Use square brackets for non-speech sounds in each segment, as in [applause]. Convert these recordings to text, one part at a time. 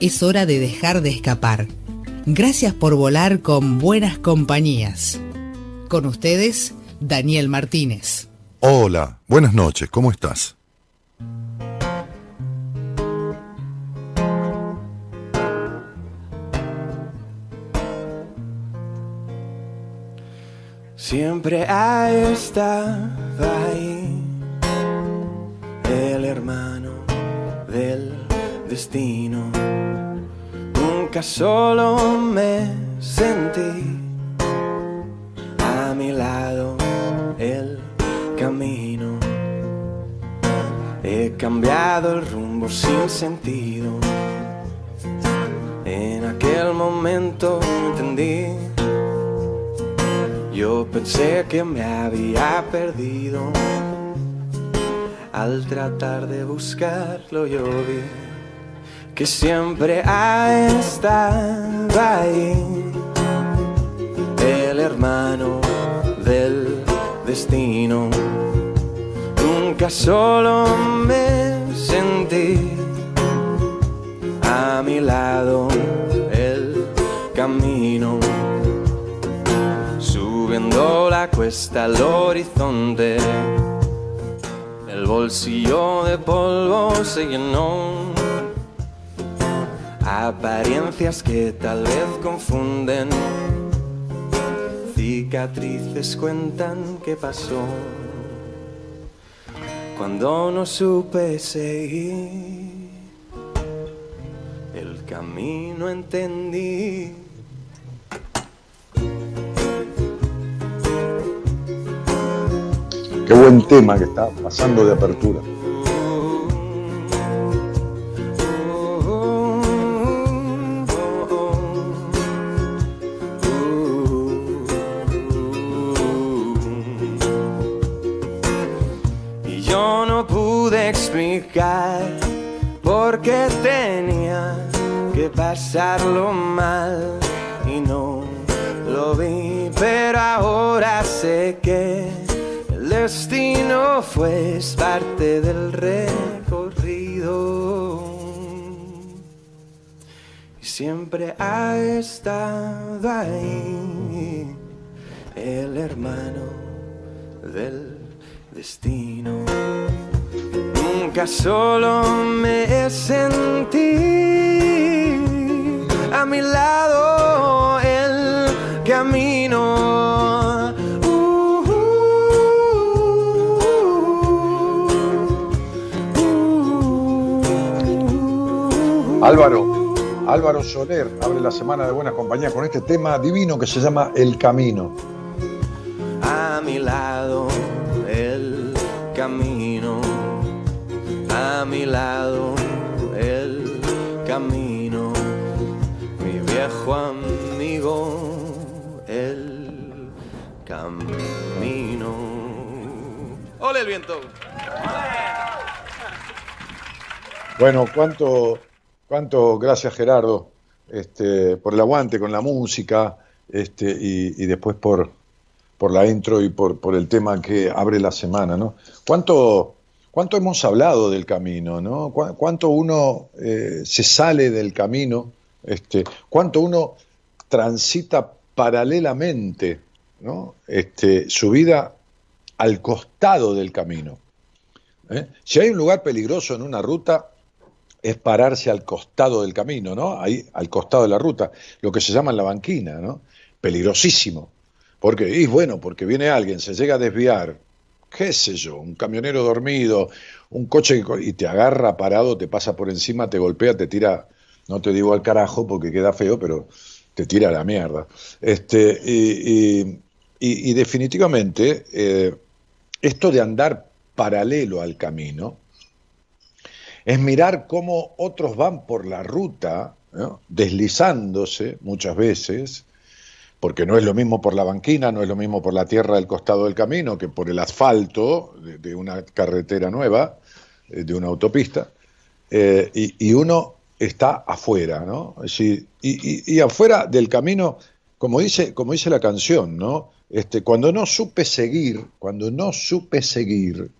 es hora de dejar de escapar. Gracias por volar con buenas compañías. Con ustedes, Daniel Martínez. Hola, buenas noches, ¿cómo estás? Siempre ha estado ahí el hermano del destino nunca solo me sentí a mi lado el camino. He cambiado el rumbo sin sentido. En aquel momento entendí. Yo pensé que me había perdido. Al tratar de buscarlo yo vi que siempre ha estado ahí, el hermano del destino. Nunca solo me sentí a mi lado el camino, subiendo la cuesta al horizonte. El bolsillo de polvo se llenó Apariencias que tal vez confunden. Cicatrices cuentan qué pasó. Cuando no supe seguir, el camino entendí. Qué buen tema que está pasando de apertura. Porque tenía que pasarlo mal y no lo vi, pero ahora sé que el destino fue parte del recorrido. Y siempre ha estado ahí el hermano del destino nunca solo me sentí a mi lado el camino. Álvaro, Álvaro Soler abre la semana de Buenas Compañías con este tema divino que se llama El Camino. A mi lado a mi lado el camino, mi viejo amigo, el camino. ¡Ole el viento! Bueno, cuánto, cuánto gracias Gerardo este, por el aguante con la música este, y, después por, por la intro y por, por el tema que abre la semana, ¿no? ¿Cuánto, ¿Cuánto hemos hablado del camino? ¿no? ¿Cuánto uno eh, se sale del camino? Este, ¿Cuánto uno transita paralelamente ¿no? este, su vida al costado del camino? ¿Eh? Si hay un lugar peligroso en una ruta, es pararse al costado del camino, ¿no? Ahí, al costado de la ruta, lo que se llama la banquina, ¿no? Peligrosísimo. Porque, y bueno, porque viene alguien, se llega a desviar, qué sé yo, un camionero dormido, un coche y te agarra parado, te pasa por encima, te golpea, te tira, no te digo al carajo porque queda feo, pero te tira a la mierda. Este, y, definitivamente, eh, esto de andar paralelo al camino es mirar cómo otros van por la ruta, deslizándose muchas veces, porque no es lo mismo por la banquina, no es lo mismo por la tierra del costado del camino que por el asfalto de, una carretera nueva, eh, de una autopista, eh, y, uno está afuera, ¿no? y, afuera del camino, como dice, como dice la canción, ¿no? Este, cuando no supe seguir, cuando no supe seguir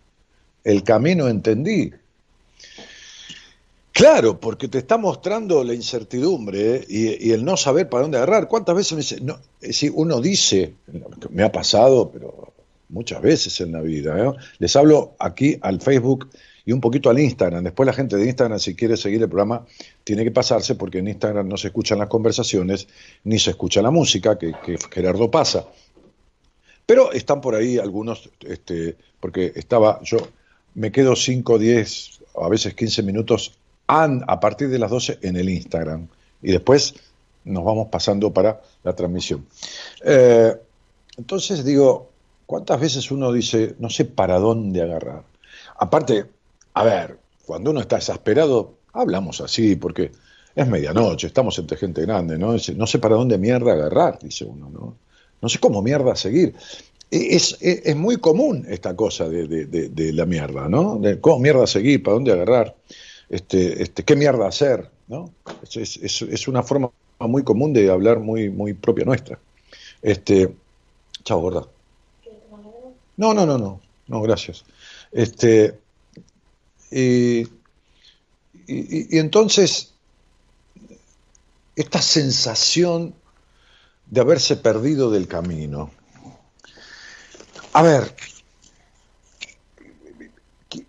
el camino entendí. Claro, porque te está mostrando la incertidumbre ¿eh? y, el no saber para dónde agarrar. ¿Cuántas veces me dice, no, uno dice, me ha pasado, pero muchas veces en la vida. ¿eh? Les hablo aquí al Facebook y un poquito al Instagram. Después la gente de Instagram, si quiere seguir el programa, tiene que pasarse porque en Instagram no se escuchan las conversaciones ni se escucha la música que, que Gerardo pasa. Pero están por ahí algunos, este, porque estaba yo, me quedo 5, 10, a veces 15 minutos a partir de las 12 en el Instagram. Y después nos vamos pasando para la transmisión. Eh, entonces digo, ¿cuántas veces uno dice, no sé para dónde agarrar? Aparte, a ver, cuando uno está exasperado, hablamos así, porque es medianoche, estamos entre gente grande, ¿no? No sé para dónde mierda agarrar, dice uno, ¿no? No sé cómo mierda seguir. E, es, es, muy común esta cosa de, la mierda, ¿no? De cómo mierda seguir, para dónde agarrar, este, este, qué mierda hacer, ¿no? Es, es, una forma muy común de hablar muy, muy propia nuestra. Este, chao, gorda. No, no, no, no, no, gracias. Este, y, y entonces, esta sensación de haberse perdido del camino. A ver,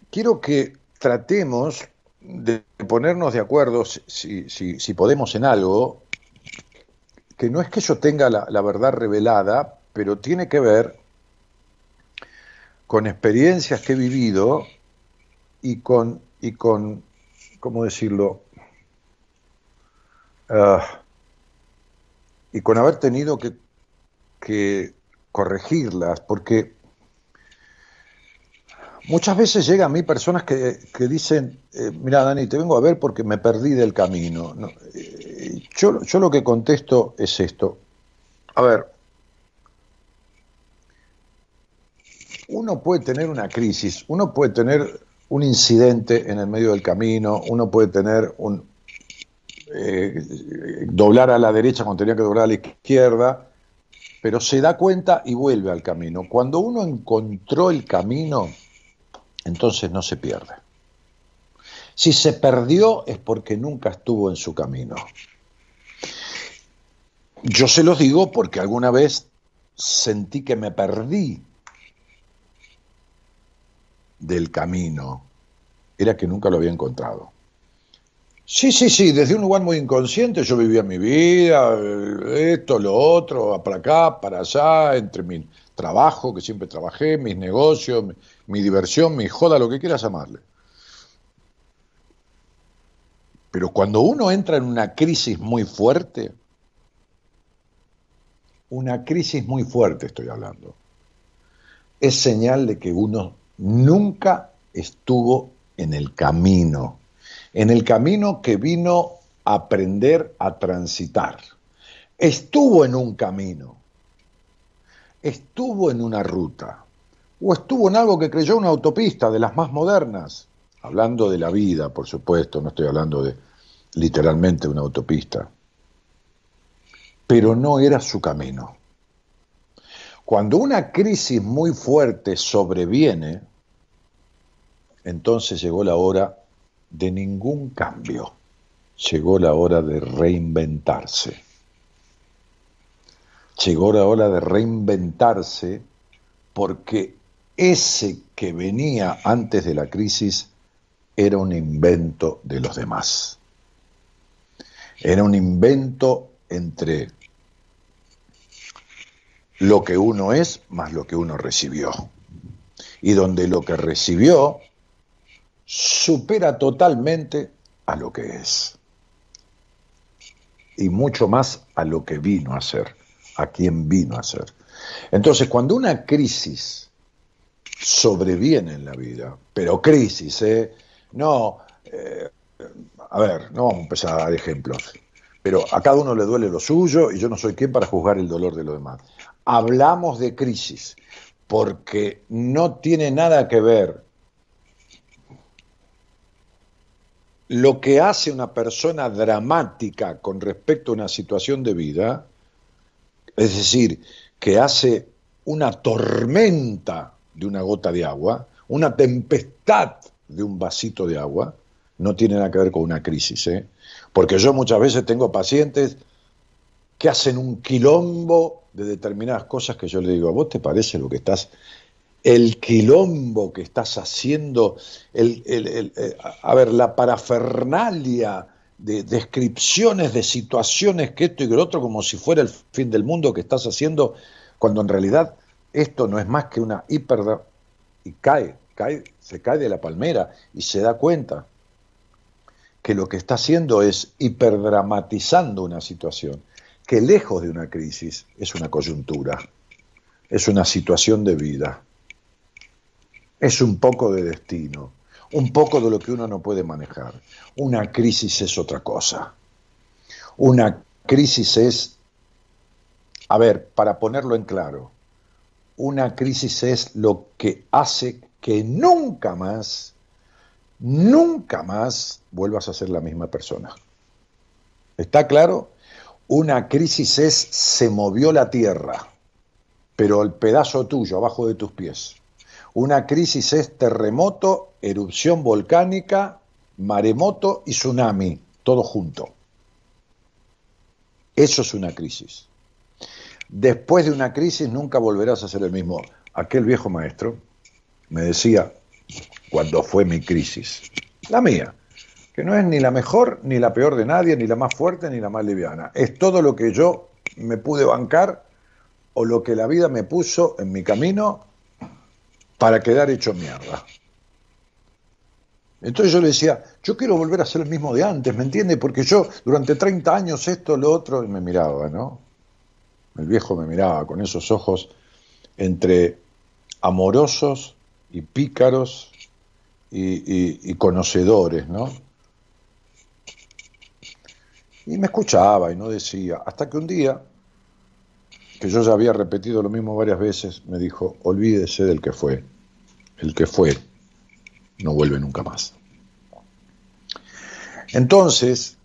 quiero que tratemos de ponernos de acuerdo, si, si, podemos, en algo, que no es que yo tenga la, verdad revelada, pero tiene que ver con experiencias que he vivido y con, y con ¿cómo decirlo? Ah, y con haber tenido que, corregirlas, porque muchas veces llegan a mí personas que, dicen, eh, mira Dani, te vengo a ver porque me perdí del camino. Eh, yo, yo lo que contesto es esto. A ver, uno puede tener una crisis, uno puede tener un incidente en el medio del camino, uno puede tener un, eh, doblar a la derecha cuando tenía que doblar a la izquierda, pero se da cuenta y vuelve al camino. Cuando uno encontró el camino, entonces no se pierde. Si se perdió es porque nunca estuvo en su camino. Yo se los digo porque alguna vez sentí que me perdí del camino. Era que nunca lo había encontrado. Sí, sí, sí, desde un lugar muy inconsciente yo vivía mi vida, esto, lo otro, para acá, para allá, entre mi trabajo, que siempre trabajé, mis negocios, mi, diversión, mi joda, lo que quieras llamarle. Pero cuando uno entra en una crisis muy fuerte, una crisis muy fuerte estoy hablando, es señal de que uno nunca estuvo en el camino en el camino que vino a aprender a transitar. Estuvo en un camino, estuvo en una ruta, o estuvo en algo que creyó una autopista de las más modernas, hablando de la vida, por supuesto, no estoy hablando de literalmente una autopista, pero no era su camino. Cuando una crisis muy fuerte sobreviene, entonces llegó la hora de ningún cambio. Llegó la hora de reinventarse. Llegó la hora de reinventarse porque ese que venía antes de la crisis era un invento de los demás. Era un invento entre lo que uno es más lo que uno recibió. Y donde lo que recibió supera totalmente a lo que es. Y mucho más a lo que vino a ser, a quien vino a ser. Entonces, cuando una crisis sobreviene en la vida, pero crisis, ¿eh? No, eh, a ver, no vamos a empezar a dar ejemplos, pero a cada uno le duele lo suyo y yo no soy quien para juzgar el dolor de los demás. Hablamos de crisis porque no tiene nada que ver lo que hace una persona dramática con respecto a una situación de vida, es decir, que hace una tormenta de una gota de agua, una tempestad de un vasito de agua, no tiene nada que ver con una crisis. ¿eh? Porque yo muchas veces tengo pacientes que hacen un quilombo de determinadas cosas que yo le digo, ¿a vos te parece lo que estás el quilombo que estás haciendo, el, eh, a ver, la parafernalia de descripciones de situaciones que esto y que lo otro, como si fuera el fin del mundo que estás haciendo, cuando en realidad esto no es más que una hiper... y cae, cae, se cae de la palmera y se da cuenta que lo que está haciendo es hiperdramatizando una situación, que lejos de una crisis es una coyuntura, es una situación de vida es un poco de destino, un poco de lo que uno no puede manejar. Una crisis es otra cosa. Una crisis es, a ver, para ponerlo en claro, una crisis es lo que hace que nunca más, nunca más vuelvas a ser la misma persona. ¿Está claro? Una crisis es se movió la tierra, pero el pedazo tuyo abajo de tus pies una crisis es terremoto, erupción volcánica, maremoto y tsunami, todo junto. Eso es una crisis. Después de una crisis nunca volverás a ser el mismo. Aquel viejo maestro me decía, cuando fue mi crisis, la mía, que no es ni la mejor ni la peor de nadie, ni la más fuerte ni la más liviana. Es todo lo que yo me pude bancar o lo que la vida me puso en mi camino para quedar hecho mierda. Entonces yo le decía, yo quiero volver a ser el mismo de antes, ¿me entiende? Porque yo durante 30 años esto, lo otro, y me miraba, ¿no? El viejo me miraba con esos ojos entre amorosos y pícaros y, conocedores, ¿no? Y me escuchaba y no decía, hasta que un día, que yo ya había repetido lo mismo varias veces, me dijo, olvídese del que fue el que fue no vuelve nunca más. Entonces,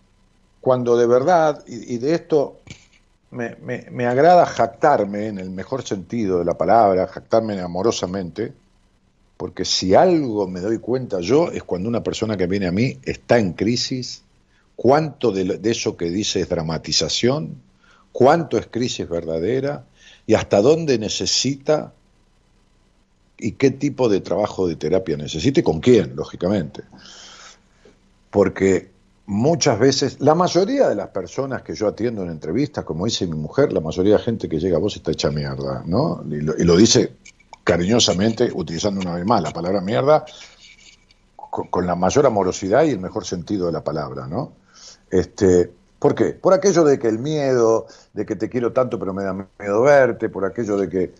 cuando de verdad, y, de esto me, agrada jactarme en el mejor sentido de la palabra, jactarme amorosamente, porque si algo me doy cuenta yo es cuando una persona que viene a mí está en crisis, cuánto de, de eso que dice es dramatización, cuánto es crisis verdadera y hasta dónde necesita y qué tipo de trabajo de terapia necesite y con quién, lógicamente. Porque muchas veces, la mayoría de las personas que yo atiendo en entrevistas, como dice mi mujer, la mayoría de gente que llega a vos está hecha mierda, ¿no? Y lo, dice cariñosamente, utilizando una vez más la palabra mierda, con, con, la mayor amorosidad y el mejor sentido de la palabra, ¿no? Este, ¿Por qué? Por aquello de que el miedo, de que te quiero tanto pero me da miedo verte, por aquello de que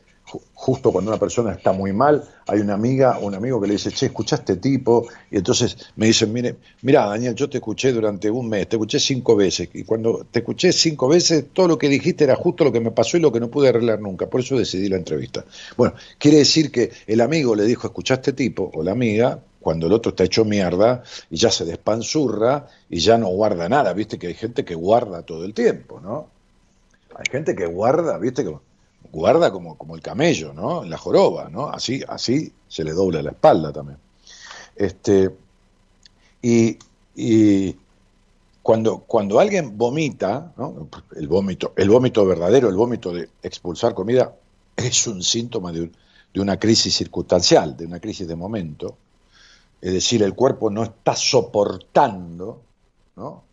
justo cuando una persona está muy mal, hay una amiga o un amigo que le dice, che, escucha este tipo, y entonces me dicen, mire, mira, Daniel, yo te escuché durante un mes, te escuché cinco veces, y cuando te escuché cinco veces, todo lo que dijiste era justo lo que me pasó y lo que no pude arreglar nunca, por eso decidí la entrevista. Bueno, quiere decir que el amigo le dijo, escucha este tipo, o la amiga, cuando el otro está hecho mierda y ya se despanzurra y ya no guarda nada, viste que hay gente que guarda todo el tiempo, ¿no? Hay gente que guarda, viste que guarda como, como el camello, ¿no? La joroba, ¿no? Así, así se le dobla la espalda también. Este, y, cuando, cuando alguien vomita, el, vómito, el vómito verdadero, el vómito de expulsar comida, es un síntoma de, de una crisis circunstancial, de una crisis de momento. Es decir, el cuerpo no está soportando ¿no?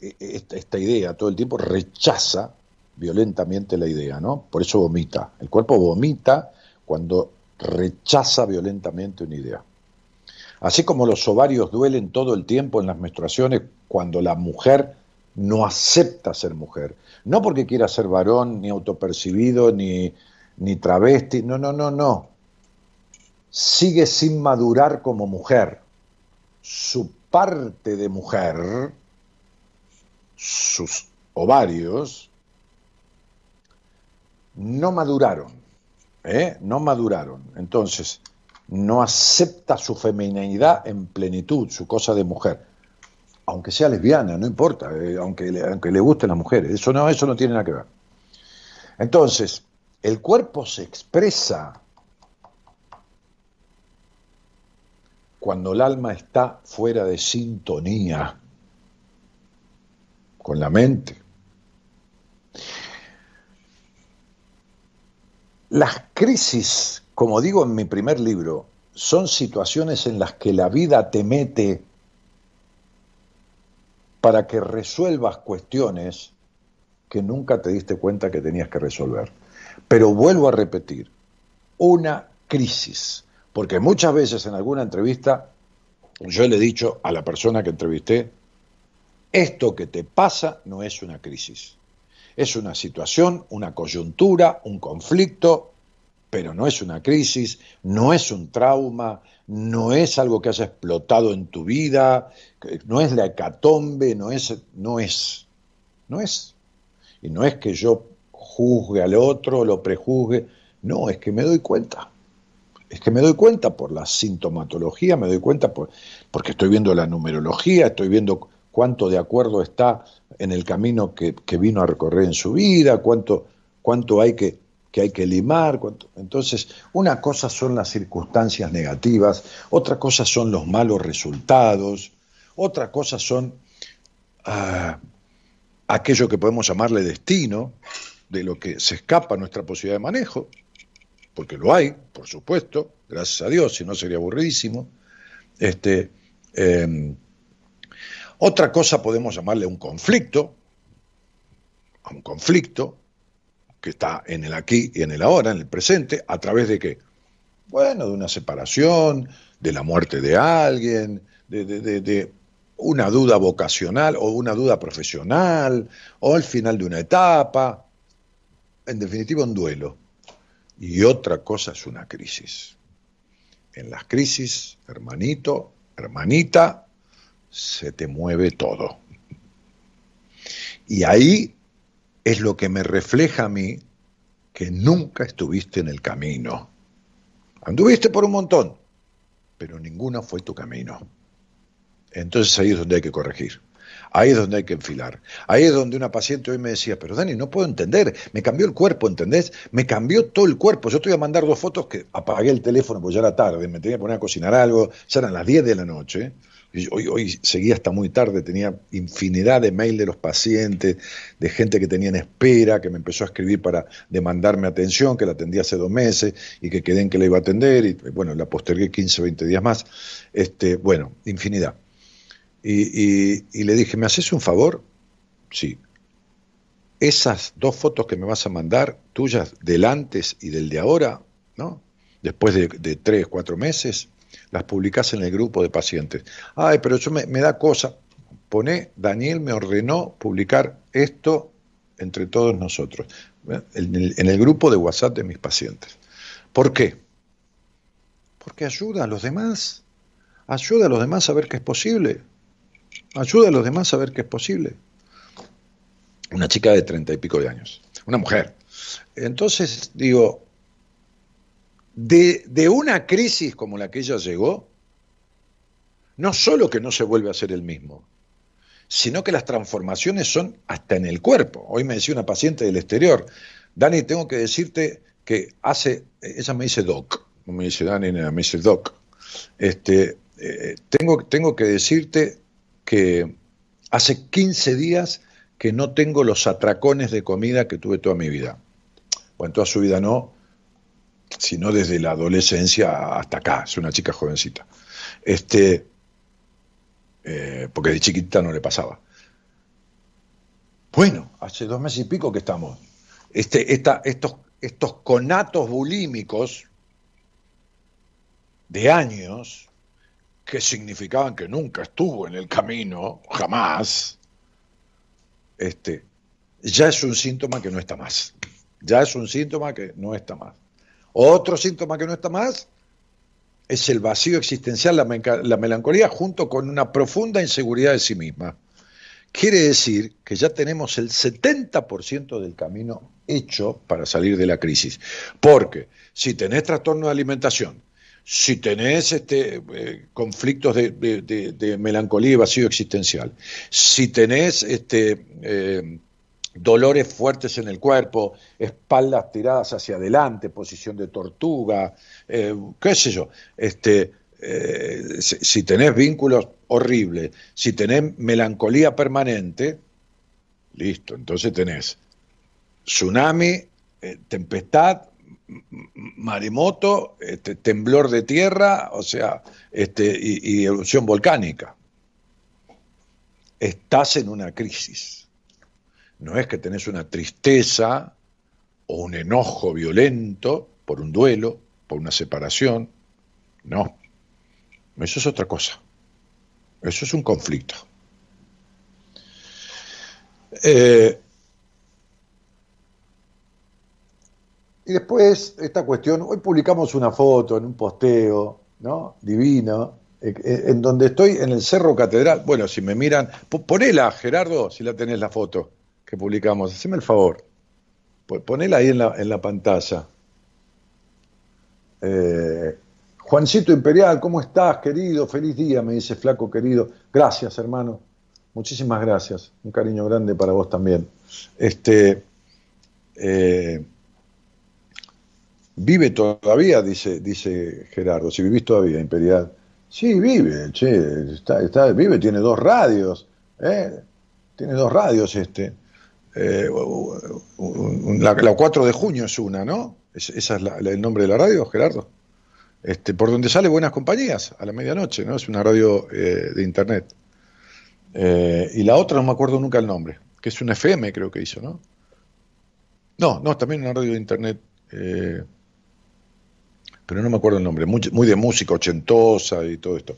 E, e, esta idea, todo el tiempo rechaza violentamente la idea, ¿no? Por eso vomita. El cuerpo vomita cuando rechaza violentamente una idea. Así como los ovarios duelen todo el tiempo en las menstruaciones cuando la mujer no acepta ser mujer. No porque quiera ser varón, ni autopercibido, ni, ni travesti. No, no, no, no. Sigue sin madurar como mujer. su parte de mujer, sus ovarios, no maduraron, ¿eh? no maduraron. Entonces, no acepta su feminidad en plenitud, su cosa de mujer. Aunque sea lesbiana, no importa, eh, aunque, le, aunque le gusten las mujeres, eso no, eso no tiene nada que ver. Entonces, el cuerpo se expresa cuando el alma está fuera de sintonía con la mente. Las crisis, como digo en mi primer libro, son situaciones en las que la vida te mete para que resuelvas cuestiones que nunca te diste cuenta que tenías que resolver. Pero vuelvo a repetir, una crisis, porque muchas veces en alguna entrevista yo le he dicho a la persona que entrevisté, esto que te pasa no es una crisis, es una situación, una coyuntura, un conflicto, pero no es una crisis, no es un trauma, no es algo que haya explotado en tu vida, no es la hecatombe, no es, no es, no es. Y no es que yo juzgue al otro, lo prejuzgue, no, es que me doy cuenta. Es que me doy cuenta por la sintomatología, me doy cuenta por, porque estoy viendo la numerología, estoy viendo cuánto de acuerdo está en el camino que, vino a recorrer en su vida, cuánto, cuánto hay que, que hay que limar. Entonces, una cosa son las circunstancias negativas, otra cosa son los malos resultados, otra cosa son ah, aquello que podemos llamarle destino, de lo que se escapa nuestra posibilidad de manejo, porque lo hay, por supuesto, gracias a Dios, si no sería aburridísimo. Este, em, otra cosa podemos llamarle un conflicto, a un conflicto que está en el aquí y en el ahora, en el presente, a través de qué? Bueno, de una separación, de la muerte de alguien, de, de una duda vocacional o una duda profesional, o el final de una etapa, en definitiva un duelo. Y otra cosa es una crisis. En las crisis, hermanito, hermanita, se te mueve todo. Y ahí es lo que me refleja a mí que nunca estuviste en el camino. Anduviste por un montón, pero ninguno fue tu camino. Entonces ahí es donde hay que corregir. Ahí es donde hay que enfilar. Ahí es donde una paciente hoy me decía, pero Dani, no puedo entender, me cambió el cuerpo, ¿entendés? Me cambió todo el cuerpo. Yo te voy a mandar dos fotos que apagué el teléfono porque ya era tarde, me tenía que poner a cocinar algo, ya eran las 10 de la noche. Hoy, hoy seguía hasta muy tarde, tenía infinidad de mail de los pacientes, de gente que tenía en espera, que me empezó a escribir para demandarme atención, que la atendí hace dos meses y que quedé en que la iba a atender, y bueno, la postergué 15, 20 días más. Este, bueno, infinidad. Y, le dije, ¿me haces un favor? Sí. Esas dos fotos que me vas a mandar, tuyas del antes y del de ahora, ¿no? Después de, tres, cuatro meses, las publicás en el grupo de pacientes. Ay, pero yo me, da cosa. Pone, Daniel me ordenó publicar esto entre todos nosotros, en el, en el grupo de WhatsApp de mis pacientes. ¿Por qué? Porque ayuda a los demás. Ayuda a los demás a ver que es posible. Ayuda a los demás a ver que es posible. Una chica de treinta y pico de años, una mujer. Entonces, digo, de, una crisis como la que ella llegó, no solo que no se vuelve a ser el mismo, sino que las transformaciones son hasta en el cuerpo. Hoy me decía una paciente del exterior, Dani, tengo que decirte que hace, ella me dice doc, no me dice Dani, me dice doc, este, eh, tengo, tengo que decirte que hace 15 días que no tengo los atracones de comida que tuve toda mi vida. Bueno, toda su vida no, sino desde la adolescencia hasta acá, es una chica jovencita. Este, eh, porque de chiquita no le pasaba. Bueno, hace dos meses y pico que estamos. Este, estos, estos conatos bulímicos de años que significaban que nunca estuvo en el camino, jamás, este, ya es un síntoma que no está más. Ya es un síntoma que no está más. Otro síntoma que no está más, es el vacío existencial, la, la melancolía, junto con una profunda inseguridad de sí misma. Quiere decir que ya tenemos el 70% del camino hecho para salir de la crisis. Porque si tenés trastorno de alimentación, si tenés este, eh, conflictos de, melancolía y vacío existencial, si tenés este, eh, dolores fuertes en el cuerpo, espaldas tiradas hacia adelante, posición de tortuga, eh, qué sé yo, este, si tenés vínculos horrible. Si tenés melancolía permanente, listo, entonces tenés tsunami, eh, tempestad, maremoto, este, temblor de tierra, o sea, este, y, erupción volcánica. Estás en una crisis. No es que tenés una tristeza o un enojo violento por un duelo, por una separación. No. Eso es otra cosa. Eso es un conflicto. Eh, y después, esta cuestión, hoy publicamos una foto en un posteo, ¿no? Divino, eh, eh, en donde estoy en el Cerro Catedral. Bueno, si me miran, ponela, Gerardo, si la tenés la foto que publicamos, haceme el favor. Ponela ahí en la, en la pantalla. Eh, Juancito Imperial, ¿cómo estás, querido? Feliz día, me dice Flaco, querido. Gracias, hermano. Muchísimas gracias. Un cariño grande para vos también. Este, eh, vive todavía, dice, dice Gerardo. Si vivís todavía, Imperial. Sí, vive, che, está, vive, tiene dos radios. ¿eh? Tiene dos radios este. Eh, la, 4 de junio es una, ¿no? ¿Esa es el nombre de la radio, Gerardo? Este, por donde sale Buenas Compañías, a la medianoche, ¿no? Es una radio eh, de internet. Eh, y la otra no me acuerdo nunca el nombre, que es una FM creo que hizo, ¿no? No, no, también una radio de internet, eh, pero no me acuerdo el nombre, muy, de música ochentosa y todo esto.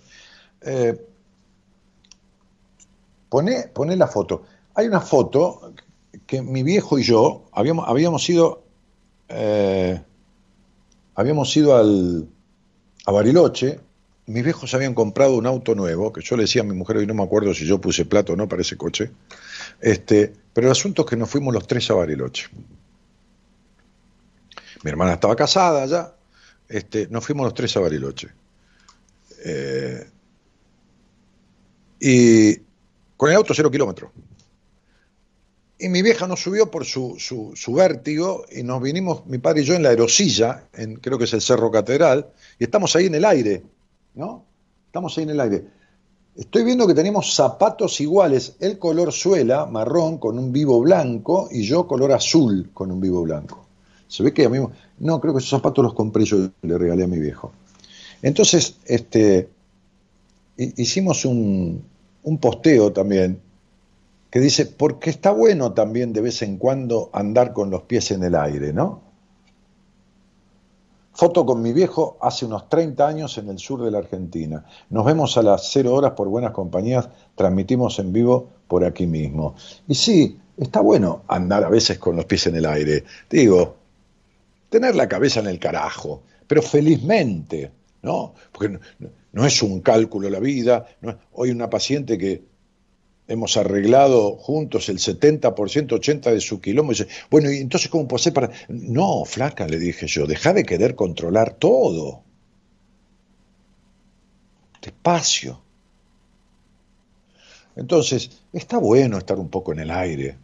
Pone, la foto. Hay una foto que mi viejo y yo habíamos, habíamos ido, habíamos ido al, a Bariloche, mis viejos habían comprado un auto nuevo, que yo le decía a mi mujer, hoy no me acuerdo si yo puse plato o no para ese coche, este, pero el asunto es que nos fuimos los tres a Bariloche. Mi hermana estaba casada ya, este, nos fuimos los tres a Bariloche. Eh, y con el auto cero kilómetros. Y mi vieja nos subió por su, su, vértigo y nos vinimos, mi padre y yo, en la aerosilla, en, creo que es el Cerro Catedral, y estamos ahí en el aire, ¿no? Estamos ahí en el aire. Estoy viendo que tenemos zapatos iguales, el color suela, marrón, con un vivo blanco, y yo color azul, con un vivo blanco. Se ve que a mí, no, creo que esos zapatos los compré yo le regalé a mi viejo. Entonces, este, hicimos un, un posteo también que dice, porque está bueno también de vez en cuando andar con los pies en el aire, ¿no? Foto con mi viejo hace unos 30 años en el sur de la Argentina. Nos vemos a las 0 horas por buenas compañías, transmitimos en vivo por aquí mismo. Y sí, está bueno andar a veces con los pies en el aire. Digo, tener la cabeza en el carajo, pero felizmente, ¿no? Porque no, es un cálculo la vida. hoy una paciente que hemos arreglado juntos el 70%, 80% de su kilómetro. Dice, bueno, ¿y entonces cómo puedo hacer para...? No, flaca, le dije yo, deja de querer controlar todo. Despacio. Entonces, está bueno estar un poco en el aire.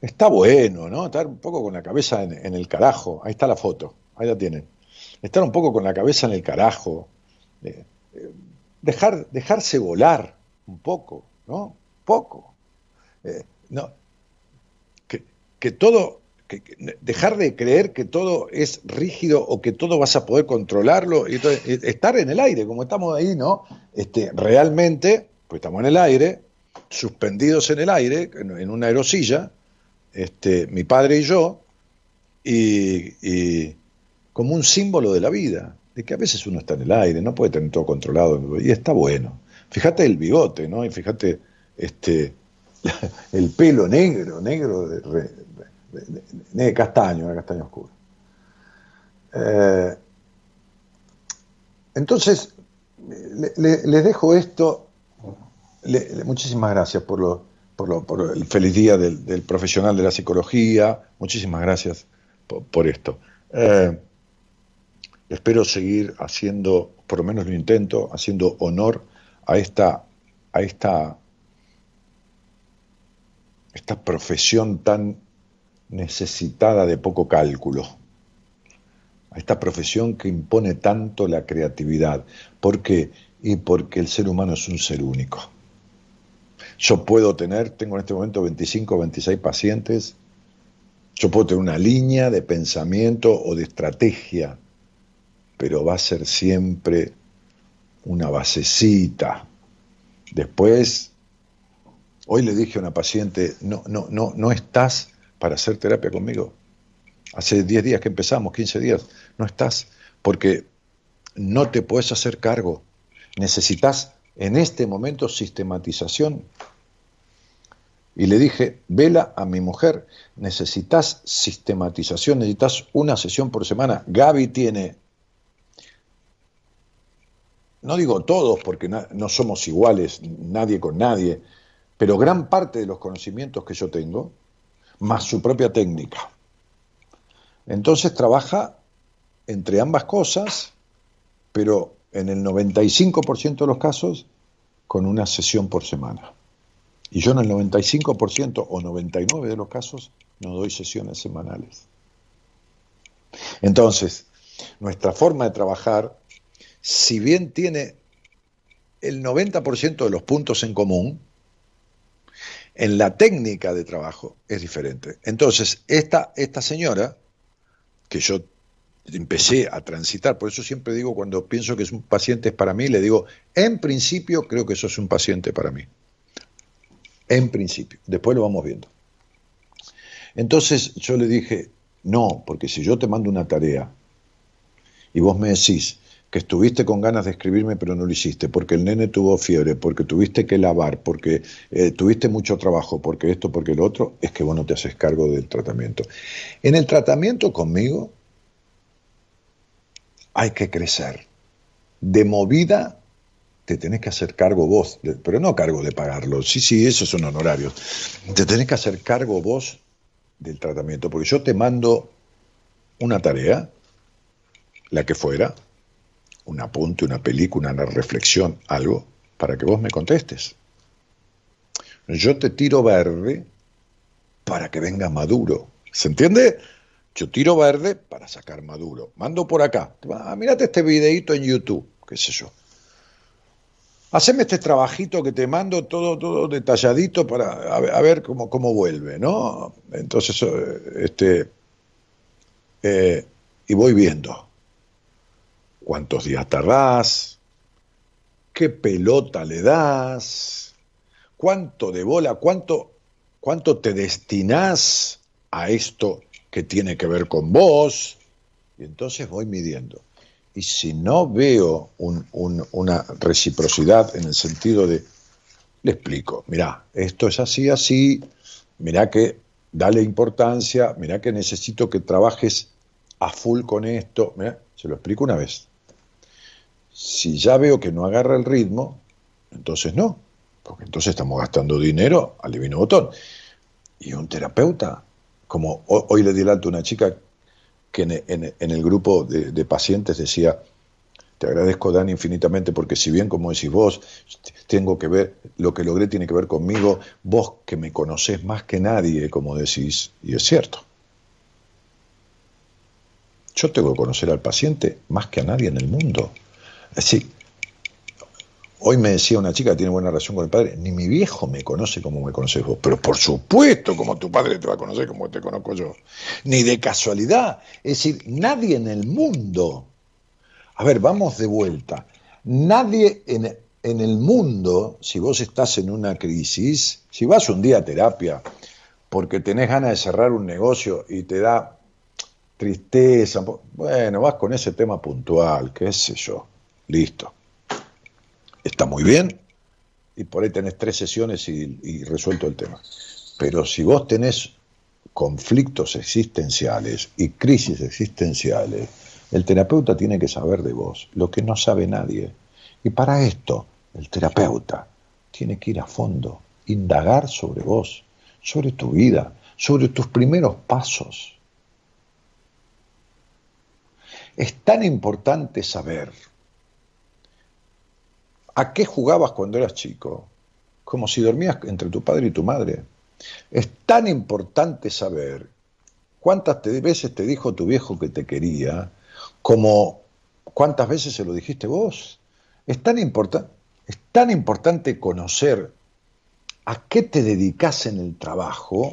Está bueno, ¿no? Estar un poco con la cabeza en, el carajo. Ahí está la foto, ahí la tienen. Estar un poco con la cabeza en el carajo. Eh, eh, dejar, dejarse volar un poco, ¿no? Poco. Eh, no, que, todo, que, dejar de creer que todo es rígido o que todo vas a poder controlarlo, y estar en el aire, como estamos ahí, ¿no? Este, realmente, pues estamos en el aire, suspendidos en el aire, en, una aerosilla, este, mi padre y yo, y, como un símbolo de la vida, de que a veces uno está en el aire, no puede tener todo controlado, y está bueno. Fíjate el bigote, ¿no? Y fíjate este, [laughs] el pelo negro, negro, de, castaño, de castaño oscuro. Eh, entonces, les dejo esto. muchísimas gracias por, lo, por, el feliz día del, profesional de la psicología. Muchísimas gracias por, esto. Eh, espero seguir haciendo, por lo menos lo intento, haciendo honor a esta, a esta, esta profesión tan necesitada de poco cálculo a esta profesión que impone tanto la creatividad. ¿Por qué? Y porque el ser humano es un ser único. Yo puedo tener, tengo en este momento 25 o 26 pacientes, yo puedo tener una línea de pensamiento o de estrategia, pero va a ser siempre una basecita. Después, hoy le dije a una paciente, no, no, no, no estás para hacer terapia conmigo. Hace 10 días que empezamos, 15 días, no estás, porque no te puedes hacer cargo. Necesitas en este momento sistematización. Y le dije, vela a mi mujer, necesitas sistematización, necesitas una sesión por semana. Gaby tiene, no digo todos porque no somos iguales, nadie con nadie, pero gran parte de los conocimientos que yo tengo, más su propia técnica. Entonces trabaja entre ambas cosas, pero en el 95% de los casos con una sesión por semana. Y yo en el 95% o 99% de los casos no doy sesiones semanales. Entonces, nuestra forma de trabajar, si bien tiene el 90% de los puntos en común, en la técnica de trabajo es diferente. Entonces, esta, esta señora que yo empecé a transitar, por eso siempre digo cuando pienso que es un paciente es para mí, le digo, en principio creo que eso es un paciente para mí. En principio, después lo vamos viendo. Entonces yo le dije, no, porque si yo te mando una tarea y vos me decís que estuviste con ganas de escribirme pero no lo hiciste, porque el nene tuvo fiebre, porque tuviste que lavar, porque eh, tuviste mucho trabajo, porque esto, porque lo otro, es que vos no te haces cargo del tratamiento. En el tratamiento conmigo hay que crecer. De movida te tenés que hacer cargo vos, pero no cargo de pagarlo, sí, sí, esos son honorarios. Te tenés que hacer cargo vos del tratamiento, porque yo te mando una tarea, la que fuera, un apunte, una película, una reflexión, algo, para que vos me contestes. Yo te tiro verde para que venga maduro. ¿Se entiende? Yo tiro verde para sacar maduro. Mando por acá. Ah, mirate este videito en YouTube, qué sé yo. Haceme este trabajito que te mando todo, todo detalladito para a ver, cómo, cómo, vuelve, ¿no? Entonces, eh, este, eh, y voy viendo cuántos días tardás, qué pelota le das, cuánto de bola, cuánto, cuánto te destinás a esto que tiene que ver con vos. Y entonces voy midiendo. Y si no veo una reciprocidad en el sentido de, le explico, mira, esto es así, así, mira que dale importancia, mira que necesito que trabajes a full con esto, se lo explico una vez. Si ya veo que no agarra el ritmo, entonces no, porque entonces estamos gastando dinero al divino botón. Y un terapeuta, como hoy le di el alto a una chica que en, el grupo de, pacientes decía, te agradezco, Dan, infinitamente, porque si bien, como decís vos, tengo que ver, lo que logré tiene que ver conmigo, vos que me conocés más que nadie, como decís, y es cierto. Yo tengo que conocer al paciente más que a nadie en el mundo. Sí. Hoy me decía una chica que tiene buena relación con el padre, ni mi viejo me conoce como me conoces vos, pero por supuesto como tu padre te va a conocer como te conozco yo, ni de casualidad, es decir, nadie en el mundo, a ver, vamos de vuelta, nadie en, en el mundo, si vos estás en una crisis, si vas un día a terapia porque tenés ganas de cerrar un negocio y te da tristeza, bueno, vas con ese tema puntual, qué sé yo Listo. Está muy bien y por ahí tenés tres sesiones y, resuelto el tema. Pero si vos tenés conflictos existenciales y crisis existenciales, El terapeuta tiene que saber de vos lo que no sabe nadie. Y para esto, el terapeuta tiene que ir a fondo, indagar sobre vos, sobre tu vida, sobre tus primeros pasos. Es tan importante saber a qué jugabas cuando eras chico, como si dormías entre tu padre y tu madre. Es tan importante saber cuántas veces te dijo tu viejo que te quería, como cuántas veces se lo dijiste vos. Es tan, es tan importante conocer a qué te dedicas en el trabajo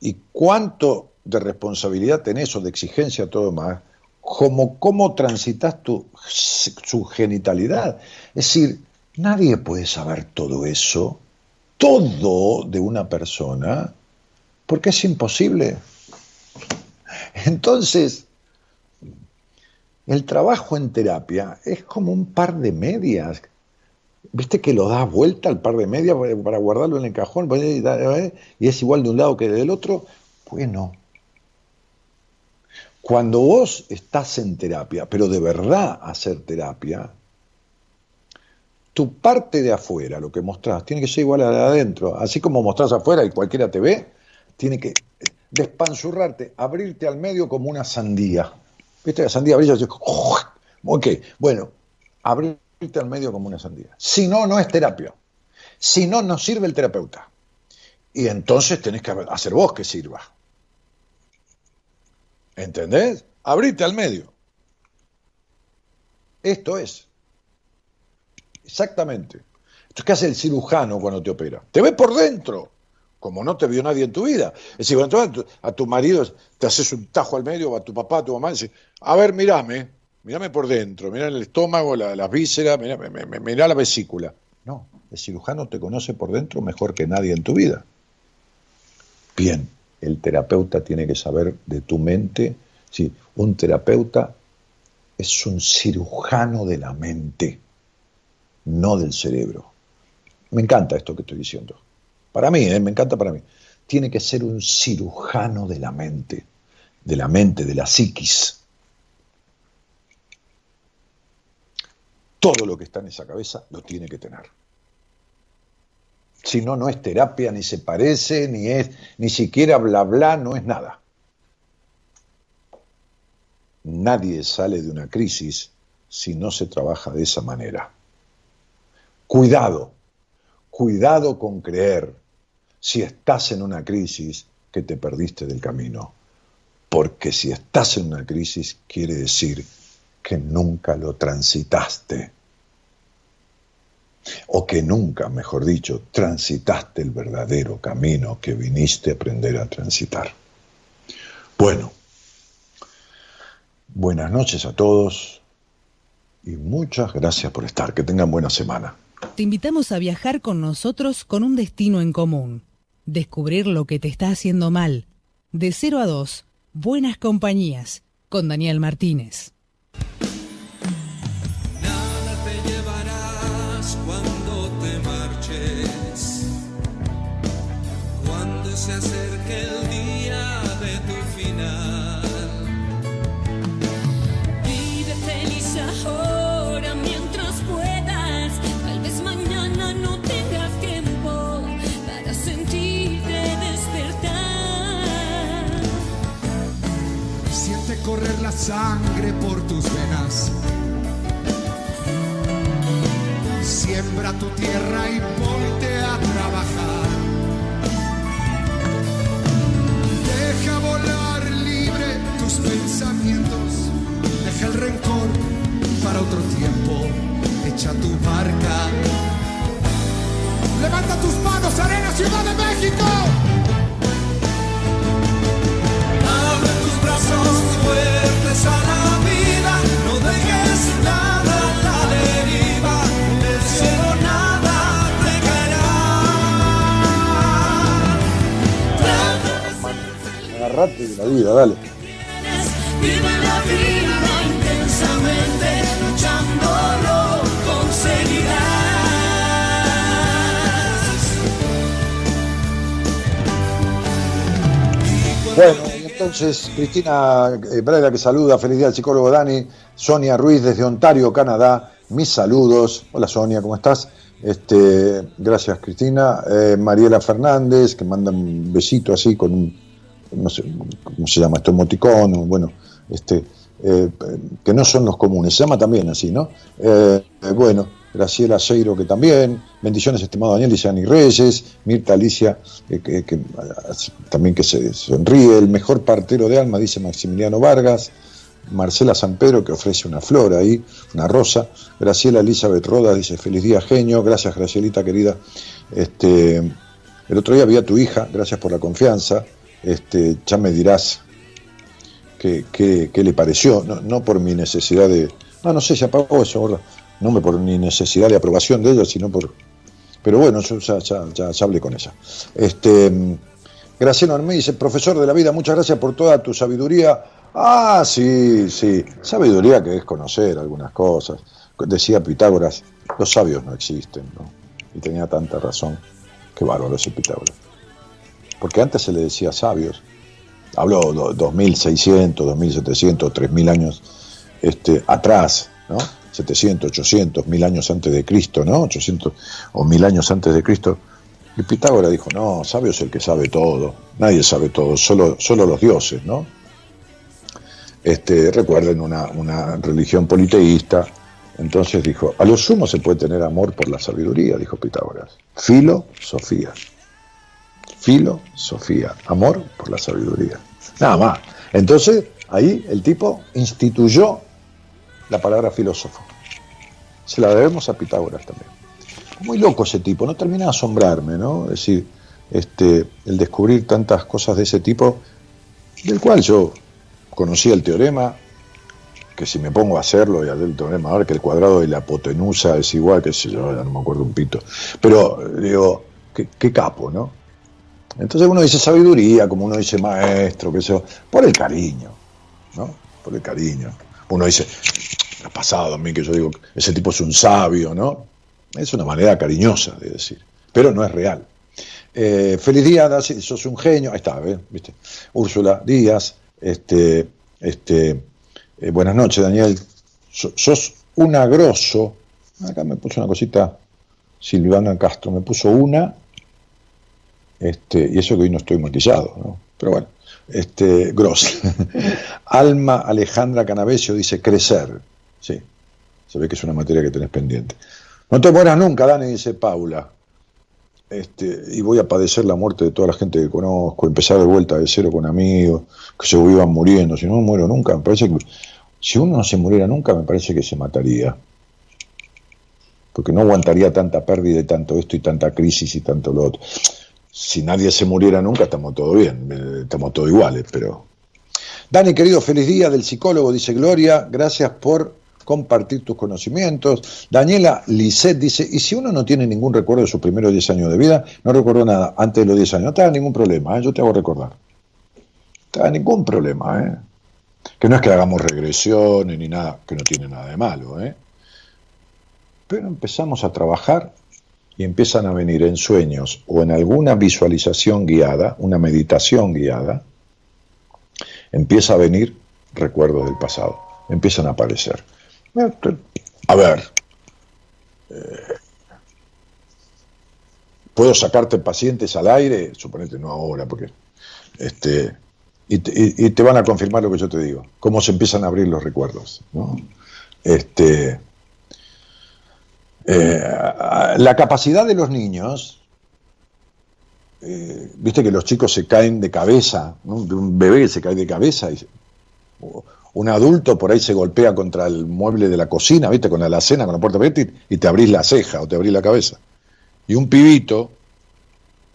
y cuánto de responsabilidad tenés o de exigencia todo más, como cómo transitas tu su genitalidad. Es decir, nadie puede saber todo eso, todo de una persona, porque es imposible. Entonces, el trabajo en terapia es como un par de medias. ¿Viste que lo das vuelta al par de medias para guardarlo en el cajón y es igual de un lado que del otro? Bueno, cuando vos estás en terapia, pero de verdad hacer terapia, tu parte de afuera, lo que mostrás, tiene que ser igual a la de adentro. Así como mostrás afuera y cualquiera te ve, tiene que despanzurrarte, abrirte al medio como una sandía. ¿Viste? La sandía brilla así. Ok, bueno, abrirte al medio como una sandía. Si no, no es terapia. Si no, no sirve el terapeuta. Y entonces tenés que hacer vos que sirva. ¿Entendés? Abrite al medio. Esto es. Exactamente. Esto es hace el cirujano cuando te opera. Te ve por dentro, como no te vio nadie en tu vida. Es decir, cuando a tu marido te haces un tajo al medio, o a tu papá, a tu mamá, y dices, a ver, mirame, mirame por dentro, mirá el estómago, las la vísceras, mirá, mirá la vesícula. No, el cirujano te conoce por dentro mejor que nadie en tu vida. Bien, el terapeuta tiene que saber de tu mente. Sí, un terapeuta es un cirujano de la mente, no del cerebro. Me encanta esto que estoy diciendo. Para mí, ¿eh? me encanta para mí. Tiene que ser un cirujano de la mente, de la mente, de la psiquis. Todo lo que está en esa cabeza lo tiene que tener. Si no, no es terapia, ni se parece, ni es, ni siquiera bla bla, no es nada. Nadie sale de una crisis si no se trabaja de esa manera. Cuidado, cuidado con creer, si estás en una crisis, que te perdiste del camino. Porque si estás en una crisis, quiere decir que nunca lo transitaste o que nunca, mejor dicho, transitaste el verdadero camino que viniste a aprender a transitar. Bueno, buenas noches a todos y muchas gracias por estar. Que tengan buena semana. Te invitamos a viajar con nosotros con un destino en común. Descubrir lo que te está haciendo mal. De 0 a 2, Buenas Compañías, con Daniel Martínez. Sangre por tus venas. Siembra tu tierra y ponte a trabajar. Deja volar libre tus pensamientos. Deja el rencor para otro tiempo. Echa tu barca. Levanta tus manos, Arena Ciudad de México. Agarrate de la vida, dale. Bueno, entonces, Cristina eh, Braida que saluda, feliz día al psicólogo Dani, Sonia Ruiz desde Ontario, Canadá, mis saludos. Hola Sonia, ¿cómo estás? Este, gracias Cristina. Eh, Mariela Fernández, que manda un besito así con un, no sé cómo se llama esto, emoticón, bueno, este, eh, que no son los comunes, se llama también así, ¿no? Eh, bueno, Graciela Seiro que también, bendiciones estimado Daniel, dice Ani Reyes, Mirta Alicia, eh, que, que, también que se sonríe, el mejor partero de alma, dice Maximiliano Vargas, Marcela San Pedro que ofrece una flor ahí, una rosa, Graciela Elizabeth Rodas dice feliz día genio, gracias Gracielita querida, este, el otro día vi a tu hija, gracias por la confianza, este, ya me dirás qué, qué- qué le pareció, no, no por mi necesidad de, no, no sé, se apagó eso, gorda. no me por mi necesidad de aprobación de ella, sino por, pero bueno, yo ya, ya- ya- hablé con ella. Este, Graciano Armé dice, profesor de la vida, muchas gracias por toda tu sabiduría. Ah, sí, sí, sabiduría que es conocer algunas cosas. Decía Pitágoras, los sabios no existen, ¿no? Y tenía tanta razón. Qué bárbaro ese Pitágoras. Porque antes se le decía sabios. Habló do- 2600, 2700, 3000 años este, atrás, ¿no? 700, 800, 1000 años antes de Cristo, ¿no? 800 o 1000 años antes de Cristo. Y Pitágoras dijo, no, sabio es el que sabe todo, nadie sabe todo, solo, solo los dioses, ¿no? Este, recuerden una, una religión politeísta, entonces dijo, a lo sumo se puede tener amor por la sabiduría, dijo Pitágoras. Filosofía. Filosofía. Amor por la sabiduría. Nada más. Entonces, ahí el tipo instituyó la palabra filósofo. Se la debemos a Pitágoras también. Muy loco ese tipo, no termina de asombrarme, ¿no? Es decir, este, el descubrir tantas cosas de ese tipo, del cual yo conocía el teorema, que si me pongo a hacerlo y a hacer el teorema, ahora que el cuadrado de la hipotenusa es igual, que sé yo, ya no me acuerdo un pito. Pero digo, qué, qué capo, ¿no? Entonces uno dice sabiduría, como uno dice maestro, sé yo, por el cariño, ¿no? Por el cariño. Uno dice, ha pasado a mí que yo digo, ese tipo es un sabio, ¿no? Es una manera cariñosa de decir, pero no es real. Eh, feliz día, sos un genio. Ahí está, ¿ves? ¿viste? Úrsula Díaz, este, este, eh, buenas noches, Daniel. So- sos un agroso. Acá me puso una cosita, Silvana Castro, me puso una, este, y eso que hoy no estoy maquillado. Pero bueno, este, gross. [laughs] Alma Alejandra Canavesio dice crecer. Sí, se ve que es una materia que tenés pendiente. No te mueras nunca, Dani, dice Paula. Este, y voy a padecer la muerte de toda la gente que conozco, empezar de vuelta de cero con amigos, que se vivan muriendo. Si no me muero nunca, me parece que si uno no se muriera nunca, me parece que se mataría. Porque no aguantaría tanta pérdida y tanto esto y tanta crisis y tanto lo otro. Si nadie se muriera nunca, estamos todo bien, eh, estamos todos iguales, pero. Dani, querido, feliz día del psicólogo, dice Gloria, gracias por compartir tus conocimientos. Daniela Lisset dice, ¿y si uno no tiene ningún recuerdo de sus primeros 10 años de vida? No recuerdo nada antes de los 10 años. No haga ningún problema, ¿eh? yo te hago recordar. No haga ningún problema, ¿eh? Que no es que hagamos regresiones ni nada, que no tiene nada de malo, ¿eh? Pero empezamos a trabajar y empiezan a venir en sueños o en alguna visualización guiada, una meditación guiada, empieza a venir recuerdos del pasado, empiezan a aparecer. A ver, eh, ¿puedo sacarte pacientes al aire? Suponete no ahora, porque este, y, y te van a confirmar lo que yo te digo, cómo se empiezan a abrir los recuerdos. ¿no? Este, eh, la capacidad de los niños, eh, viste que los chicos se caen de cabeza, de un bebé se cae de cabeza, y, un adulto por ahí se golpea contra el mueble de la cocina, viste, con la alacena, con la puerta abierta, y, te abrís la ceja o te abrís la cabeza. Y un pibito,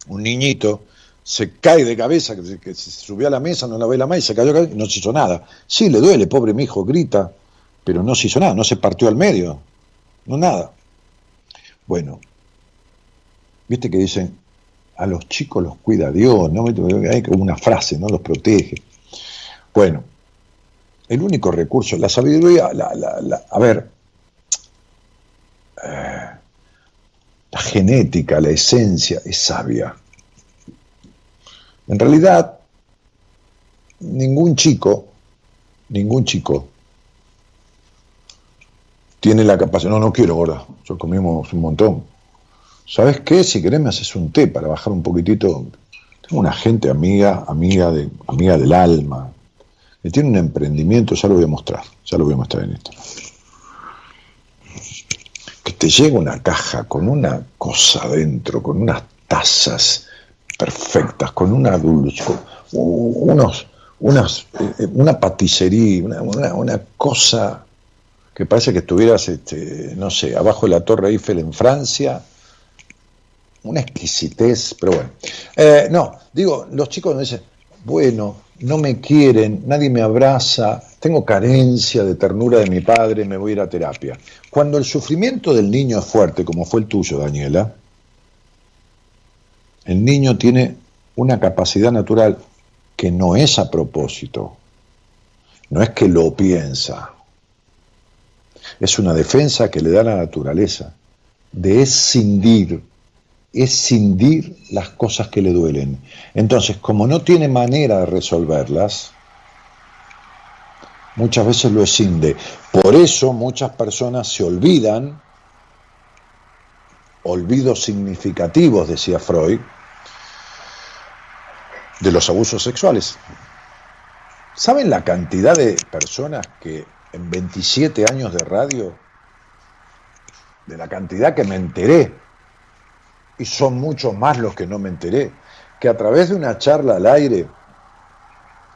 un niñito, se cae de cabeza, que se, que subió a la mesa, no la ve la más y se cayó y no se hizo nada. Sí, le duele, pobre mi hijo, grita, pero no se hizo nada, no se partió al medio, no nada. Bueno, viste que dicen, a los chicos los cuida Dios, ¿no? Hay como una frase, ¿no? Los protege. Bueno, el único recurso, la sabiduría, la, la, a ver, eh, la genética, la esencia es sabia. En realidad, ningún chico, ningún chico tiene la capacidad. No, no quiero, gorda. Yo comimos un montón. ¿Sabes qué? Si querés me haces un té para bajar un poquitito. Tengo una gente amiga, amiga, de, amiga del alma, que tiene un emprendimiento, ya lo voy a mostrar, ya lo voy a mostrar en esto. Que te llega una caja con una cosa adentro, con unas tazas perfectas, con una dulce, con unos, unas, eh, una paticería, una, una cosa que parece que estuvieras, este, no sé, abajo de la Torre Eiffel en Francia. Una exquisitez, pero bueno. Eh, no, digo, los chicos me dicen, bueno, no me quieren, nadie me abraza, tengo carencia de ternura de mi padre, me voy a ir a terapia. Cuando el sufrimiento del niño es fuerte, como fue el tuyo, Daniela, el niño tiene una capacidad natural que no es a propósito, no es que lo piensa, es una defensa que le da la naturaleza, de escindir, escindir las cosas que le duelen. Entonces, como no tiene manera de resolverlas, muchas veces lo escinde. Por eso muchas personas se olvidan, olvidos significativos, decía Freud, de los abusos sexuales. ¿Saben la cantidad de personas que en 27 años de radio, de la cantidad que me enteré, y son muchos más los que no me enteré, que a través de una charla al aire,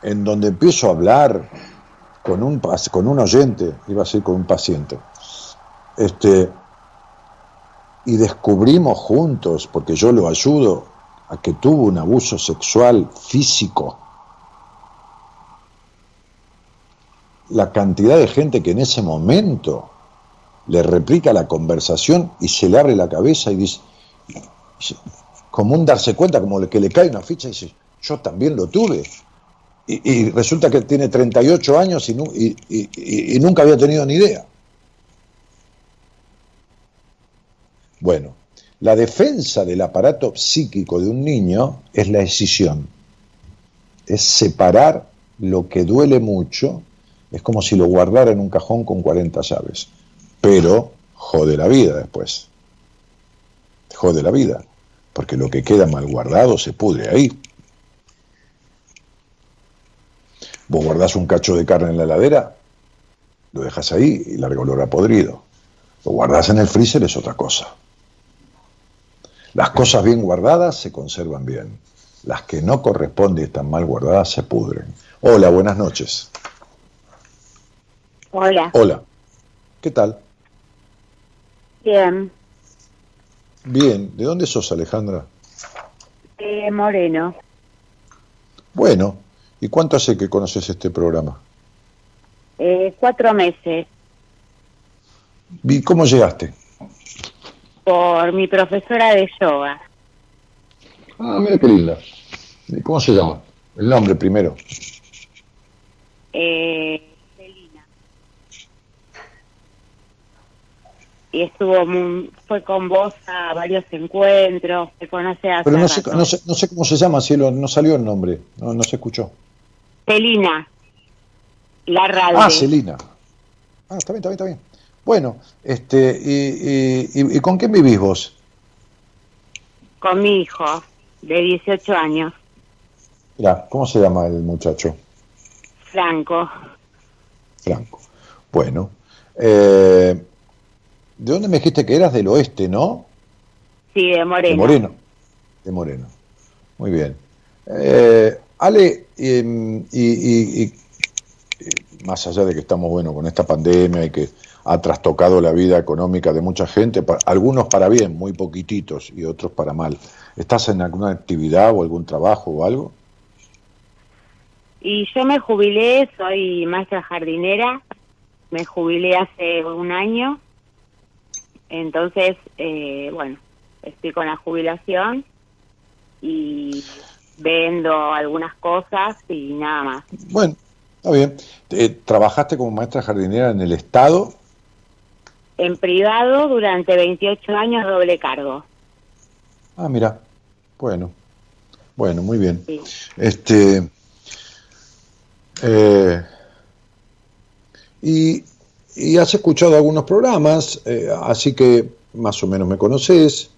en donde empiezo a hablar con un, con un oyente, iba a ser con un paciente, este, y descubrimos juntos, porque yo lo ayudo, a que tuvo un abuso sexual físico, la cantidad de gente que en ese momento le replica la conversación y se le abre la cabeza y dice, como un darse cuenta, como que le cae una ficha y dice, yo también lo tuve. Y, resulta que tiene 38 años y, y, nunca había tenido ni idea. Bueno, la defensa del aparato psíquico de un niño es la escisión, es separar lo que duele mucho es como si lo guardara en un cajón con 40 llaves. Pero jode la vida después. Jode la vida. Porque lo que queda mal guardado se pudre ahí. Vos guardás un cacho de carne en la heladera, lo dejas ahí y largo olor a podrido. Lo guardás en el freezer es otra cosa. Las cosas bien guardadas se conservan bien. Las que no corresponden y están mal guardadas se pudren. Hola, buenas noches. Hola. Hola. ¿Qué tal? Bien. Bien. ¿De dónde sos, Alejandra? Eh, Moreno. Bueno. ¿Y cuánto hace que conoces este programa? Eh, cuatro meses. ¿Y cómo llegaste? Por mi profesora de yoga. Ah, mira qué linda. ¿Y cómo se llama? El nombre primero. Eh, y estuvo fue con vos a varios encuentros, se conoce a Pero no sé, no sé, no, sé, cómo se llama, cielo, no salió el nombre, no, no se escuchó. Celina, la radio. Ah, Celina. Ah, está bien, está bien, está bien. Bueno, este, y, y, y, con quién vivís vos? Con mi hijo, de 18 años. Mira, ¿cómo se llama el muchacho? Franco. Franco. Bueno, eh, ¿De dónde me dijiste que eras? Del oeste, ¿no? Sí, de Moreno. De Moreno. De Moreno. Muy bien. Eh, Ale, em, y, más allá de que estamos, bueno, con esta pandemia y que ha trastocado la vida económica de mucha gente, algunos para bien, muy poquititos, y otros para mal. ¿Estás en alguna actividad o algún trabajo o algo? Y yo me jubilé, soy maestra jardinera, me jubilé hace un año entonces, eh, bueno, estoy con la jubilación y vendo algunas cosas y nada más. Bueno, está bien. Eh, ¿Trabajaste como maestra jardinera en el Estado? En privado durante 28 años doble cargo. Ah, mira. Bueno. Bueno, muy bien. Este Eh, y, y has escuchado algunos programas, eh, así que más o menos me conoces.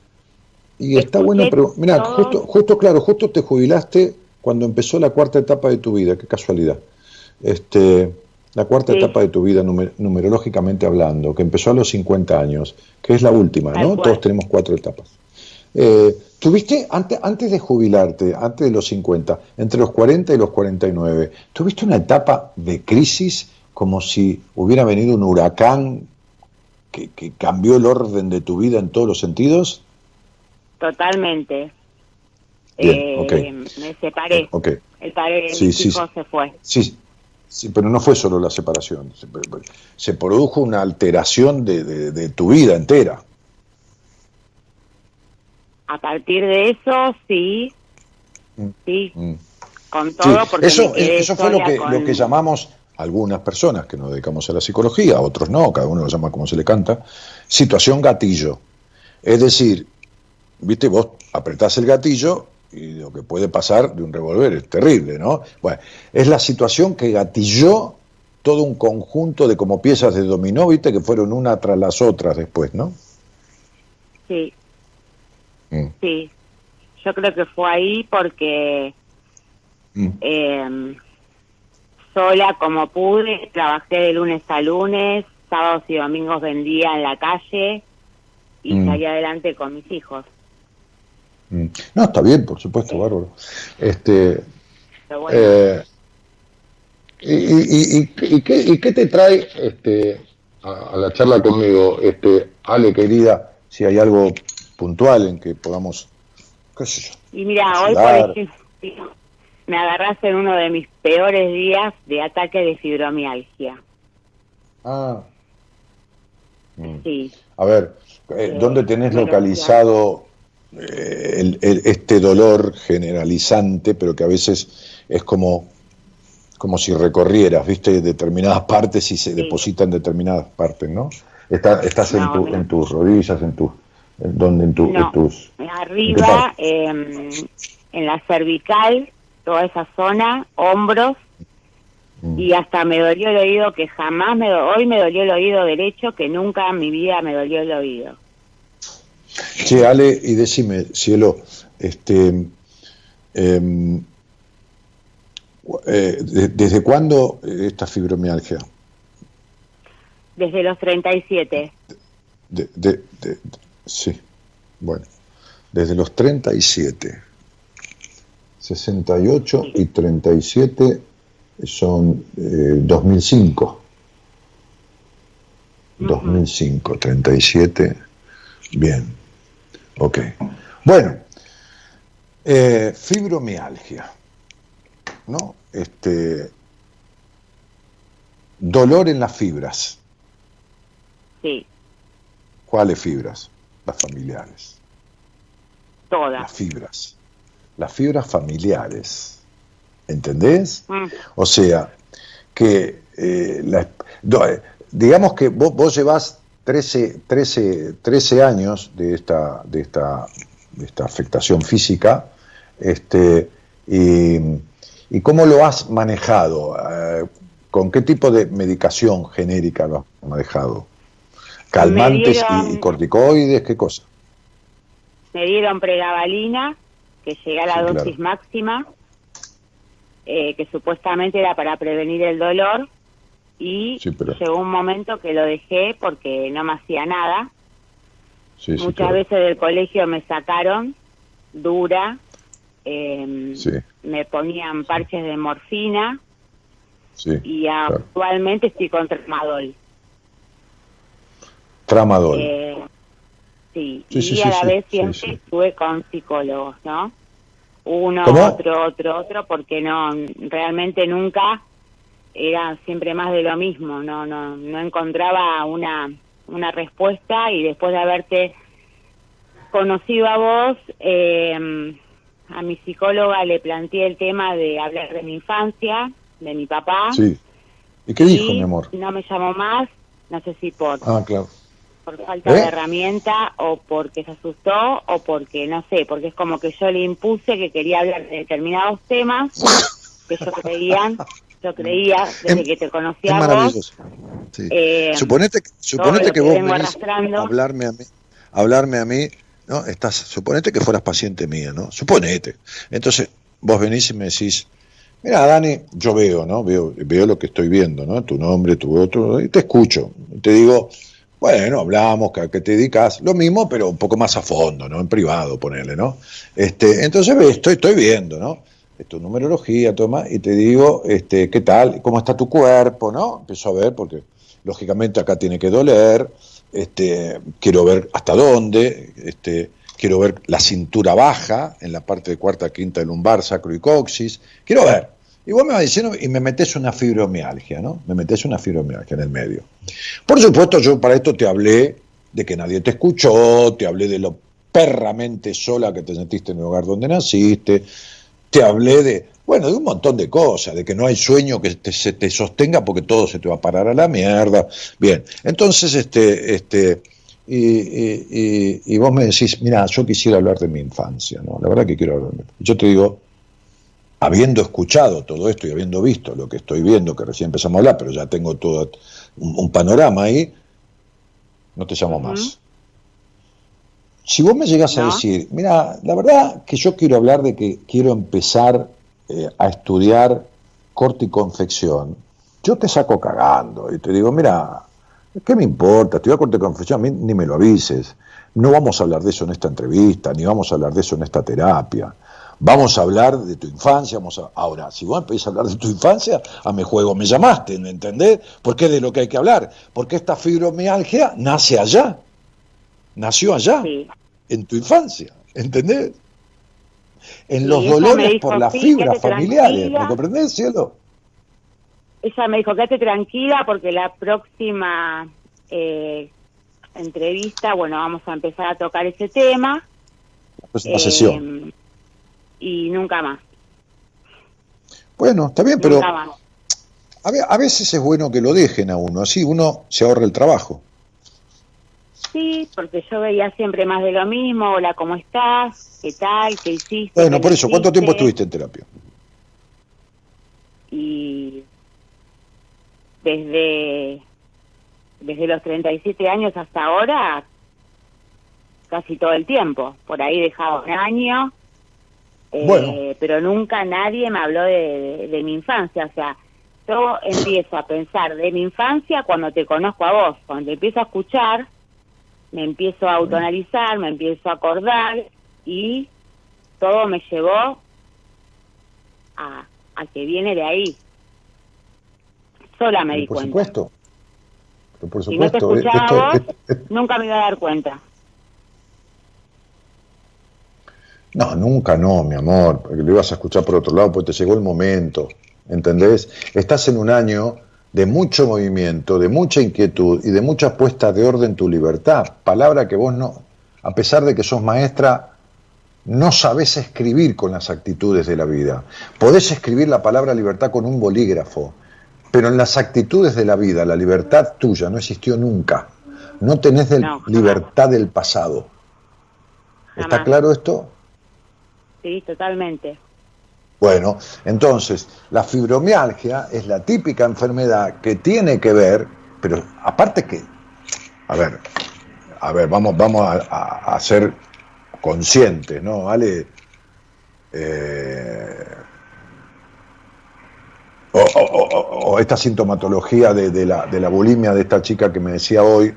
Y está bueno, pero mira, justo, justo, claro, justo te jubilaste cuando empezó la cuarta etapa de tu vida, qué casualidad. Este, la cuarta Sí. etapa de tu vida, numer- numerológicamente hablando, que empezó a los 50 años, que es la última, ¿no? Todos tenemos cuatro etapas. Eh, ¿Tuviste, antes, antes de jubilarte, antes de los 50, entre los 40 y los 49, ¿tuviste una etapa de crisis como si hubiera venido un huracán que, que cambió el orden de tu vida en todos los sentidos? Totalmente. Bien, Eh. Me separé. Ok, El padre de Sí, mis sí, hijos se fue. sí, sí, pero no fue solo la separación, se, produjo una alteración de, de- de tu vida entera. A partir de eso, sí. Mm. Sí, Mm. con Sí, todo, porque eso, eso fue lo que, con- lo que llamamos algunas personas que nos dedicamos a la psicología, otros no, cada uno lo llama como se le canta, situación gatillo. Es decir, viste, vos apretás el gatillo y lo que puede pasar de un revólver es terrible, ¿no? Bueno, es la situación que gatilló todo un conjunto de como piezas de dominó, viste, que fueron una tras las otras después, ¿no? Sí, Mm, sí. Yo creo que fue ahí porque mm. eh, sola como pude, trabajé de lunes a lunes, sábados y domingos vendía en la calle y Mm. salí adelante con mis hijos. Mm. No, está bien, por supuesto, bárbaro. Este, bueno, Eh, y, y- y- y qué, y qué te trae este, a, a la charla conmigo, este, Ale, querida, si hay algo puntual en que podamos, qué sé yo? y mira, hoy por ejemplo, me agarraste en uno de mis peores días de ataque de fibromialgia. Ah. Mm. Sí, A ver, eh, Eh, ¿dónde tenés localizado eh, el- el- este dolor generalizante, pero que a veces es como, como si recorrieras, viste, determinadas [laughs] partes y se Sí. depositan determinadas partes, ¿no? Está- estás en, tu- no. en tus rodillas, en tus, en donde, en, tu, No. en tus, arriba, eh, en la cervical, toda esa zona, hombros, Mm. y hasta me dolió el oído que jamás me do- hoy me dolió el oído derecho que nunca en mi vida me dolió el oído Che, Ale, y decime, cielo, este, em, eh, de- ¿desde cuándo esta fibromialgia? desde los 37 De, de, de- de- sí, bueno, desde los 37, 68 y 37 son eh, 2005. 2005, 37, bien, ok. Bueno, eh, fibromialgia, ¿no? Este, dolor en las fibras. sí ¿Cuáles fibras? Las familiares. todas Las fibras. Las fibras familiares. ¿Entendés? Mm, O sea, que eh, la- eh, digamos que vos, vos llevás 13, 13, 13 años de esta, de esta, de esta afectación física, este, y, y cómo lo has manejado, Eh, con qué tipo de medicación genérica lo has manejado, calmantes dieron- y, y corticoides, qué cosa. me dieron pregabalina que llegué a la Sí, claro. dosis máxima eh, que supuestamente era para prevenir el dolor y Sí, pero- llegó un momento que lo dejé porque no me hacía nada Sí, Muchas claro. veces del colegio me sacaron dura, eh, me ponían parches de morfina y claro. actualmente estoy con tramadol. Tramadol. Eh, sí, Sí, y sí, a la vez siempre estuve con psicólogos, ¿no? Uno, ¿Cómo? otro, otro, otro, porque no, realmente nunca era siempre más de lo mismo, no, no, no encontraba una, una respuesta y después de haberte conocido a vos, eh, a mi psicóloga le planteé el tema de hablar de mi infancia, de mi papá. Sí. ¿Y qué dijo, y mi amor? No me llamó más, no sé si por Ah, claro. Por falta ¿Eh? de herramienta o porque se asustó o porque no sé, porque es como que yo le impuse que quería hablar de determinados temas que yo creían [laughs] yo creía, desde Es- que te Es conocía vos, maravilloso. Sí. eh, suponete que, suponete lo que que vos venís a hablarme a mí, a hablarme a mí, ¿no? Estás, suponete que fueras paciente mía, ¿no? Suponete. Entonces, vos venís y me decís, mira, Dani, yo veo, ¿no? Veo, veo lo que estoy viendo, ¿no? Tu nombre, tu otro, y te escucho. Te digo, bueno, hablamos, ¿a qué te dedicas? Lo mismo, pero un poco más a fondo, ¿no? En privado, ponerle, ¿no? Este, entonces, estoy, estoy viendo, ¿no? tu numerología, toma, y te digo, este, ¿qué tal? ¿Cómo está tu cuerpo? ¿No? Empiezo a ver, porque lógicamente acá tiene que doler, este, quiero ver hasta dónde, este, quiero ver la cintura baja en la parte de cuarta, quinta lumbar, sacro y coxis, quiero ver. Y vos me vas diciendo, y me metes una fibromialgia, ¿no? Me metes una fibromialgia en el medio. Por supuesto, yo para esto te hablé de que nadie te escuchó, te hablé de lo perramente sola que te sentiste en el hogar donde naciste, te hablé de, bueno, de un montón de cosas, de que no hay sueño que se te sostenga porque todo se te va a parar a la mierda. Bien, entonces, este, este, y, vos me decís, mira, yo quisiera hablar de mi infancia, ¿no? La verdad que quiero hablar de mi Yo te digo, habiendo escuchado todo esto y habiendo visto lo que estoy viendo, que recién empezamos a hablar, pero ya tengo todo un, un panorama ahí, no te llamo más. Si vos me llegas a decir, mira, la verdad que yo quiero hablar de que quiero empezar eh, a estudiar corte y confección, yo te saco cagando y te digo, mira, ¿qué me importa? Estudiar corte y confección, a mí ni me lo avises. No vamos a hablar de eso en esta entrevista, ni vamos a hablar de eso en esta terapia. Vamos a hablar de tu infancia, vamos a... Ahora, si vos empezás a hablar de tu infancia, a mi juego me llamaste, ¿me entendés? Porque es de lo que hay que hablar. Porque esta fibromialgia nace allá. Nació allá Sí. en tu infancia, ¿entendés? En los dolores por las fibras familiares. ¿me comprendés, cielo? Ella me dijo, quédate tranquila porque la próxima eh, entrevista, bueno, vamos a empezar a tocar ese tema. La próxima eh, sesión. Y nunca más. Bueno, está bien, pero nunca más. a, ve- a veces es bueno que lo dejen a uno, así uno se ahorra el trabajo. Sí, porque yo veía siempre más de lo mismo. Hola, ¿cómo estás? ¿Qué tal? ¿Qué hiciste? Bueno, ¿Qué por eso, ¿cuánto tiempo estuviste en terapia? y desde desde los 37 años hasta ahora casi todo el tiempo por ahí dejaba un año eh, Bueno. pero nunca nadie me habló de, de- de mi infancia o sea yo empiezo a pensar de mi infancia cuando te conozco a vos cuando te empiezo a escuchar me empiezo a autoanalizar me empiezo a acordar y todo me llevó a, a que viene de ahí. Sola me di por cuenta. supuesto. Por Si no te supuesto, eh, escuchaba vos, esto- esto- nunca me iba a dar cuenta. No, nunca no, mi amor, porque lo ibas a escuchar por otro lado, porque te llegó el momento, ¿entendés? Estás en un año de mucho movimiento, de mucha inquietud y de mucha puesta de orden en tu libertad. Palabra que vos no, a pesar de que sos maestra, no sabés escribir con las actitudes de la vida. Podés escribir la palabra libertad con un bolígrafo, pero en las actitudes de la vida, la libertad tuya no existió nunca. No tenés del- No, jamás. libertad del pasado. ¿Está claro esto? Sí, totalmente. Bueno, entonces, la fibromialgia es la típica enfermedad que tiene que ver, pero aparte que, a ver, a ver, vamos, vamos a, ser conscientes, ¿no? ¿Vale? Eh, o esta sintomatología de, de la, de la bulimia de esta chica que me decía hoy,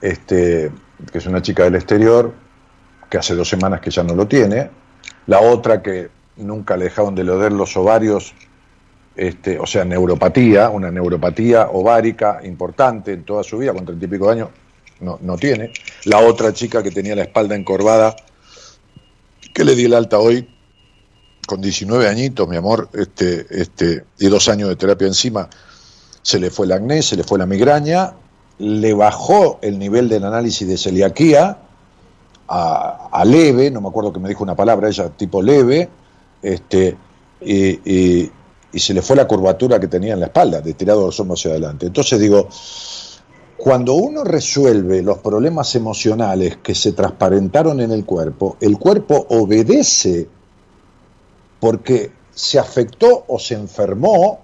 este, que es una chica del exterior, que hace dos semanas que ya no lo tiene, la otra que nunca le dejaron de loder los ovarios, este, o sea, neuropatía, una neuropatía ovárica importante en toda su vida, con treinta y pico de años, no, no tiene. La otra chica que tenía la espalda encorvada, que le di el alta hoy, con 19 añitos, mi amor, este, este, y dos años de terapia encima, se le fue el acné, se le fue la migraña, le bajó el nivel del análisis de celiaquía, a, leve, no me acuerdo que me dijo una palabra ella, tipo leve, este, y, se le fue la curvatura que tenía en la espalda, de tirado hombros hacia adelante. Entonces digo, cuando uno resuelve los problemas emocionales que se transparentaron en el cuerpo, el cuerpo obedece porque se afectó o se enfermó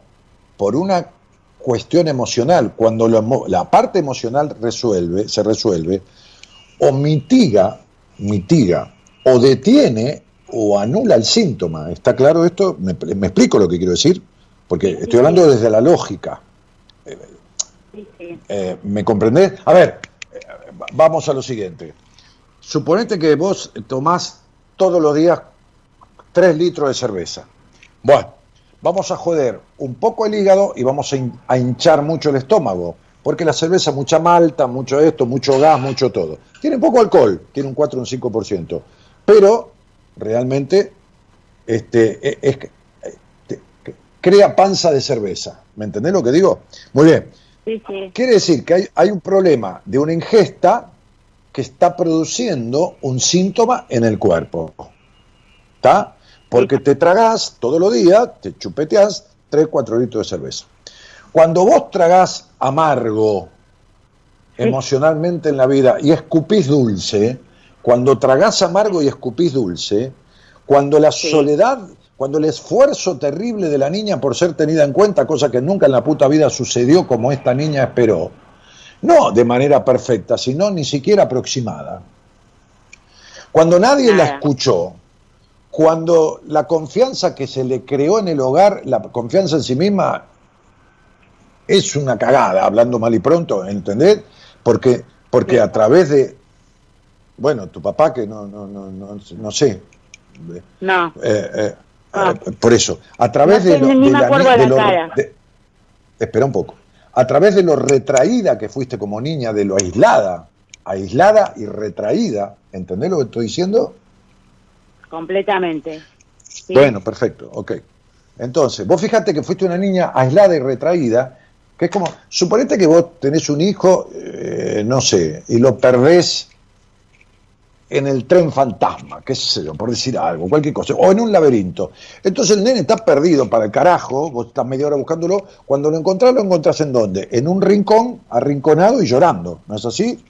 por una cuestión emocional. Cuando la parte emocional resuelve, se resuelve, o mitiga, mitiga, o detiene o anula el síntoma. ¿Está claro esto? ¿Me, me explico lo que quiero decir? Porque estoy hablando desde la lógica. Eh, ¿Me comprendés? A ver, eh, vamos a lo siguiente. Suponete que vos tomás todos los días 3 litros de cerveza. Bueno, vamos a joder un poco el hígado y vamos a, hin- a hinchar mucho el estómago. Porque la cerveza, mucha malta, mucho esto, mucho gas, mucho todo. Tiene poco alcohol, tiene un 4 o un 5%. Pero realmente este, e- es, eh, crea panza de cerveza. ¿Me entendés lo que digo? Muy bien. Sí, sí. Quiere decir que hay, hay un problema de una ingesta que está produciendo un síntoma en el cuerpo. ¿Está? Porque te tragás todos los días, te chupeteás 3, 4 litros de cerveza. Cuando vos tragás amargo emocionalmente en la vida y escupís dulce, cuando tragás amargo y escupís dulce, cuando la Sí. soledad, cuando el esfuerzo terrible de la niña por ser tenida en cuenta, cosa que nunca en la puta vida sucedió como esta niña esperó, no de manera perfecta, sino ni siquiera aproximada. Cuando nadie la escuchó, cuando la confianza que se le creó en el hogar, la confianza en sí misma, es una cagada, hablando mal y pronto, ¿entendés? Porque, porque a través de, bueno, tu papá que no, no, no, no, no sé, No, eh, eh, Ah. eh, por eso, a través No de lo, de la de lo- de- espera un poco, a través de lo retraída que fuiste como niña, de lo aislada, aislada y retraída, ¿entendés lo que estoy diciendo? completamente. Sí. Bueno, perfecto, ok. Entonces, vos fíjate que fuiste una niña aislada y retraída, que es como, suponete que vos tenés un hijo, eh, no sé, y lo perdés en el tren fantasma, qué sé yo, por decir algo, cualquier cosa, o en un laberinto. Entonces el nene está perdido para el carajo, vos estás media hora buscándolo, cuando lo encontrás, lo encontrás en dónde? En un rincón, arrinconado y llorando, ¿no es así?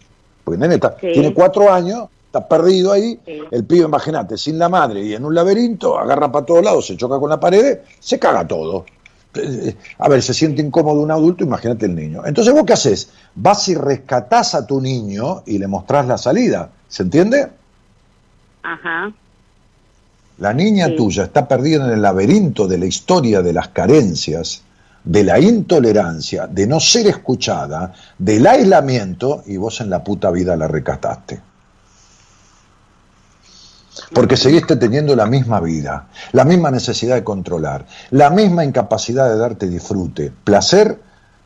Porque el nene está- Sí. tiene cuatro años, está perdido ahí, Sí. el pibe, imagínate, sin la madre y en un laberinto, agarra para todos lados, se choca con la pared, se caga todo. A ver, se siente incómodo un adulto, imagínate el niño. Entonces, ¿vos qué haces? Vas y rescatás a tu niño y le mostrás la salida. ¿Se entiende? Ajá. La niña Sí. tuya está perdida en el laberinto de la historia de las carencias, de la intolerancia, de no ser escuchada, del aislamiento, y vos en la puta vida la rescataste. Porque seguiste teniendo la misma vida, la misma necesidad de controlar, la misma incapacidad de darte disfrute, placer,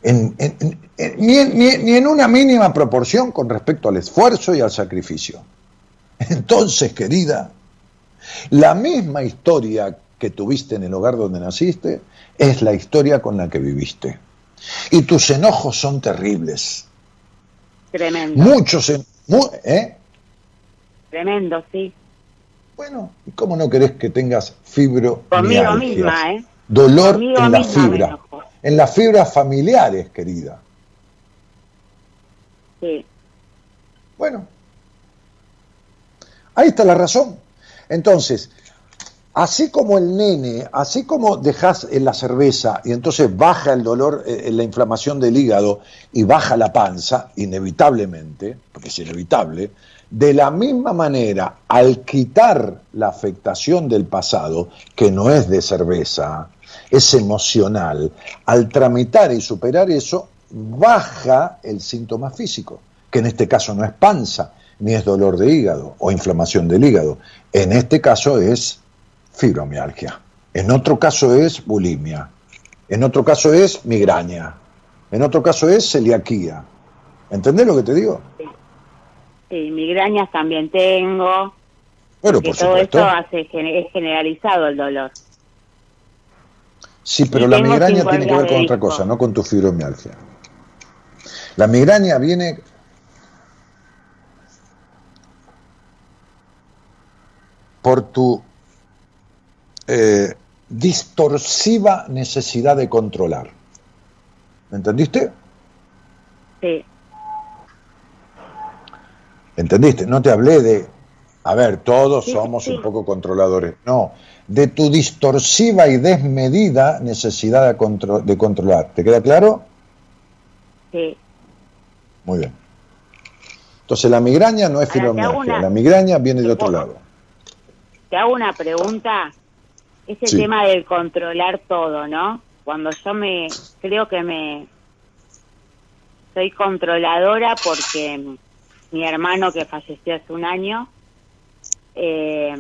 en- en- en- ni, en, ni en- ni en una mínima proporción con respecto al esfuerzo y al sacrificio. Entonces, querida, la misma historia que tuviste en el hogar donde naciste es la historia con la que viviste. Y tus enojos son terribles. Tremendo. Muchos, en- mu- ¿eh? Tremendo, sí. Bueno, ¿y cómo no querés que tengas fibromialgia? Conmigo misma, ¿eh? Dolor Conmigo en la misma me fibra, enojo. en las fibras familiares, querida. Sí. Bueno, ahí está la razón. Entonces, así como el nene, así como dejas en la cerveza y entonces baja el dolor, eh, la inflamación del hígado y baja la panza, inevitablemente, porque es inevitable, de la misma manera, al quitar la afectación del pasado, que no es de cerveza, es emocional, al tramitar y superar eso, baja el síntoma físico, que en este caso no es panza, ni es dolor de hígado o inflamación del hígado. En este caso es fibromialgia. En otro caso es bulimia. En otro caso es migraña. En otro caso es celiaquía. ¿Entendés lo que te digo? Sí, migrañas también tengo. Bueno, por todo supuesto. esto hace, es generalizado el dolor. Sí, pero Y la migraña tiene que ver con otra cosa, no con tu fibromialgia. La migraña viene por tu eh, distorsiva necesidad de controlar. ¿Me entendiste? Sí, ¿Entendiste? No te hablé de A ver, todos Sí, somos sí. un poco controladores. No, de tu distorsiva y desmedida necesidad de, contro- de controlar. ¿Te queda claro? Sí. Muy bien. Entonces la migraña no es fibromialgia, la migraña viene de otro lado. Te hago una pregunta. Ese Sí. tema del controlar todo, ¿no? Cuando yo me, creo que me, soy controladora porque mi hermano que falleció hace un año, eh,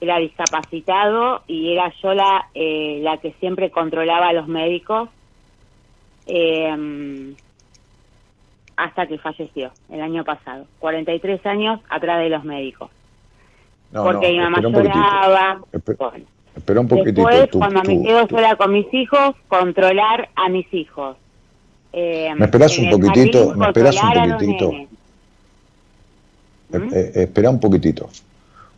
era discapacitado y era yo la, eh, la que siempre controlaba a los médicos eh, hasta que falleció el año pasado. 43 años atrás de los médicos. No, porque no, mi mamá lloraba. Espe- Bueno, Espera un poquitito. Después, tú- cuando me quedo tú- sola con mis hijos, controlar a mis hijos. Eh, ¿Me esperás un poquitito? ¿Me esperás un poquitito? Eh, espera un poquitito.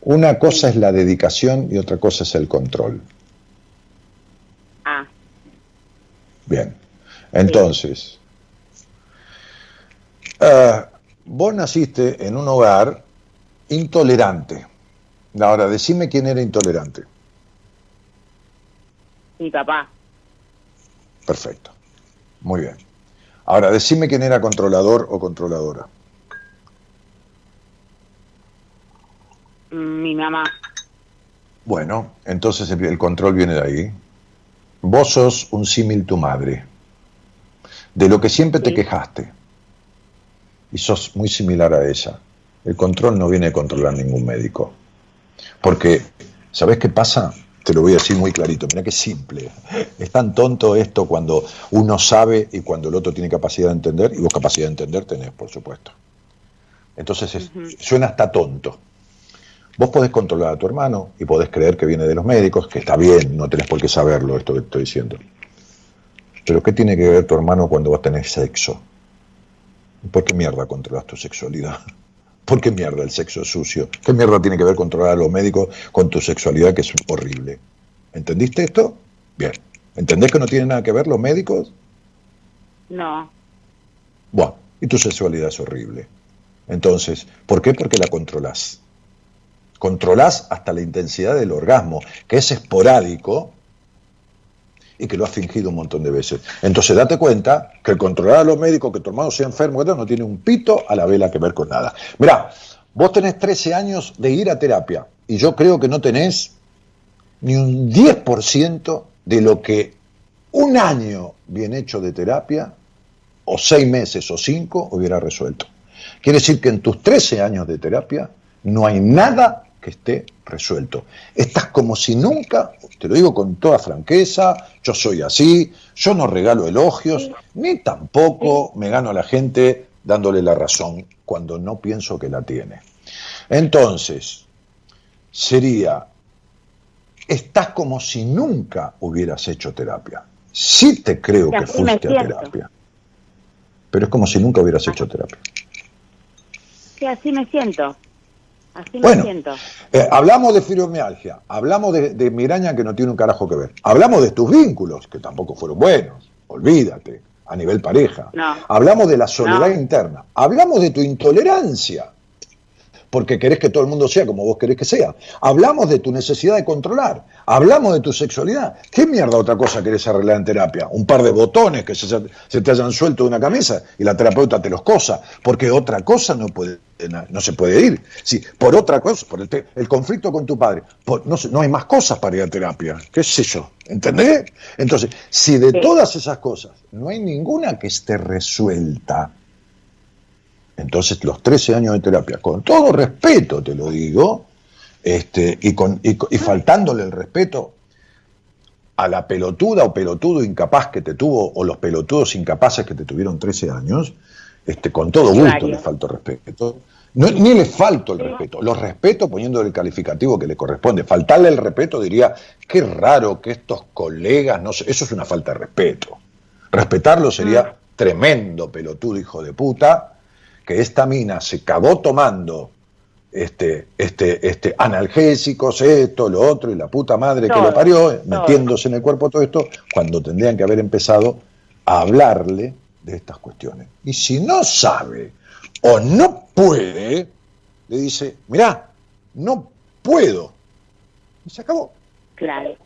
Una cosa es la dedicación y otra cosa es el control. Ah, Bien. Entonces, eh, vos naciste en un hogar intolerante. Ahora, decime quién era intolerante. mi papá. Perfecto. Muy bien. Ahora, decime quién era controlador o controladora. Mi mamá. Bueno, entonces el, el control viene de ahí. Vos sos un símil tu madre, de lo que siempre te Sí. quejaste. Y sos muy similar a ella. El control no viene de controlar ningún médico. Porque, ¿sabés qué pasa? Te lo voy a decir muy clarito, mira qué simple. Es tan tonto esto cuando uno sabe y cuando el otro tiene capacidad de entender, y vos capacidad de entender tenés, por supuesto. Entonces es- suena hasta tonto. Vos podés controlar a tu hermano y podés creer que viene de los médicos, que está bien, no tenés por qué saberlo esto que te estoy diciendo. Pero ¿qué tiene que ver tu hermano cuando vos tenés sexo? ¿Por qué mierda controlas tu sexualidad? [laughs] ¿Por qué mierda el sexo es sucio? ¿Qué mierda tiene que ver controlar a los médicos con tu sexualidad que es horrible? ¿Entendiste esto? Bien. ¿Entendés que no tiene nada que ver los médicos? No, Bueno, y tu sexualidad es horrible. Entonces, ¿por qué? Porque la controlás. Controlás hasta la intensidad del orgasmo, que es esporádico y que lo has fingido un montón de veces. Entonces, date cuenta que el controlar a los médicos, que tu hermano sea enfermo, no tiene un pito a la vela que ver con nada. Mirá, vos tenés 13 años de ir a terapia y yo creo que no tenés ni un 10% de lo que un año bien hecho de terapia o seis meses o cinco hubiera resuelto. Quiere decir que en tus 13 años de terapia no hay nada que esté resuelto. Estás como si nunca, te lo digo con toda franqueza, yo soy así, yo no regalo elogios, ni tampoco me gano a la gente dándole la razón cuando no pienso que la tiene. Entonces, sería, estás como si nunca hubieras hecho terapia. Sí te creo que fuiste a terapia, pero es como si nunca hubieras hecho terapia. sí, así me siento. Así Bueno. siento. Eh, hablamos de fibromialgia, hablamos de, de migraña que no tiene un carajo que ver, hablamos de tus vínculos, que tampoco fueron buenos, olvídate, a nivel pareja. No. Hablamos de la soledad No. interna, hablamos de tu intolerancia, porque querés que todo el mundo sea como vos querés que sea. Hablamos de tu necesidad de controlar, hablamos de tu sexualidad. ¿Qué mierda otra cosa querés arreglar en terapia? Un par de botones que se, se te hayan suelto de una camisa y la terapeuta te los cosa, porque otra cosa no puede no se puede ir. Sí, por otra cosa, por el, conflicto con tu padre, por- no, no hay más cosas para ir a terapia, qué sé yo, ¿entendés? Entonces, si de todas esas cosas no hay ninguna que esté resuelta, entonces, los 13 años de terapia, con todo respeto te lo digo, este, y, con, y, y faltándole el respeto a la pelotuda o pelotudo incapaz que te tuvo, o los pelotudos incapaces que te tuvieron 13 años, este, con todo gusto le falto respeto. No, ni le falto el respeto, los respeto poniéndole el calificativo que le corresponde. Faltarle el respeto diría, qué raro que estos colegas, no sé, eso es una falta de respeto. Respetarlo sería tremendo pelotudo hijo de puta, que esta mina se cagó tomando este, este, este, analgésicos, esto, lo otro, y la puta madre que lo parió, metiéndose en el cuerpo todo esto, cuando tendrían que haber empezado a hablarle de estas cuestiones. Y si no sabe o no puede, le dice, mirá, no puedo. Y se acabó. Claro.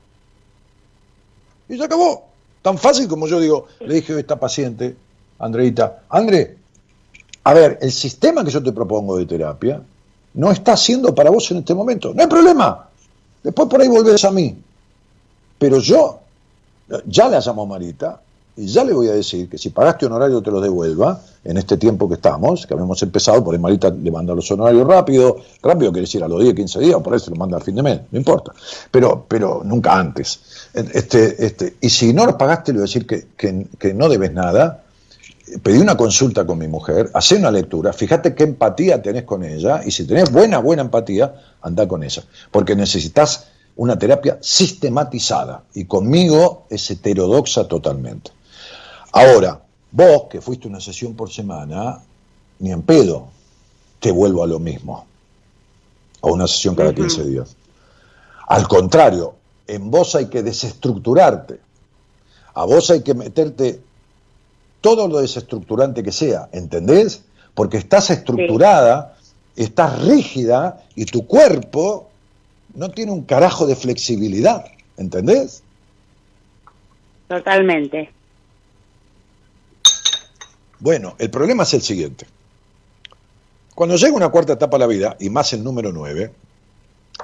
Y se acabó. Tan fácil como yo digo, le dije a esta paciente, Andreita, André, a ver, el sistema que yo te propongo de terapia no está haciendo para vos en este momento. No hay problema. Después por ahí volvés a mí. Pero yo ya la llamo Marita y ya le voy a decir que si pagaste honorario te lo devuelva en este tiempo que estamos, que habíamos empezado, por ahí Marita le manda los honorarios rápido, rápido quiere decir a los 10, 15 días, o por ahí se lo manda al fin de mes, no importa, pero, pero nunca antes. Este, este, y si no los pagaste, le voy a decir que, que no debes nada, pedí una consulta con mi mujer, hacé una lectura, fíjate qué empatía tenés con ella, y si tenés buena, buena empatía, anda con ella, porque necesitas una terapia sistematizada, y conmigo es heterodoxa totalmente. Ahora, vos que fuiste una sesión por semana, ni en pedo te vuelvo a lo mismo, a una sesión cada 15 días. Al contrario, en vos hay que desestructurarte, a vos hay que meterte todo lo desestructurante que sea, ¿entendés? Porque estás estructurada, estás rígida y tu cuerpo no tiene un carajo de flexibilidad, ¿entendés? Totalmente. Bueno, el problema es el siguiente. Cuando llega una cuarta etapa a la vida, y más el número 9,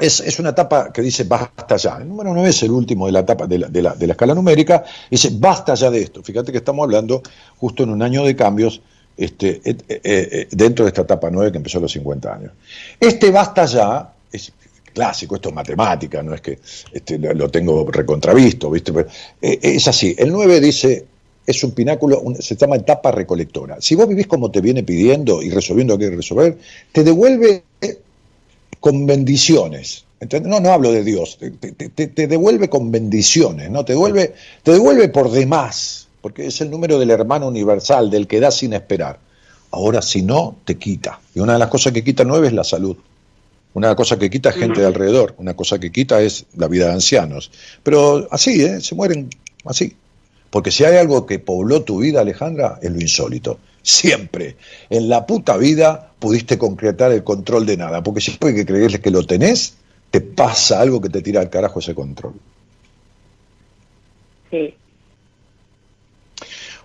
es, es, una etapa que dice basta ya. El número 9 es el último de la etapa de la, de la, escala numérica. Dice basta ya de esto. Fíjate que estamos hablando justo en un año de cambios este, eh, eh, eh, dentro de esta etapa 9 que empezó a los 50 años. Este basta ya es clásico, esto es matemática, no es que este, lo tengo recontravisto, ¿viste? Eh, es así. El 9 dice es un pináculo, se llama etapa recolectora. Si vos vivís como te viene pidiendo y resolviendo lo que hay que resolver, te devuelve con bendiciones. ¿entendés? No, no hablo de Dios, te, te, te, devuelve con bendiciones, ¿no? Te devuelve, te devuelve por demás, porque es el número del hermano universal, del que da sin esperar. Ahora, si no, te quita. Y una de las cosas que quita nueve es la salud. Una cosa que quita es gente de alrededor, una cosa que quita es la vida de ancianos. Pero así, ¿eh? se mueren así. Porque si hay algo que pobló tu vida, Alejandra, es lo insólito. Siempre. En la puta vida pudiste concretar el control de nada. Porque siempre que crees que lo tenés, te pasa algo que te tira al carajo ese control. Sí.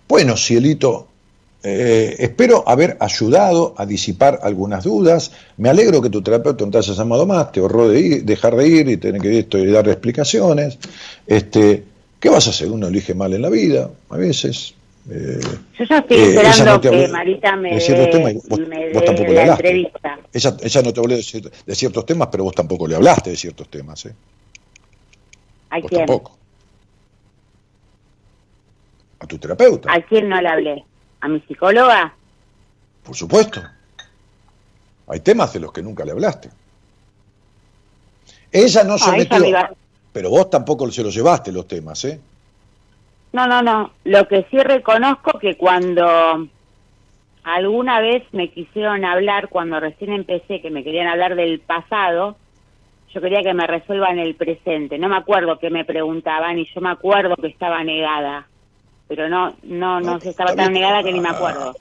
Bueno, cielito, eh, espero haber ayudado a disipar algunas dudas. Me alegro que tu terapeuta no te haya llamado más, te ahorró de ir, dejar de ir y tener que esto y dar explicaciones. Este, ¿Qué vas a hacer? Uno elige mal en la vida, a veces. Eh, Yo ya estoy eh, esperando no que Marita me, vos, vos tampoco dé le hablaste. entrevista. Ella, ella no te habló de, cier- de ciertos temas, pero vos tampoco le hablaste de ciertos temas. ¿eh? ¿A Vos quién? tampoco. A tu terapeuta, ¿A quién no le hablé? ¿A mi psicóloga? por supuesto. Hay temas de los que nunca le hablaste. Ella no se Ah, metió, iba- pero vos tampoco se los llevaste los temas, ¿eh? No, no, no. Lo que sí reconozco que cuando alguna vez me quisieron hablar, cuando recién empecé, que me querían hablar del pasado, yo quería que me resuelvan el presente. No me acuerdo qué me preguntaban y yo me acuerdo que estaba negada. Pero no, no, no, No, se estaba tan negada que ni me acuerdo.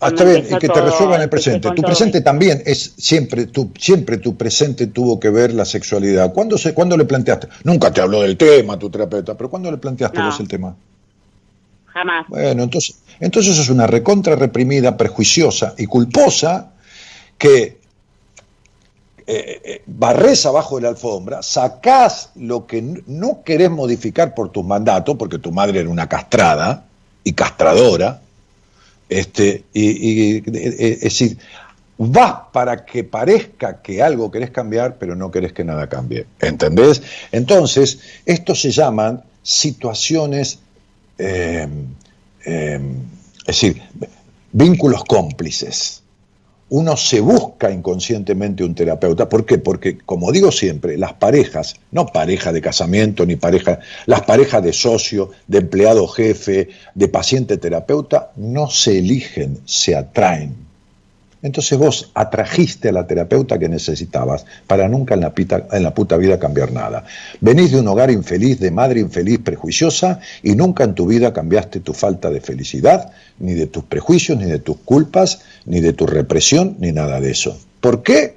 Ah, está bien, y que te resuelvan el empecé presente. Tu presente también es siempre tu, siempre tu presente tuvo que ver la sexualidad. ¿Cuándo, se, ¿Cuándo le planteaste? Nunca te habló del tema tu terapeuta, pero ¿cuándo le planteaste No. vos el tema? Jamás. Bueno, entonces, entonces es una recontra reprimida, prejuiciosa y culposa que eh, eh, barres abajo de la alfombra, sacás lo que no querés modificar por tus mandatos, porque tu madre era una castrada y castradora, este, y, es decir, vas para que parezca que algo querés cambiar, pero no querés que nada cambie. ¿Entendés? Entonces, esto se llaman situaciones, eh, eh, es decir, vínculos cómplices. Uno se busca inconscientemente un terapeuta. ¿Por qué? Porque, como digo siempre, las parejas, no pareja de casamiento ni pareja, las parejas de socio, de empleado jefe, de paciente terapeuta, no se eligen, se atraen. Entonces vos atrajiste a la terapeuta que necesitabas para nunca en la, pita- en la puta vida cambiar nada. Venís de un hogar infeliz, de madre infeliz, prejuiciosa, y nunca en tu vida cambiaste tu falta de felicidad, ni de tus prejuicios, ni de tus culpas, ni de tu represión, ni nada de eso. ¿Por qué?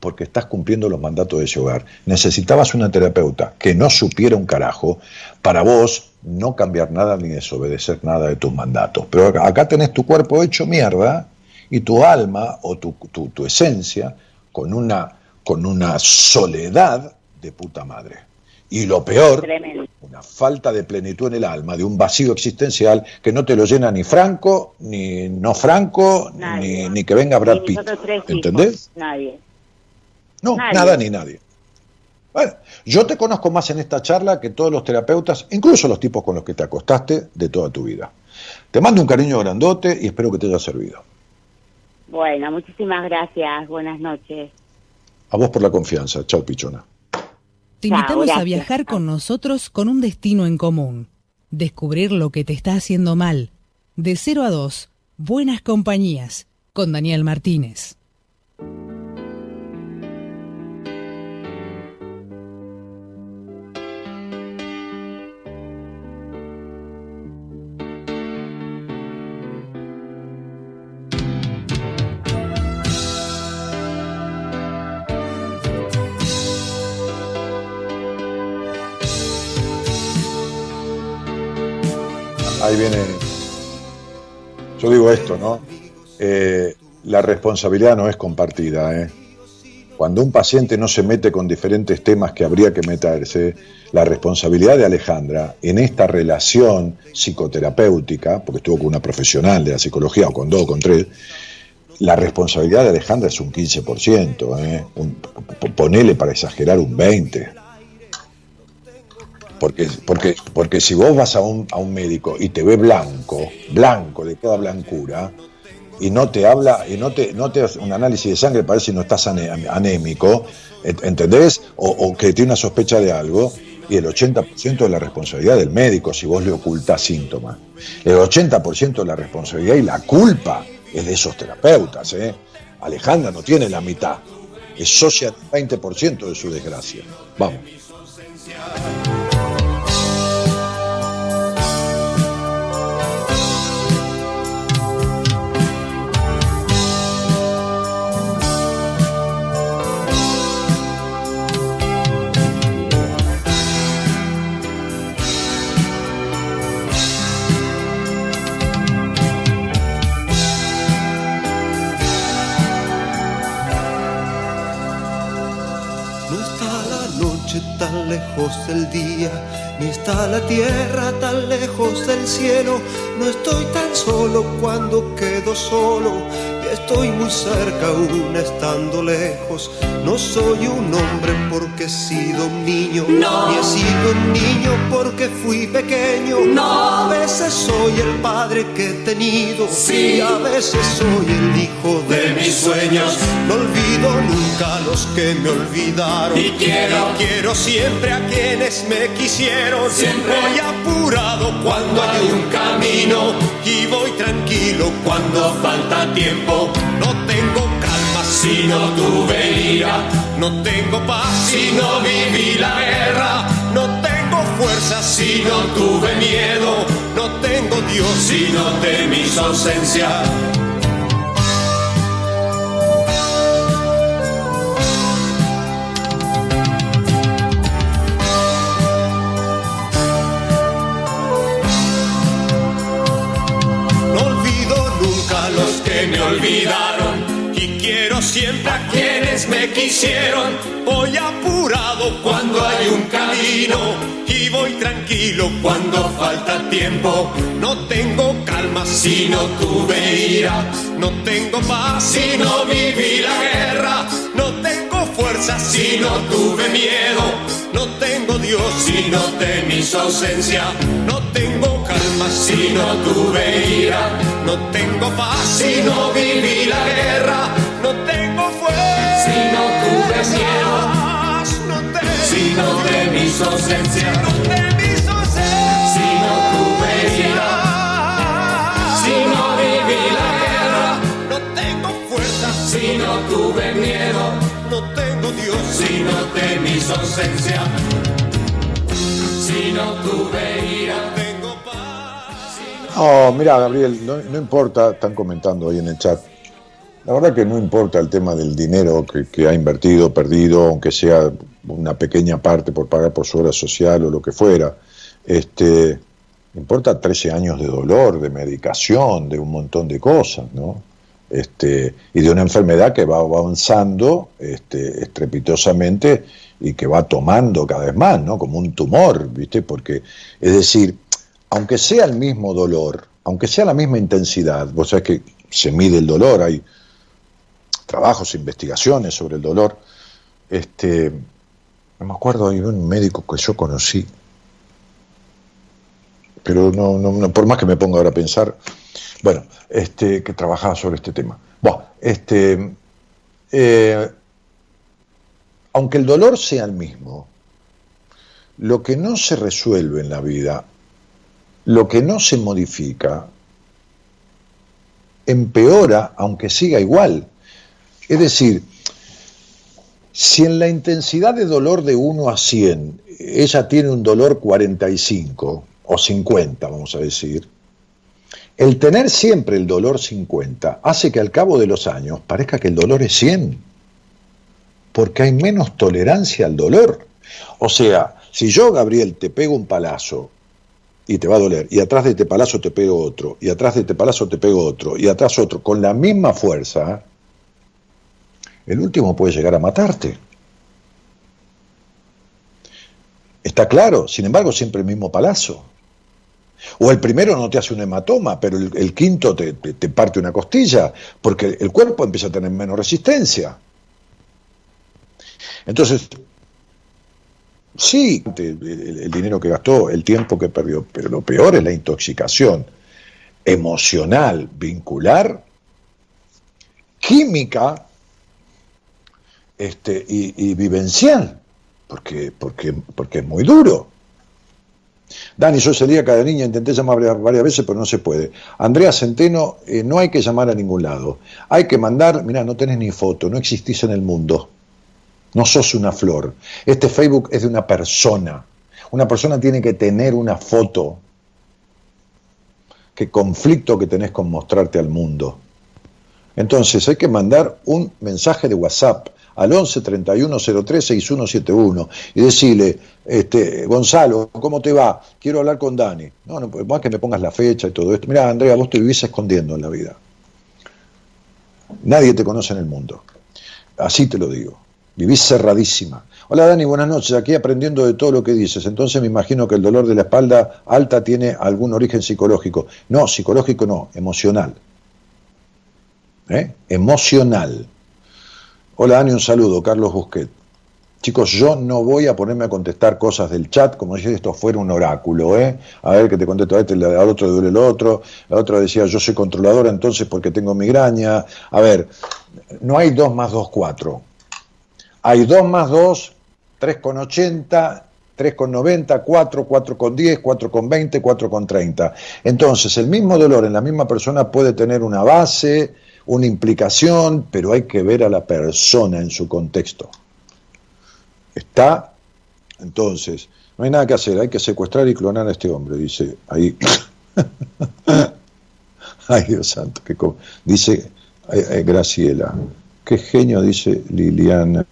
porque estás cumpliendo los mandatos de ese hogar. Necesitabas una terapeuta que no supiera un carajo para vos no cambiar nada ni desobedecer nada de tus mandatos. Pero acá- tenés tu cuerpo hecho mierda y tu alma o tu, tu- tu esencia con una, con una soledad de puta madre. Y lo peor, Tremendo. una falta de plenitud en el alma, de un vacío existencial que no te lo llena ni Franco, ni no Franco, ni, Nadie. ni que venga Brad Pitt. ¿Entendés? Nadie. No, Nadie. nada ni nadie. Bueno, yo te conozco más en esta charla que todos los terapeutas, incluso los tipos con los que te acostaste de toda tu vida. Te mando un cariño grandote y espero que te haya servido. Bueno, muchísimas gracias. Buenas noches. A vos por la confianza. Chao, pichona. Te Chao, invitamos a viajar con nosotros con un destino en común. Descubrir lo que te está haciendo mal. De 0 a 2, Buenas Compañías, con Daniel Martínez. Ahí viene. Yo digo esto, ¿no? Eh, la responsabilidad no es compartida, ¿eh? Cuando un paciente no se mete con diferentes temas que habría que meterse, la responsabilidad de Alejandra en esta relación psicoterapéutica, porque estuvo con una profesional de la psicología, o con dos o con tres, la responsabilidad de Alejandra es un 15%, ¿eh? Ponele para exagerar un 20%. Porque, porque, porque si vos vas a un, a un médico y te ve blanco, blanco, de toda blancura, y no te habla, y no te, no te hace un análisis de sangre, parece que no estás anémico, ent- ¿entendés? O, que tiene una sospecha de algo, y el 80% de la responsabilidad del médico si vos le ocultás síntomas. El 80% de la responsabilidad y la culpa es de esos terapeutas. ¿eh? Alejandra no tiene la mitad, es socia del 20% de su desgracia. Vamos. Tan lejos del día, ni está la tierra tan lejos del cielo. No estoy tan solo cuando quedo solo, y estoy muy cerca aún estando lejos. No soy un hombre porque he sido un niño, ni he sido un niño porque fui pequeño. A veces soy el padre que he tenido, y a veces soy el hijo de, mis sueños. No olvido nunca a los que me olvidaron. Y quiero, quiero siempre a quienes me quisieron. Siempre voy apurado cuando hay un camino y voy tranquilo cuando falta tiempo. No tengo calma si no tuve ira. No tengo paz si no viví la guerra. No tengo fuerza si no tuve miedo. No tengo Dios si no temí su ausencia. Siempre a quienes me quisieron. Voy apurado cuando hay un camino y voy tranquilo cuando falta tiempo. No tengo calma si no tuve ira, no tengo paz si no viví la guerra, no tengo fuerza si no tuve miedo, no tengo Dios si no temí su ausencia, no tengo calma si no tuve ira, no tengo paz si no viví la guerra, fuerza si no tuve miedo, no tengo, si no ausencia, no si no tuve ira, si no viví la guerra, no tengo fuerza si no tuve miedo, no tengo Dios si no temí su ausencia. Si no tuve ira, tengo paz. Oh, mira, Gabriel, no, no importa, están comentando ahí en el chat. La verdad que no importa el tema del dinero que, que, ha invertido, perdido, aunque sea una pequeña parte por pagar por su hora social o lo que fuera. Este, importa 13 años de dolor, de medicación, de un montón de cosas, ¿no? Este, y de una enfermedad que va avanzando este, estrepitosamente y que va tomando cada vez más, ¿no? Como un tumor, ¿viste? Porque, es decir, aunque sea el mismo dolor, aunque sea la misma intensidad, vos sabés que se mide el dolor, hay trabajos, investigaciones sobre el dolor. Este, no me acuerdo, hay un médico que yo conocí, pero no, no, por más que me ponga ahora a pensar, bueno, este, que trabajaba sobre este tema. Bueno, este, eh, aunque el dolor sea el mismo, lo que no se resuelve en la vida, lo que no se modifica, empeora aunque siga igual. Es decir, si en la intensidad de dolor de 1 a 100 ella tiene un dolor 45 o 50, vamos a decir, el tener siempre el dolor 50 hace que al cabo de los años parezca que el dolor es 100, porque hay menos tolerancia al dolor. O sea, si yo, Gabriel, te pego un palazo y te va a doler, y atrás de este palazo te pego otro, y atrás de este palazo te pego otro, y atrás otro, con la misma fuerza, el último puede llegar a matarte. Está claro, sin embargo, siempre el mismo palazo. O el primero no te hace un hematoma, pero el, quinto te, te, parte una costilla, porque el cuerpo empieza a tener menos resistencia. Entonces, sí, el, el dinero que gastó, el tiempo que perdió, pero lo peor es la intoxicación emocional, vincular, química este, y, y vivencial, porque, porque, porque es muy duro. Dani, yo salía cada niña, intenté llamar varias veces, pero no se puede. Andrea Centeno, eh, no hay que llamar a ningún lado. Hay que mandar, mira, no tenés ni foto, no existís en el mundo. No sos una flor. Este Facebook es de una persona. Una persona tiene que tener una foto. Qué conflicto que tenés con mostrarte al mundo. Entonces hay que mandar un mensaje de WhatsApp al 11 31 03 6171 y decirle, este, Gonzalo, ¿cómo te va? Quiero hablar con Dani. No, no, más que me pongas la fecha y todo esto. Mira, Andrea, vos te vivís escondiendo en la vida. Nadie te conoce en el mundo. Así te lo digo. Vivís cerradísima. Hola Dani, buenas noches. Aquí aprendiendo de todo lo que dices. Entonces me imagino que el dolor de la espalda alta tiene algún origen psicológico. No, psicológico no, emocional. ¿Eh? Emocional. Hola Dani, un saludo, Carlos Busquet. Chicos, yo no voy a ponerme a contestar cosas del chat como si esto fuera un oráculo, ¿eh? A ver que te contesto a este, al otro le duele el otro, la otra decía yo soy controladora entonces porque tengo migraña. A ver, no hay 2 más 2, 4. Hay 2 más 2, 3,80, 3,90, 4, 4,10, 4,20, 4,30. Entonces, el mismo dolor en la misma persona puede tener una base, una implicación, pero hay que ver a la persona en su contexto. Está, entonces, no hay nada que hacer, hay que secuestrar y clonar a este hombre, dice ahí. [laughs] Ay, Dios santo, que dice Graciela. Qué genio, dice Liliana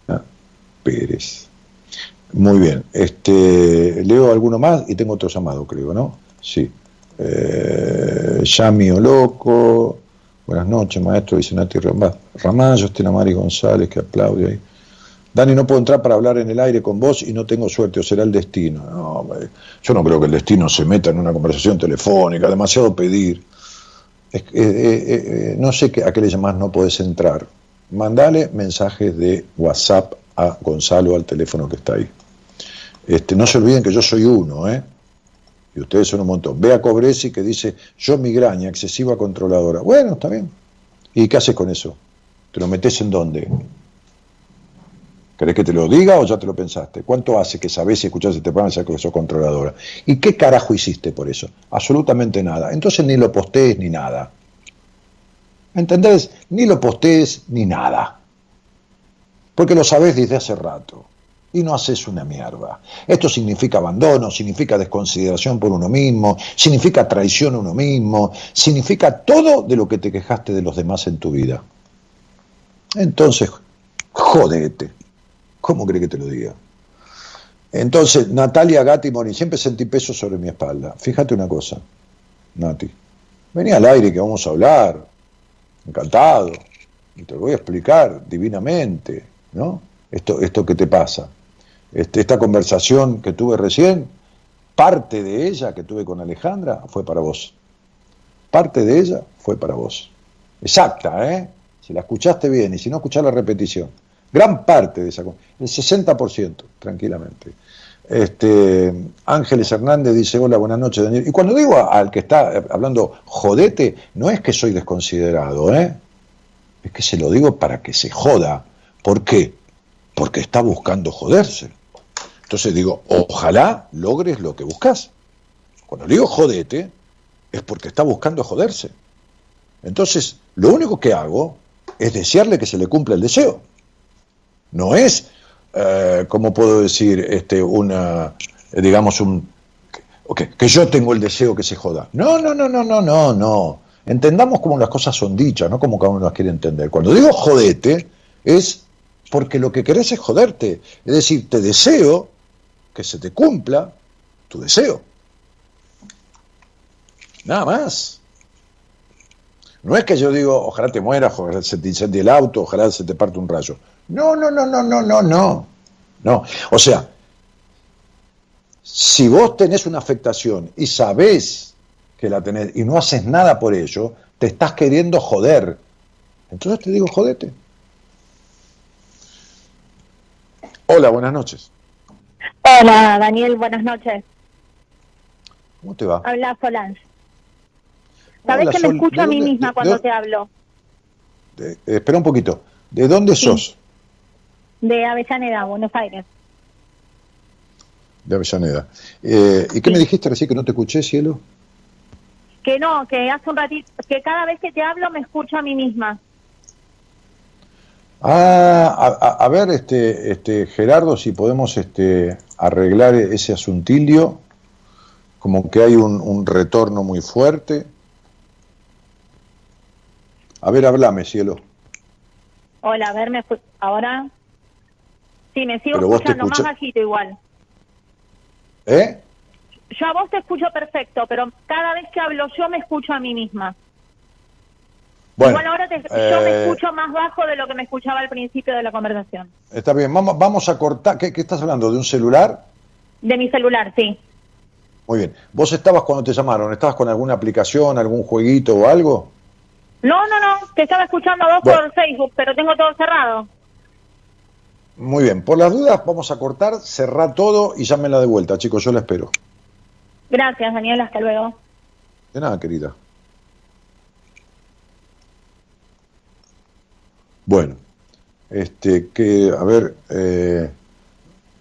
Pérez. Muy bien, este, leo alguno más y tengo otro llamado, creo, ¿no? Sí. Eh, Yami Loco, Buenas noches, maestro, dice Nati Ramallo, Estina Mari González, que aplaude ahí. Dani, no puedo entrar para hablar en el aire con vos y no tengo suerte, o será el destino. No, yo no creo que el destino se meta en una conversación telefónica, demasiado pedir. Eh, eh, eh, no sé a qué le llamás no podés entrar. Mandale mensajes de WhatsApp a Gonzalo al teléfono que está ahí. Este, no se olviden que yo soy uno, ¿eh? Y ustedes son un montón. Ve a Cobresi que dice, yo migraña, excesiva controladora. Bueno, está bien. ¿Y qué haces con eso? ¿Te lo metes en dónde? ¿Querés que te lo diga o ya te lo pensaste? ¿Cuánto hace que sabés y escuchás este programa y que sos controladora? ¿Y qué carajo hiciste por eso? Absolutamente nada. Entonces ni lo postees ni nada. ¿Entendés? Ni lo postees ni nada. Porque lo sabés desde hace rato y no haces una mierda. Esto significa abandono, significa desconsideración por uno mismo, significa traición a uno mismo, significa todo de lo que te quejaste de los demás en tu vida. Entonces, jodete. ¿Cómo cree que te lo diga? Entonces, Natalia Gatti Moni, siempre sentí peso sobre mi espalda. Fíjate una cosa, Nati. Vení al aire que vamos a hablar. Encantado. Y te lo voy a explicar divinamente, ¿no? Esto, esto que te pasa. Este, esta conversación que tuve recién, parte de ella que tuve con Alejandra fue para vos. Parte de ella fue para vos. Exacta, ¿eh? Si la escuchaste bien y si no escuchás la repetición. Gran parte de esa, el 60%, tranquilamente. Este, Ángeles Hernández dice, hola, buenas noches, Daniel. Y cuando digo al que está hablando jodete, no es que soy desconsiderado, ¿eh? Es que se lo digo para que se joda. ¿Por qué? Porque está buscando joderse. Entonces digo, ojalá logres lo que buscas. Cuando digo jodete, es porque está buscando joderse. Entonces, lo único que hago es desearle que se le cumpla el deseo. No es, eh, ¿cómo puedo decir? Este, una, digamos, un. que yo tengo el deseo que se joda. No, no, no, no, no, no, no. Entendamos cómo las cosas son dichas, no como cada uno las quiere entender. Cuando digo jodete, es porque lo que querés es joderte. Es decir, te deseo que se te cumpla tu deseo. Nada más. No es que yo digo, ojalá te mueras, ojalá se te incendie el auto, ojalá se te parte un rayo. No, no, no, no, no, no, no. No. O sea, si vos tenés una afectación y sabés que la tenés y no haces nada por ello, te estás queriendo joder. Entonces te digo, jodete. Hola, buenas noches. Hola, Daniel, buenas noches. ¿Cómo te va? Habla Solange. Sabes Hola, que Sol. me escucho ¿De a mí dónde- misma de- cuando de- te hablo. De- eh, espera un poquito. ¿De dónde Sí. sos? De Avellaneda, Buenos Aires. De Avellaneda. Eh, ¿Y qué me dijiste recién que no te escuché, cielo? Que no, que hace un ratito, que cada vez que te hablo me escucho a mí misma. Ah, a, a- ver, este, este, Gerardo, si podemos este, arreglar ese asuntilio, como que hay un, un retorno muy fuerte. A ver, hablame, cielo. Hola, a ver, me ahora. Sí, me sigo Pero escuchando más bajito igual. ¿Eh? Yo a vos te escucho perfecto, pero cada vez que hablo yo me escucho a mí misma. Bueno, igual ahora te- yo me eh, escucho más bajo de lo que me escuchaba al principio de la conversación. está bien, vamos, vamos a cortar. ¿Qué, qué estás hablando? ¿De un celular? De mi celular, sí. Muy bien. ¿Vos estabas cuando te llamaron? ¿Estabas con alguna aplicación, algún jueguito o algo? No, no, no, te estaba escuchando a vos Bueno. por Facebook, pero tengo todo cerrado. Muy bien. Por las dudas, vamos a cortar, cerrar todo y llámenla de vuelta, chicos. Yo la espero. Gracias, Daniel, hasta luego. De nada, querida. Bueno, este, que, a ver, eh,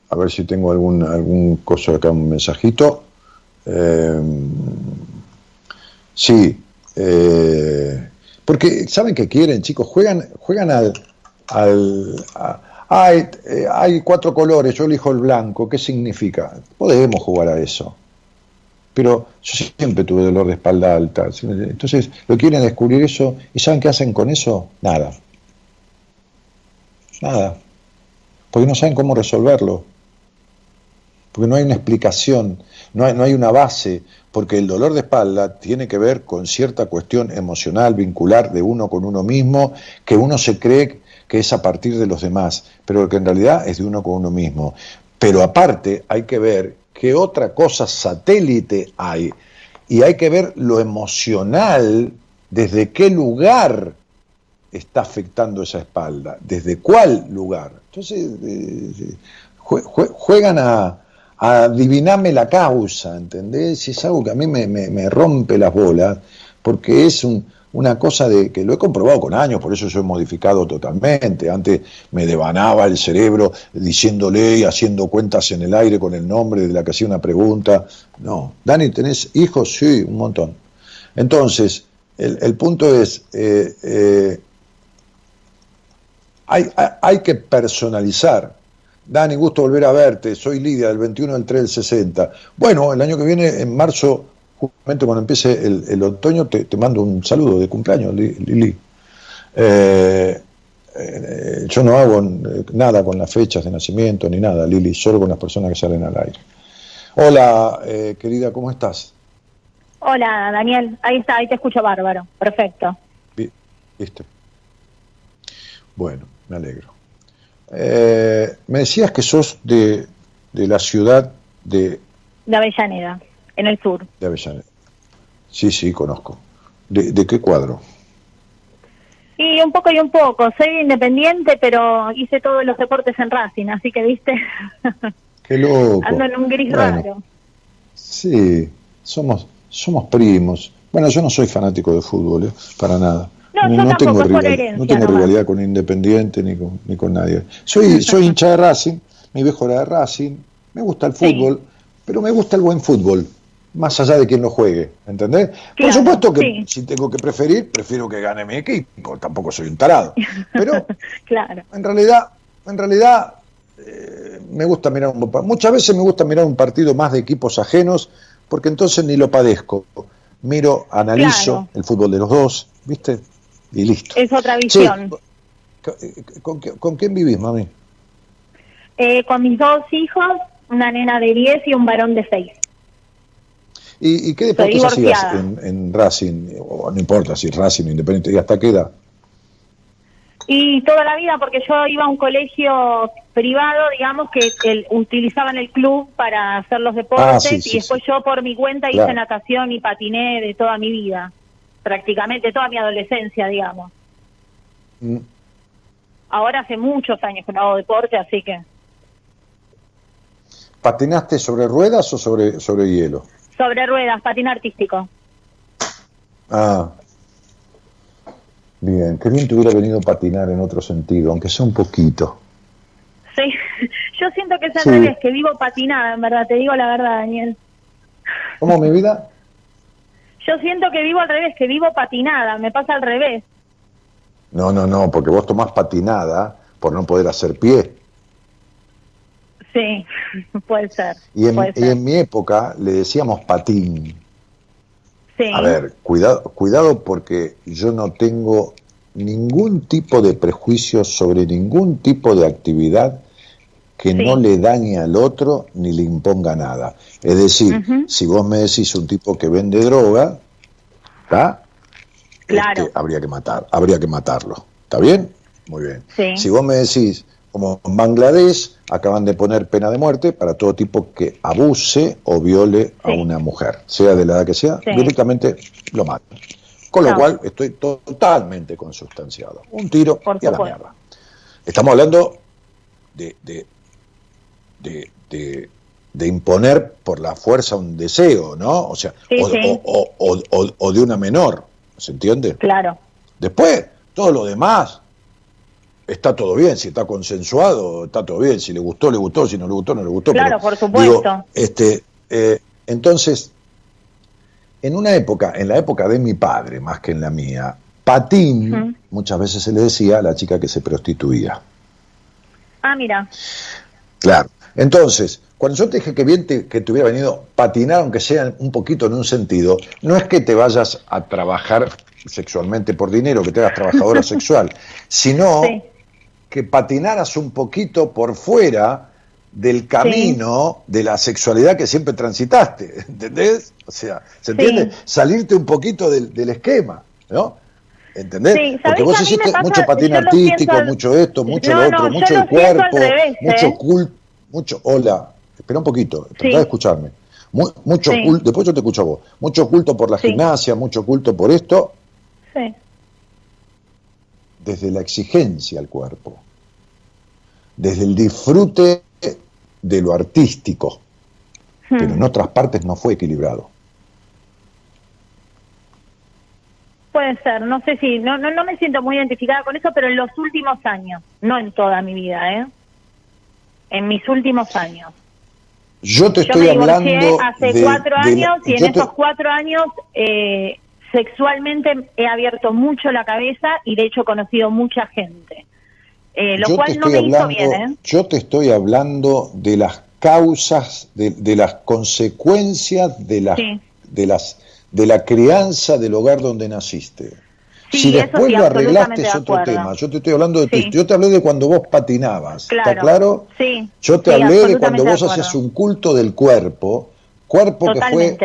a ver si tengo algún, algún coso acá, un mensajito. Eh, sí, eh, porque saben que quieren, chicos, juegan, juegan al, al hay, eh, hay cuatro colores, yo elijo el blanco, ¿qué significa? Podemos jugar a eso pero yo siempre tuve dolor de espalda alta. Entonces, lo quieren descubrir eso y ¿saben qué hacen con eso? Nada. Nada. Porque no saben cómo resolverlo. Porque no hay una explicación, no hay, no hay una base, porque el dolor de espalda tiene que ver con cierta cuestión emocional, vincular de uno con uno mismo, que uno se cree que es a partir de los demás, pero que en realidad es de uno con uno mismo. Pero aparte hay que ver qué otra cosa satélite hay y hay que ver lo emocional, desde qué lugar está afectando esa espalda, desde cuál lugar. Entonces, eh, jue- juegan a, adivinarme la causa, ¿entendés? Y es algo que a mí me, me- rompe las bolas, porque es un- una cosa de que lo he comprobado con años, por eso yo he modificado totalmente. Antes me devanaba el cerebro diciéndole y haciendo cuentas en el aire con el nombre de la que hacía una pregunta. No, Dani, ¿tenés hijos? Sí, un montón. Entonces, el, el punto es, eh, eh, hay, hay, hay que personalizar. Dani, gusto volver a verte. Soy Lidia, del 21 del 3 del 60. Bueno, el año que viene, en marzo, justamente cuando empiece el, el otoño, te, te mando un saludo de cumpleaños, Li- Lili. Eh, eh, yo no hago eh, nada con las fechas de nacimiento ni nada, Lili, solo con las personas que salen al aire. Hola, eh, querida, ¿cómo estás? Hola, Daniel. Ahí está, ahí te escucho bárbaro. Perfecto. Vi- ¿Viste? Bueno, me alegro. Eh, me decías que sos de, de la ciudad de, De Avellaneda, en el sur. de Avellaneda. Sí, sí, conozco. ¿De, de qué cuadro? Y un poco y un poco. Soy independiente, pero hice todos los deportes en Racing, así que, viste, [laughs] Qué loco. ando en un gris Bueno, raro. Sí, somos, somos primos. Bueno, yo no soy fanático de fútbol, ¿eh? para nada. No, yo tampoco, tengo, es por rival- herencia no tengo nomás. rivalidad con Independiente ni con, ni con nadie. Soy, soy hincha de Racing, mi viejo era de Racing, me gusta el Sí. fútbol, pero me gusta el buen fútbol, más allá de quien lo juegue, ¿entendés? Por supuesto que sí. si tengo que preferir, prefiero que gane mi equipo, tampoco soy un tarado. Pero [laughs] Claro. en realidad, en realidad eh, me gusta mirar un muchas veces me gusta mirar un partido más de equipos ajenos porque entonces ni lo padezco. Miro, analizo Claro. el fútbol de los dos, ¿viste? Y listo. Es otra visión. ¿con, con, quién vivís, mami? Eh, con mis dos hijos, una nena de 10 y un varón de 6. ¿Y, y qué deportes hacías en, en Racing? O no importa si Racing o Independiente, ¿y hasta qué edad? Y toda la vida, porque yo iba a un colegio privado, digamos, que el- utilizaban el club para hacer los deportes Ah, sí, sí, y después yo por mi cuenta Claro. hice natación y patiné de toda mi vida, prácticamente toda mi adolescencia, digamos. Mm, Ahora hace muchos años que no hago deporte, así que ¿Patinaste sobre ruedas o sobre, sobre hielo? sobre ruedas, patín artístico. Ah. Bien, qué bien te hubiera venido patinar en otro sentido, aunque sea un poquito. Sí, [laughs] yo siento que es al Sí. revés, que vivo patinada, en verdad, te digo la verdad, Daniel. ¿Cómo mi vida? Yo siento que vivo al revés, que vivo patinada, me pasa al revés. No, no, no, porque vos tomás patinada por no poder hacer pie. Sí, [laughs] puede ser. Y en, puede y ser. en mi época le decíamos patín. Sí. A ver, cuidado, cuidado porque yo no tengo ningún tipo de prejuicio sobre ningún tipo de actividad que Sí. no le dañe al otro ni le imponga nada. Es decir, si vos me decís un tipo que vende droga, ¿está? Claro. Este, habría que matar, habría que matarlo. ¿Está bien? Muy bien. Sí. Si vos me decís, como en Bangladesh acaban de poner pena de muerte para todo tipo que abuse o viole a una mujer, sea de la edad que sea, directamente lo matan. Con lo No. cual estoy totalmente consustanciado. Un tiro Por y a la mierda. Estamos hablando de, de, de, de- de imponer por la fuerza un deseo, ¿no? O sea, Sí, o, sí. o- de una menor, ¿se entiende? Claro. Después, todo lo demás está todo bien, si está consensuado, está todo bien, si le gustó, le gustó, si no le gustó, no le gustó. Claro, pero, por supuesto. este, eh, entonces, en una época, en la época de mi padre, más que en la mía, patín, muchas veces se le decía a la chica que se prostituía. Ah, mira. Claro. Entonces, cuando yo te dije que bien te- que te hubiera venido patinar, aunque sea un poquito en un sentido, no es que te vayas a trabajar sexualmente por dinero, que te hagas trabajadora [laughs] sexual, sino Sí. que patinaras un poquito por fuera del camino de la sexualidad que siempre transitaste, [laughs] ¿entendés? O sea, ¿se Sí. entiende? Salirte un poquito del, del esquema, ¿no? ¿Entendés? Sí, ¿sabés Porque vos hiciste pasa? mucho patín artístico, al- mucho esto, mucho No, lo otro, no, mucho el cuerpo, revés, mucho ¿eh? culto, mucho, hola, espera un poquito, tratá de escucharme. Mu- mucho Sí. culto, después yo te escucho a vos, mucho culto por la Sí. gimnasia, mucho culto por esto, Sí. desde la exigencia al cuerpo, desde el disfrute de lo artístico, pero Hmm. en otras partes no fue equilibrado. Puede ser, no sé si, no, no, no me siento muy identificada con eso, pero en los últimos años, no en toda mi vida, ¿eh? En mis últimos años. Yo te Yo estoy me divorcié hablando hace de- cuatro de años y en yo te- esos cuatro años eh, sexualmente he abierto mucho la cabeza y de hecho he conocido mucha gente. Eh, lo yo cual no me hizo hablando, bien, ¿eh? yo te estoy hablando de las causas, de, de las consecuencias de las, Sí. de las, de la crianza del hogar donde naciste. Sí, si eso después sí, lo arreglaste es otro tema. Yo te estoy hablando de tu- yo te hablé de cuando vos patinabas. ¿Está Claro. Sí, Yo te hablé de cuando vos hacías un culto del cuerpo, cuerpo que fue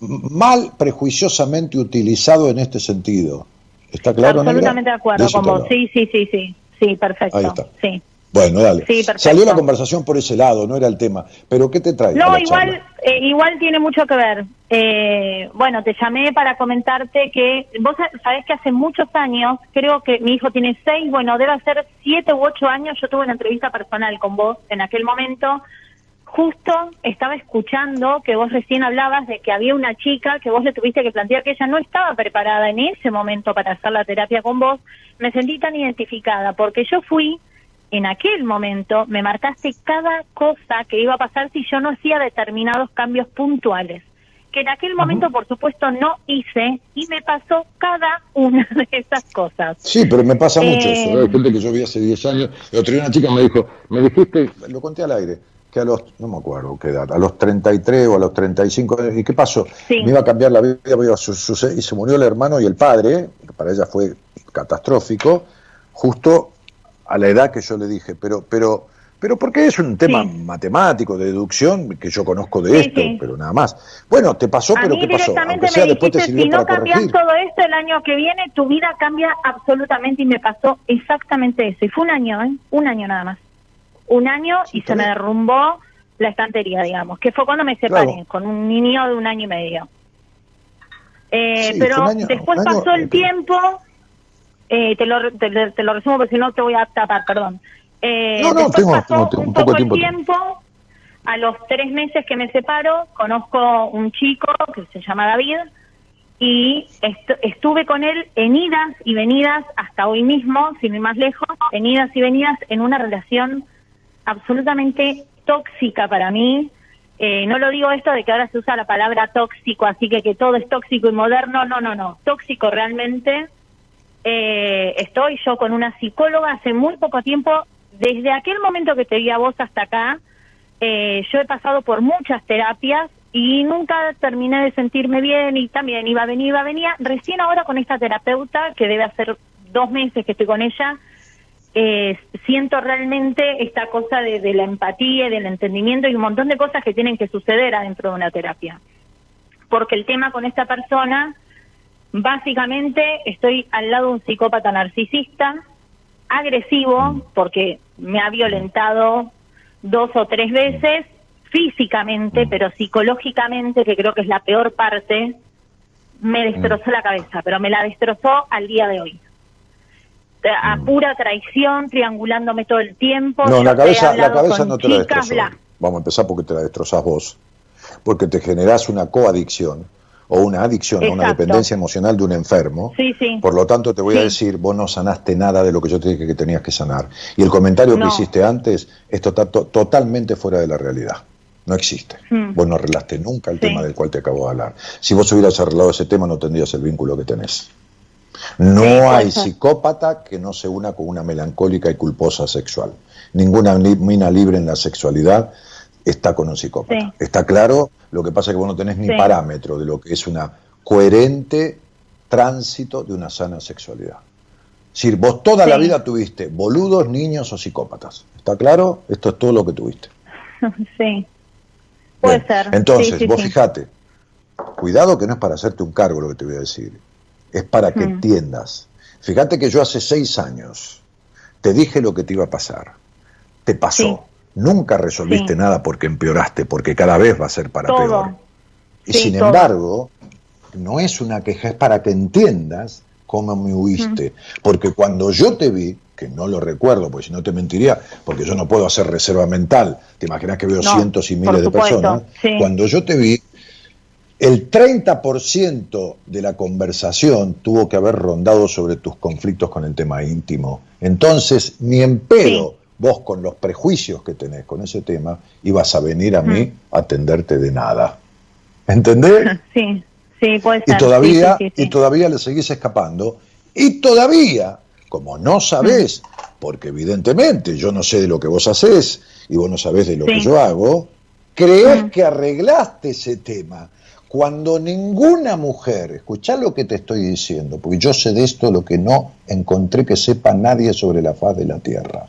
mal prejuiciosamente utilizado en este sentido. ¿Está claro, Negra? absolutamente de acuerdo hablaba. Sí, sí, sí, sí. Sí, perfecto. Ahí está. Sí. Bueno, dale. Sí. Salió la conversación por ese lado, no era el tema. Pero ¿qué te trae? No, igual, eh, igual tiene mucho que ver. Eh, bueno, te llamé para comentarte que vos sabés que hace muchos años, creo que mi hijo tiene seis, bueno, debe ser siete u ocho años, yo tuve una entrevista personal con vos en aquel momento. Justo estaba escuchando que vos recién hablabas de que había una chica que vos le tuviste que plantear que ella no estaba preparada en ese momento para hacer la terapia con vos. Me sentí tan identificada porque yo fui en aquel momento me marcaste cada cosa que iba a pasar si yo no hacía determinados cambios puntuales, que en aquel momento, por supuesto, no hice y me pasó cada una [laughs] de esas cosas. Sí, pero me pasa mucho Eh, eso. Hay gente que yo vi hace 10 años. El otro día una chica me dijo, me dijiste, lo conté al aire, que a los, no me acuerdo qué edad, a los 33 o a los 35, ¿y qué pasó? Sí. Me iba a cambiar la vida, a su- su- y se murió el hermano y el padre, que para ella fue catastrófico, justo a la edad que yo le dije, pero, pero, pero porque es un tema Sí. matemático, de deducción, que yo conozco de Sí, esto, sí. pero nada más. Bueno, te pasó, A pero ¿qué pasó? directamente Aunque sea me después te dijiste, sirvió si no cambias corregir. todo esto el año que viene, tu vida cambia absolutamente y me pasó exactamente eso. Y fue un año, ¿eh? Un año nada más. Un año y se me derrumbó la estantería, digamos, que fue cuando me separé, Claro. con un niño de un año y medio. Eh, pero año- después pasó el tiempo, eh, te, lo, te, te lo resumo porque si no te voy a tapar, perdón. Eh, No, no, tengo- pasó tengo un poco poco tiempo. tiempo, a los tres meses que me separo, conozco un chico que se llama David y est- estuve con él en idas y venidas hasta hoy mismo, sin ir más lejos, en idas y venidas en una relación absolutamente tóxica para mí. Eh, no lo digo esto de que ahora se usa la palabra tóxico, así que que todo es tóxico y moderno, no, no, no, tóxico realmente. Eh, estoy yo con una psicóloga hace muy poco tiempo, desde aquel momento que te vi a vos hasta acá, eh, yo he pasado por muchas terapias y nunca terminé de sentirme bien y también iba a venir, iba a venir. Recién ahora con esta terapeuta, que debe hacer dos meses que estoy con ella, eh, siento realmente esta cosa de, de la empatía y del entendimiento y un montón de cosas que tienen que suceder adentro de una terapia. Porque el tema con esta persona, básicamente estoy al lado de un psicópata narcisista, agresivo, porque me ha violentado dos o tres veces, físicamente, pero psicológicamente, que creo que es la peor parte, me destrozó la cabeza, pero me la destrozó al día de hoy. A pura traición, triangulándome todo el tiempo. No, la cabeza, la cabeza no te la destrozó. bla. Vamos a empezar porque te la destrozás vos. Porque te generás una coadicción o una adicción o una dependencia emocional de un enfermo. Sí, sí. Por lo tanto, te voy a decir, vos no sanaste nada de lo que yo te dije que tenías que sanar. Y el comentario No. que hiciste antes esto está to- totalmente fuera de la realidad. No existe. Mm. Vos no arreglaste nunca el tema del cual te acabo de hablar. Si vos hubieras arreglado ese tema, no tendrías el vínculo que tenés. No hay psicópata que no se una con una melancólica y culposa sexual. Ninguna mina libre en la sexualidad está con un psicópata. Sí. Está claro, lo que pasa es que vos no tenés ni Sí. parámetro de lo que es una coherente tránsito de una sana sexualidad. Es decir, vos toda la vida tuviste boludos, niños o psicópatas. ¿Está claro? Esto es todo lo que tuviste. [laughs] sí. Puede Bien, ser. Entonces, vos fijate, cuidado que no es para hacerte un cargo lo que te voy a decir, es para que Mm. entiendas. Fíjate que yo hace seis años te dije lo que te iba a pasar, te pasó. Nunca resolviste Sí. nada porque empeoraste, porque cada vez va a ser para Todo. peor. Y Sí, sin todo. embargo, no es una queja, es para que entiendas cómo me huiste. Porque cuando yo te vi, que no lo recuerdo, porque si no te mentiría, porque yo no puedo hacer reserva mental, te imaginas que veo No, cientos y miles de personas, sí. cuando yo te vi, el 30% de la conversación tuvo que haber rondado sobre tus conflictos con el tema íntimo. Entonces, ni en pedo. Vos con los prejuicios que tenés con ese tema, ibas a venir a mí a atenderte de nada. ¿Entendés? [laughs] Sí, sí, puede ser. y todavía, Sí, sí, sí, y todavía le seguís escapando. Y todavía, como no sabés, porque evidentemente yo no sé de lo que vos hacés y vos no sabés de lo que yo hago, crees que arreglaste ese tema. Cuando ninguna mujer, escuchá lo que te estoy diciendo, porque yo sé de esto lo que no encontré que sepa nadie sobre la faz de la Tierra.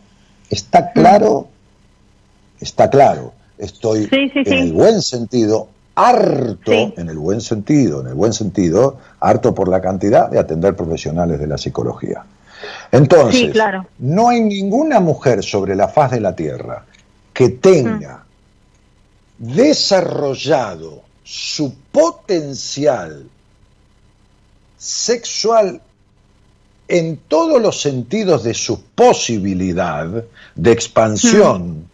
¿Está claro? Está claro. Estoy Sí, sí, en sí. el buen sentido, harto, en el buen sentido, en el buen sentido, harto por la cantidad de atender profesionales de la psicología. Entonces, claro. no hay ninguna mujer sobre la faz de la Tierra que tenga desarrollado su potencial sexual en todos los sentidos de su posibilidad de expansión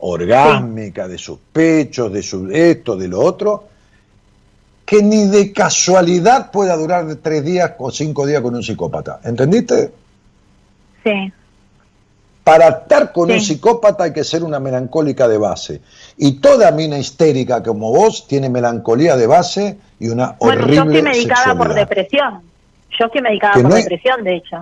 orgásmica, de sus pechos, de su esto, de lo otro, que ni de casualidad pueda durar de tres días o cinco días con un psicópata. ¿Entendiste? Sí, Para estar con Sí. un psicópata hay que ser una melancólica de base. Y toda mina histérica como vos tiene melancolía de base y una bueno, horrible yo estoy medicada por depresión. Yo estoy medicada Que por no depresión, de hecho.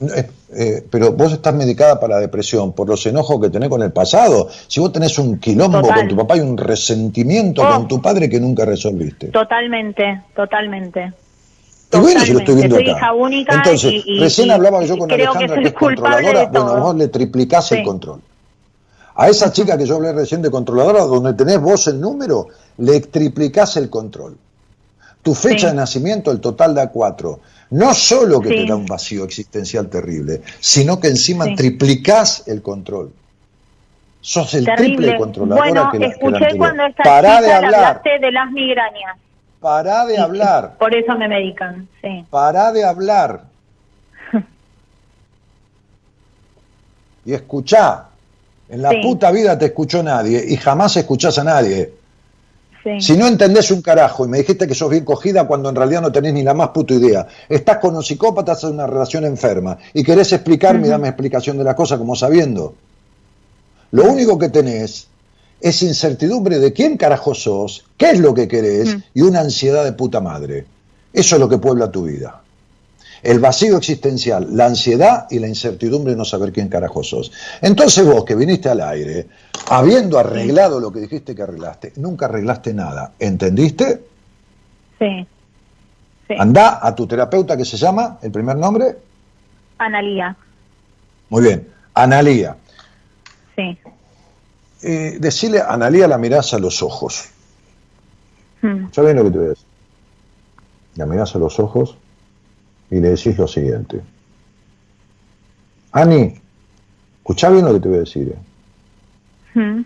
Eh, eh, pero vos estás medicada para la depresión por los enojos que tenés con el pasado. Si vos tenés un quilombo Total. con tu papá y un resentimiento Oh. con tu padre que nunca resolviste. Totalmente, totalmente. Y bueno, si lo estoy viendo Soy acá. hija única Entonces, y- y- recién y- hablaba yo con que Alejandra, soy que es controladora. Bueno, vos le triplicás el control. A esa chica que yo hablé recién de controladora, donde tenés vos el número, le triplicás el control. Tu fecha Sí. de nacimiento, el total da cuatro. No solo que Sí. te da un vacío existencial terrible, sino que encima Sí. triplicás el control. Sos el Terrible. triple controladora Bueno, que la, que la escuché cuando esta Pará de hablar, hablaste de las migrañas. pará de hablar, Por eso me medican, sí. pará de hablar. [laughs] Y escuchá. En la puta vida te escuchó nadie y jamás escuchás a nadie. Sí. Si no entendés un carajo y me dijiste que sos bien cogida cuando en realidad no tenés ni la más puta idea, estás con un psicópata, estás en una relación enferma y querés explicarme y darme explicación de las cosas como sabiendo. Lo único que tenés es incertidumbre de quién carajo sos, qué es lo que querés y una ansiedad de puta madre. Eso es lo que puebla tu vida. El vacío existencial, la ansiedad y la incertidumbre de no saber quién carajo sos. Entonces vos que viniste al aire, habiendo arreglado lo que dijiste que arreglaste, nunca arreglaste nada. ¿Entendiste? Sí. Sí. Andá a tu terapeuta que se llama, el primer nombre. Analía. Muy bien, Analía. Sí. Eh, decirle a Analía la mirás a los ojos. Mm. ¿Sabes lo que te voy a decir? La mirás a los ojos y le decís lo siguiente. Ani, escuchá bien lo que te voy a decir. eh. Mm.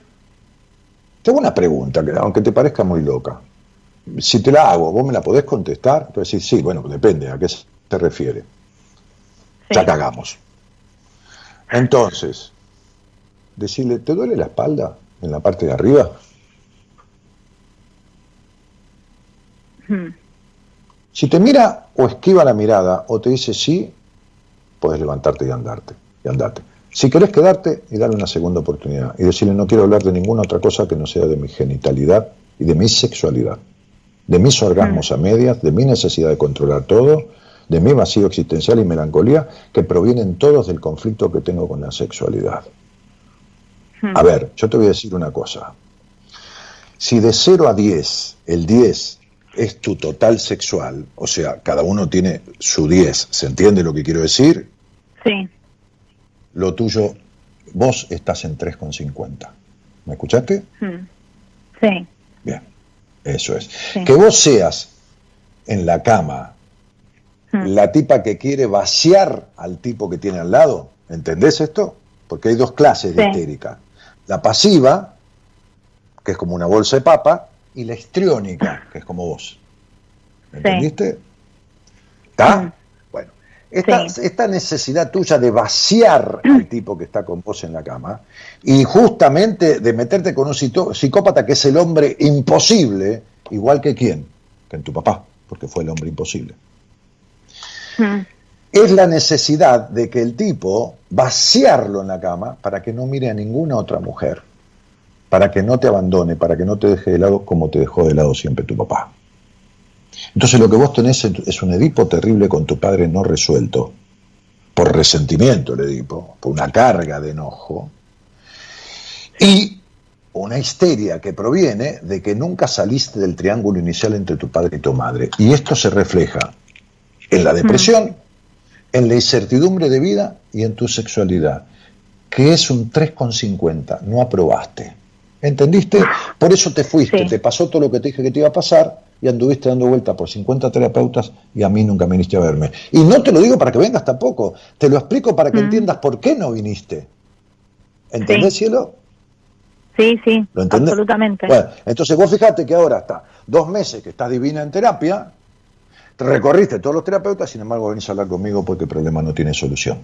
Tengo una pregunta, que aunque te parezca muy loca. Si te la hago, ¿vos me la podés contestar? Tú decís, sí, bueno, depende, ¿a qué se refiere? Sí. Ya cagamos. Entonces, decirle, ¿te duele la espalda en la parte de arriba? Mm. Si te mira o esquiva la mirada o te dice sí, puedes levantarte y andarte, y andarte. Si querés quedarte y darle una segunda oportunidad y decirle no quiero hablar de ninguna otra cosa que no sea de mi genitalidad y de mi sexualidad, de mis orgasmos a medias, de mi necesidad de controlar todo, de mi vacío existencial y melancolía que provienen todos del conflicto que tengo con la sexualidad. A ver, yo te voy a decir una cosa. Si de 0 a 10, el 10 es tu total sexual, o sea, cada uno tiene su 10, ¿se entiende lo que quiero decir? Sí. Lo tuyo, vos estás en 3,50. ¿Me escuchaste? Mm. Sí. Bien, eso es. Sí. Que vos seas en la cama Mm. la tipa que quiere vaciar al tipo que tiene al lado, ¿entendés esto? Porque hay dos clases de histérica. La pasiva, que es como una bolsa de papa, y la histriónica, que es como vos. ¿Me Sí. ¿Entendiste? ¿Está? Bueno, esta, Sí. esta necesidad tuya de vaciar al tipo que está con vos en la cama y justamente de meterte con un psicópata que es el hombre imposible, igual que quién, que en tu papá, porque fue el hombre imposible Mm. es la necesidad de que el tipo vaciarlo en la cama para que no mire a ninguna otra mujer, para que no te abandone, para que no te deje de lado como te dejó de lado siempre tu papá. Entonces lo que vos tenés es- es un Edipo terrible con tu padre no resuelto, por resentimiento el Edipo, por una carga de enojo, y una histeria que proviene de que nunca saliste del triángulo inicial entre tu padre y tu madre. Y esto se refleja en la depresión, en la incertidumbre de vida y en tu sexualidad, que es un 3,50, no aprobaste. ¿Entendiste? Por eso te fuiste, Sí. te pasó todo lo que te dije que te iba a pasar y anduviste dando vuelta por 50 terapeutas y a mí nunca viniste a verme. Y no te lo digo para que vengas tampoco, te lo explico para que entiendas por qué no viniste. ¿Entendés, Sí. cielo? Sí, sí, ¿Lo entendés? absolutamente. Bueno, entonces vos fijate que ahora está dos meses que estás divina en terapia, te recorriste todos los terapeutas, sin embargo venís a hablar conmigo porque el problema no tiene solución.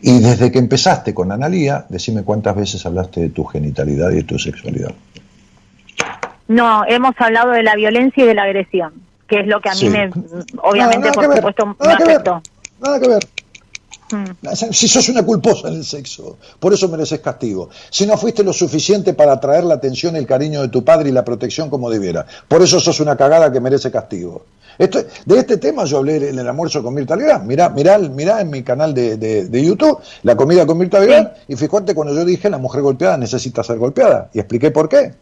Y desde que empezaste con Analía, decime cuántas veces hablaste de tu genitalidad y de tu sexualidad. No, hemos hablado de la violencia y de la agresión, que es lo que a mí Sí. me, obviamente, Nada por ver, supuesto, me ver, afectó. Nada que ver. Mm. Si sos una culposa en el sexo, por eso mereces castigo. Si no fuiste lo suficiente para atraer la atención y el cariño de tu padre y la protección como debiera, por eso sos una cagada que merece castigo. Esto, de este tema yo hablé en el almuerzo con Mirta Legrand. Mirá, mirá, mirá en mi canal de, de- de YouTube la comida con Mirta Legrand y fíjate cuando yo dije la mujer golpeada necesita ser golpeada y expliqué por qué.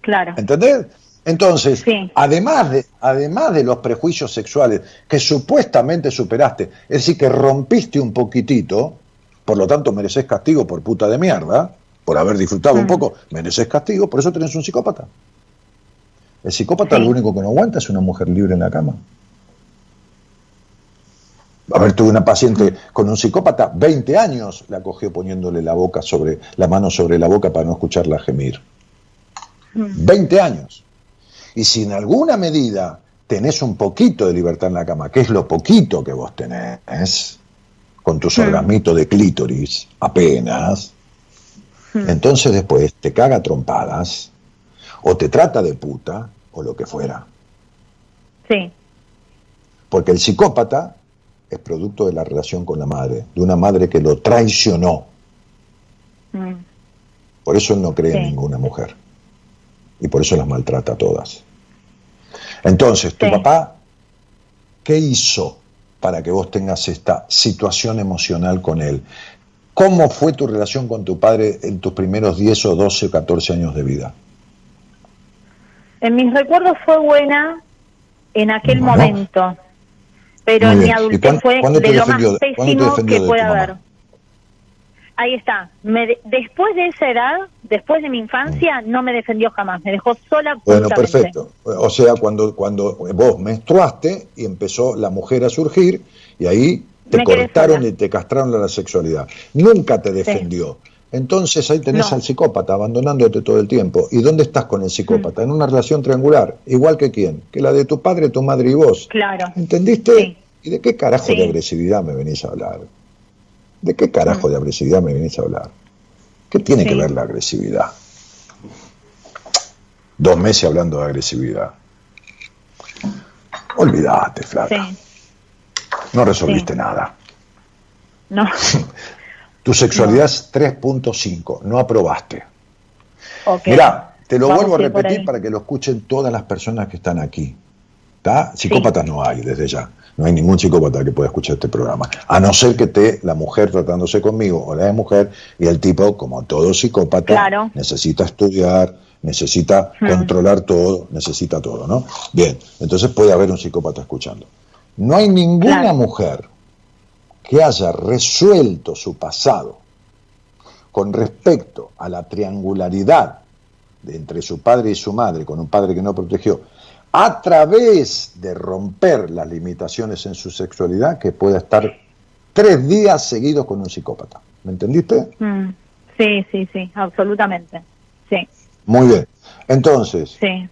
Claro. ¿Entendés? Entonces, Sí. además, de, además de los prejuicios sexuales que supuestamente superaste, es decir, que rompiste un poquitito, por lo tanto mereces castigo por puta de mierda, por haber disfrutado Mm. un poco, mereces castigo, por eso tenés un psicópata. El psicópata Sí. lo único que no aguanta es una mujer libre en la cama. A ver, tuve una paciente con un psicópata, 20 años la cogió poniéndole la boca sobre, la mano sobre la boca para no escucharla gemir. 20 años. Y si en alguna medida tenés un poquito de libertad en la cama, que es lo poquito que vos tenés, con tus orgasmitos de clítoris, apenas, entonces después te caga trompadas, o te trata de puta, o lo que fuera. Sí, Porque el psicópata es producto de la relación con la madre, de una madre que lo traicionó. Mm. Por eso él no cree en ninguna mujer. Y por eso las maltrata a todas. Entonces, tu Sí. papá, ¿qué hizo para que vos tengas esta situación emocional con él? ¿Cómo fue tu relación con tu padre en tus primeros 10 o 12 o 14 años de vida? En mis recuerdos fue buena en aquel Bueno. momento, pero en mi bien. ¿Y adultez fue de lo más pésimo que de puede haber. Ahí está. Me de- después de esa edad, después de mi infancia, no me defendió jamás. Me dejó sola Bueno, perfecto. O sea, cuando, cuando vos menstruaste y empezó la mujer a surgir, y ahí te Me cortaron y te castraron la sexualidad. Nunca te defendió. Entonces ahí tenés No. al psicópata abandonándote todo el tiempo. ¿Y dónde estás con el psicópata? Mm. En una relación triangular. ¿Igual que quién? Que la de tu padre, tu madre y vos. Claro. ¿Entendiste? Sí. ¿Y de qué carajo Sí. de agresividad me venís a hablar? ¿De qué carajo de agresividad me venís a hablar? ¿Qué tiene Sí. que ver la agresividad? Dos meses hablando de agresividad. Olvídate, flaca. Sí. No resolviste Sí. nada. No. [laughs] Tu sexualidad es 3.5, no aprobaste. Ok. Mirá, te lo Vamos vuelvo a repetir para que lo escuchen todas las personas que están aquí. ¿Está? Psicópatas no hay desde ya. No hay ningún psicópata que pueda escuchar este programa. A no ser que esté la mujer tratándose conmigo o la de mujer y el tipo, como todo psicópata, Claro. necesita estudiar, necesita Hmm. controlar todo, necesita todo, ¿no? Bien, entonces puede haber un psicópata escuchando. No hay ninguna Claro. mujer que haya resuelto su pasado con respecto a la triangularidad de entre su padre y su madre, con un padre que no protegió, a través de romper las limitaciones en su sexualidad, que pueda estar tres días seguidos con un psicópata. ¿Me entendiste? Mm. Sí, sí, sí, absolutamente. Sí, Muy bien. Entonces, sí.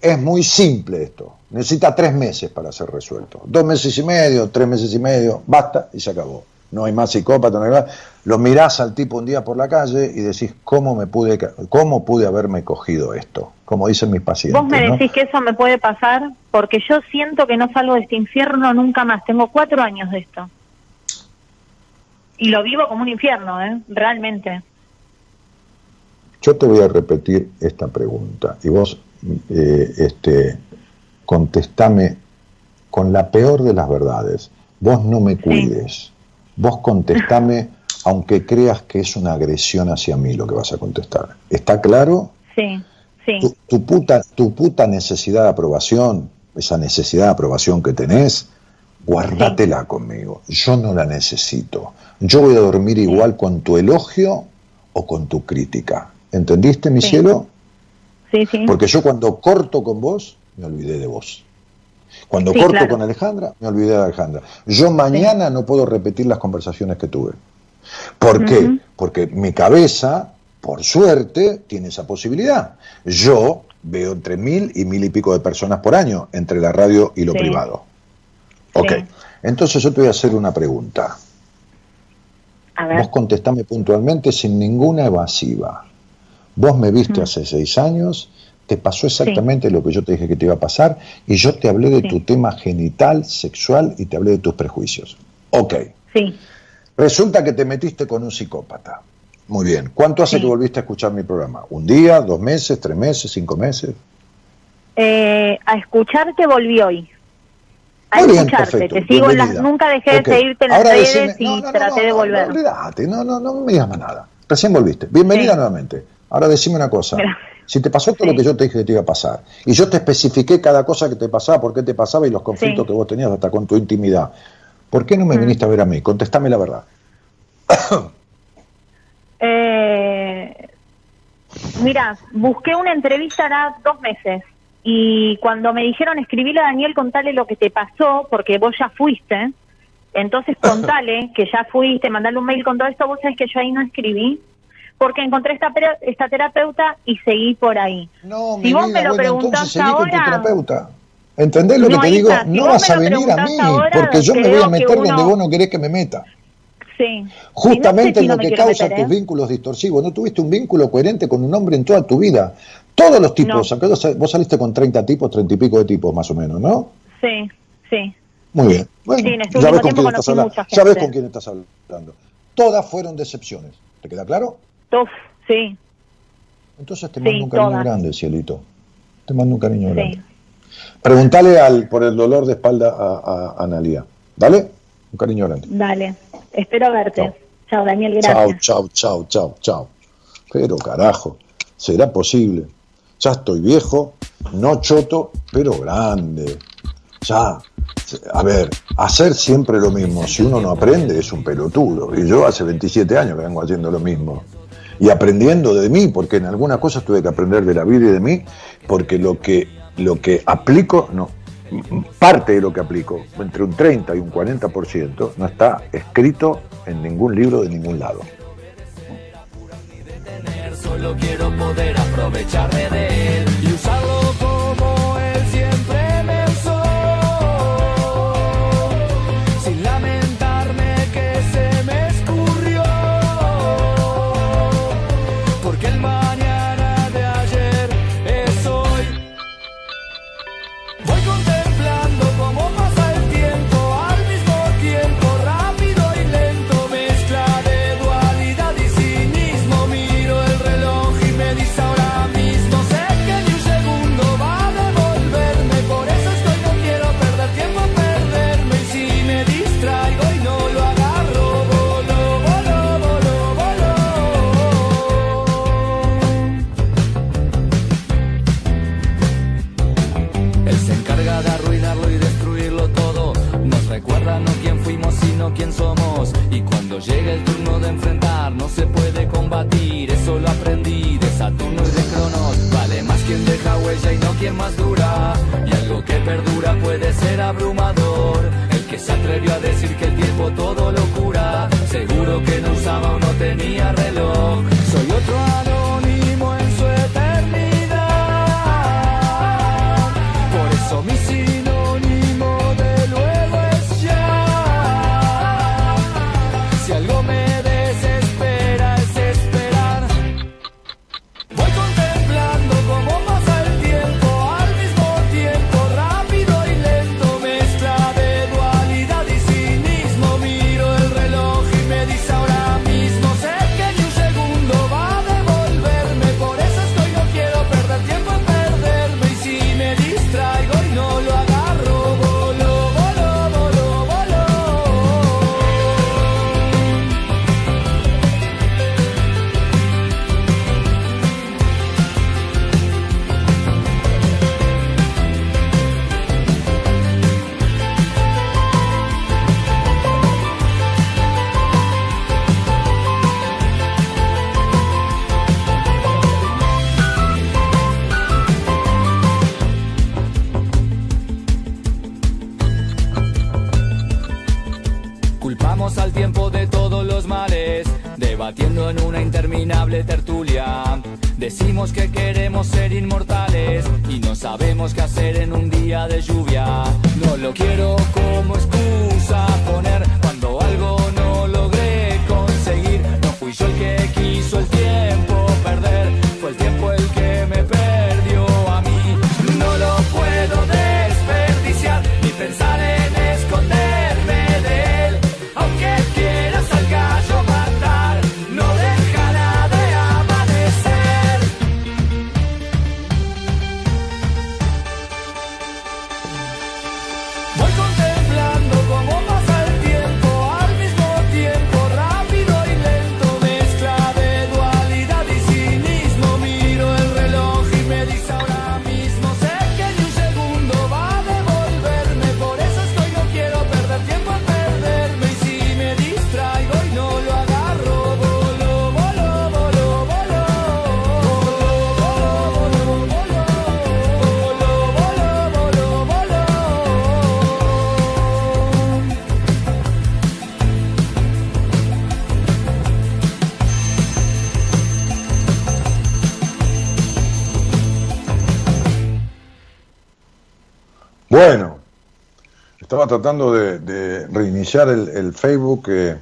es muy simple esto. Necesita tres meses para ser resuelto. Dos meses y medio, tres meses y medio, basta y se acabó. No hay más psicópata, no hay más. Lo mirás al tipo un día por la calle y decís, ¿cómo, me pude, cómo pude haberme cogido esto? Como dicen mis pacientes. Vos me ¿no? decís que eso me puede pasar porque yo siento que no salgo de este infierno nunca más. Tengo cuatro años de esto. Y lo vivo como un infierno, ¿eh? Realmente. Yo te voy a repetir esta pregunta y vos eh, este, contestame con la peor de las verdades. Vos no me cuides. Vos contestame [laughs] aunque creas que es una agresión hacia mí lo que vas a contestar. ¿Está claro? Sí, sí. Tu puta, tu puta necesidad de aprobación, esa necesidad de aprobación que tenés, guárdatela conmigo. Yo no la necesito. Yo voy a dormir igual con tu elogio o con tu crítica. ¿Entendiste, mi Sí. cielo? Sí, sí. Porque yo cuando corto con vos, me olvidé de vos. Cuando Sí, corto claro. con Alejandra, me olvidé de Alejandra. Yo mañana no puedo repetir las conversaciones que tuve. ¿Por qué? Porque mi cabeza, por suerte, tiene esa posibilidad. Yo veo entre mil y mil y pico de personas por año entre la radio y lo Sí. privado. Ok. Sí. Entonces yo te voy a hacer una pregunta. A ver. Vos contestame puntualmente sin ninguna evasiva. Vos me viste hace seis años, te pasó exactamente lo que yo te dije que te iba a pasar y yo te hablé de tu tema genital, sexual y te hablé de tus prejuicios. Ok. Sí. Resulta que te metiste con un psicópata. Muy bien. ¿Cuánto hace Sí. que volviste a escuchar mi programa? ¿Un día, dos meses, tres meses, cinco meses? Eh, a escucharte volví hoy. A Muy escucharte. Te sigo en las, nunca dejé de seguirte en las Ahora redes decime- y no, no, no, traté de volver. No, olvídate, no, no, no me digas más nada. Recién volviste. Bienvenida Sí. nuevamente. Ahora decime una cosa. Si te pasó todo Sí. lo que yo te dije que te iba a pasar, y yo te especifiqué cada cosa que te pasaba, por qué te pasaba y los conflictos que vos tenías hasta con tu intimidad, ¿por qué no me Mm. viniste a ver a mí? Contestame la verdad. [coughs] Eh, mira, busqué una entrevista hará dos meses y cuando me dijeron escribile a Daniel, contale lo que te pasó, porque vos ya fuiste, entonces [laughs] contale que ya fuiste, mandale un mail con todo esto, vos sabés que yo ahí no escribí, porque encontré esta, esta terapeuta y seguí por ahí. No, Si vos me lo preguntás tu ahora-. ¿Entendés lo No, que te digo? está. No vas a venir a mí, ahora, porque yo me voy a meter donde uno- vos no querés que me meta. Sí. Justamente no sé si lo que causa meter, tus ¿eh? vínculos distorsivos. No tuviste un vínculo coherente con un hombre en toda tu vida. Todos los tipos, No. aunque vos- saliste con 30 tipos, 30 y pico de tipos más o menos, ¿no? Sí, sí. Muy bien. Bueno, Sí, en este ya ves con quién estás hablando. mucha Ya ves gente. con quién estás hablando. Todas fueron decepciones. ¿Te queda claro? Uf, sí, Entonces te Sí, mando un cariño todas. grande, cielito. Te mando un cariño sí. grande. Preguntale al, por el dolor de espalda a, a Analía. ¿Dale? Un cariño grande. Dale, espero verte. Chao. Chao, Daniel, Chao, gracias. chao, chao, chao, chao. Pero carajo, será posible. Ya estoy viejo, no choto, pero grande. Ya, a ver, hacer siempre lo mismo, si uno no aprende es un pelotudo. Y yo hace 27 años que vengo haciendo lo mismo. Y aprendiendo de mí, porque en algunas cosas tuve que aprender de la vida y de mí, porque lo que, lo que aplico, no, parte de lo que aplico, entre un 30 y un 40%, no está escrito en ningún libro de ningún lado. Y cuando llega el turno de enfrentar, no se puede combatir. Eso lo aprendí de Saturno y de Cronos. Vale más quien deja huella y no quien más dura. Y algo que perdura puede ser abrumador. El que se atrevió a decir que el tiempo todo lo cura. Seguro que no usaba o no tenía reloj. Soy otro anónimo tertulia. Decimos que queremos ser inmortales y no sabemos qué hacer en un día de lluvia. No lo quiero como excusa tratando de, reiniciar el, Facebook que,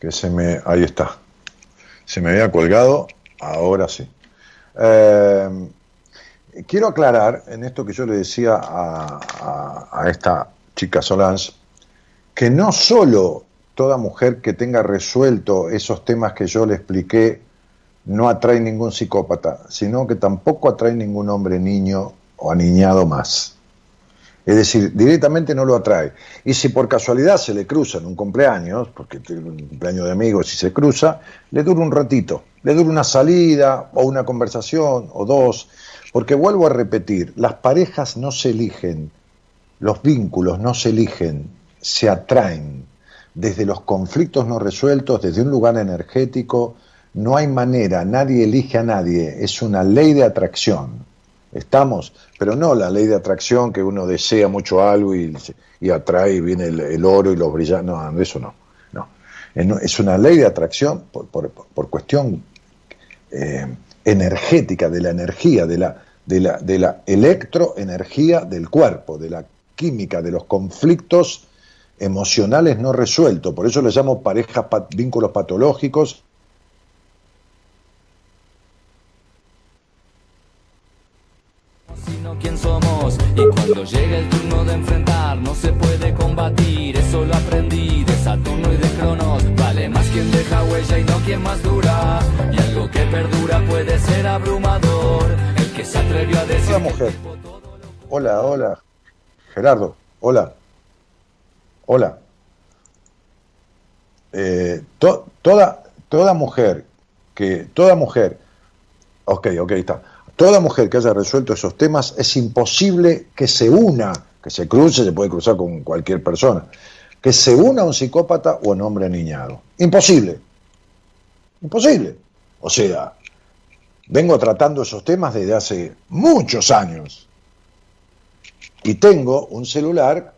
que se me... Ahí está. Se me había colgado, ahora sí. Eh, quiero aclarar en esto que yo le decía a esta chica Solange, que no solo toda mujer que tenga resuelto esos temas que yo le expliqué no atrae ningún psicópata, sino que tampoco atrae ningún hombre niño o aniñado más. Es decir, directamente no lo atrae. Y si por casualidad se le cruza en un cumpleaños, porque tiene un cumpleaños de amigos y se cruza, le dura un ratito, le dura una salida o una conversación o dos, porque vuelvo a repetir, las parejas no se eligen, los vínculos no se eligen, se atraen. Desde los conflictos no resueltos, desde un lugar energético, no hay manera, nadie elige a nadie, es una ley de atracción. Estamos, pero no la ley de atracción que uno desea mucho algo y, y atrae y viene el, oro y los brillantes. No, eso no. no. Es una ley de atracción por, por, por cuestión eh, energética, de la energía, de la, de, la, de la electroenergía del cuerpo, de la química, de los conflictos emocionales no resueltos. Por eso le llamo parejas, vínculos patológicos. sino quién somos. Y cuando llega el turno de enfrentar no se puede combatir. Eso lo aprendí de Saturno y de Cronos. Vale más quien deja huella y no quien más dura. Y algo que perdura puede ser abrumador. El que se atrevió a decir Hola mujer. hola hola. Gerardo hola. Hola. Eh, to, toda toda mujer que toda mujer. Ok ok está toda mujer que haya resuelto esos temas es imposible que se una, que se cruce, se puede cruzar con cualquier persona, que se una a un psicópata o a un hombre aniñado. Imposible. Imposible. O sea, vengo tratando esos temas desde hace muchos años. Y tengo un celular,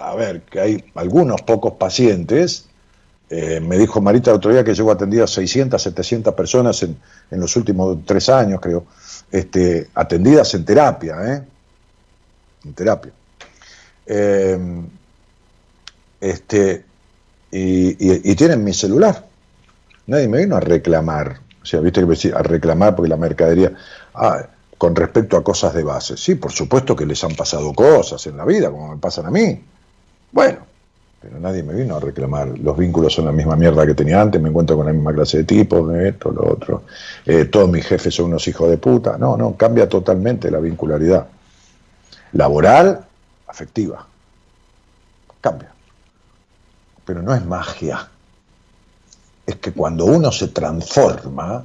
a ver, que hay algunos pocos pacientes, eh, me dijo Marita el otro día que llevo atendido a 600, 700 personas en, en los últimos tres años, creo, este, atendidas en terapia, ¿eh? En terapia. Eh, este, y, tienen mi celular. Nadie me vino a reclamar. O sea, viste que me decía, a reclamar porque la mercadería. Ah, con respecto a cosas de base. Sí, por supuesto que les han pasado cosas en la vida, como me pasan a mí. Bueno, pero nadie me vino a reclamar. Los vínculos son la misma mierda que tenía antes, me encuentro con la misma clase de tipos, esto, lo otro. Eh, todos mis jefes son unos hijos de puta. No, no, cambia totalmente la vincularidad. Laboral, afectiva. Cambia. Pero no es magia. Es que cuando uno se transforma,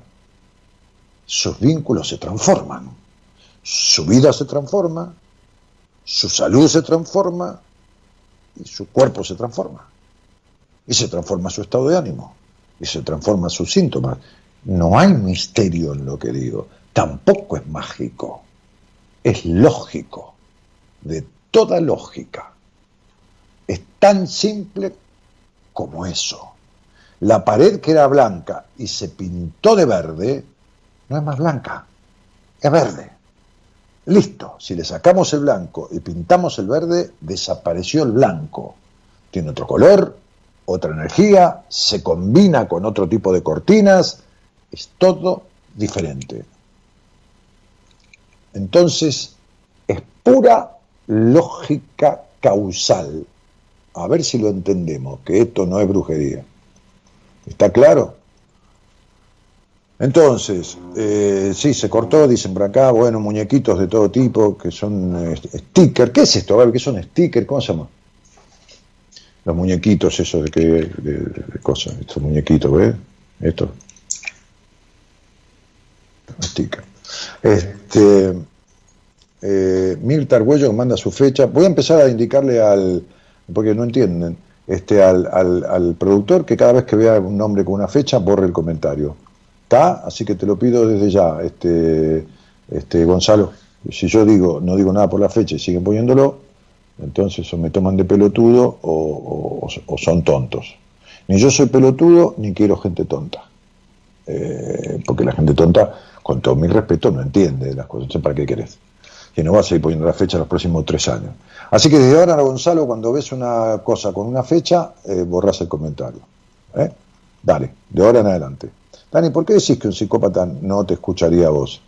sus vínculos se transforman. Su vida se transforma, su salud se transforma, y su cuerpo se transforma. Y se transforma su estado de ánimo. Y se transforma sus síntomas. No hay misterio en lo que digo. Tampoco es mágico. Es lógico. De toda lógica. Es tan simple como eso. La pared que era blanca y se pintó de verde, no es más blanca, es verde. Listo, si le sacamos el blanco y pintamos el verde, desapareció el blanco. Tiene otro color, otra energía, se combina con otro tipo de cortinas, es todo diferente. Entonces, es pura lógica causal. A ver si lo entendemos, que esto no es brujería. ¿Está claro? Entonces, eh, sí, se cortó, dicen por acá, bueno, muñequitos de todo tipo, que son eh, stickers. ¿Qué es esto? A ¿qué son stickers? ¿Cómo se llama? Los muñequitos, esos de, que, de, de cosas, estos muñequitos, ¿ves? Esto. Sticker. Este, eh, Mirta Argüello manda su fecha. Voy a empezar a indicarle al, porque no entienden, este, al, al, al productor que cada vez que vea un nombre con una fecha borre el comentario. ¿Está? Así que te lo pido desde ya, este, este, Gonzalo. Si yo digo, no digo nada por la fecha y siguen poniéndolo, entonces o me toman de pelotudo o, o- son tontos. Ni yo soy pelotudo, ni quiero gente tonta. Eh, porque la gente tonta, con todo mi respeto, no entiende las cosas. ¿Para qué querés? Que no vas a ir poniendo la fecha los próximos tres años. Así que desde ahora, Gonzalo, cuando ves una cosa con una fecha, eh, borras el comentario. ¿eh? De ahora en adelante. Dani, ¿por qué decís que un psicópata no te escucharía a vos?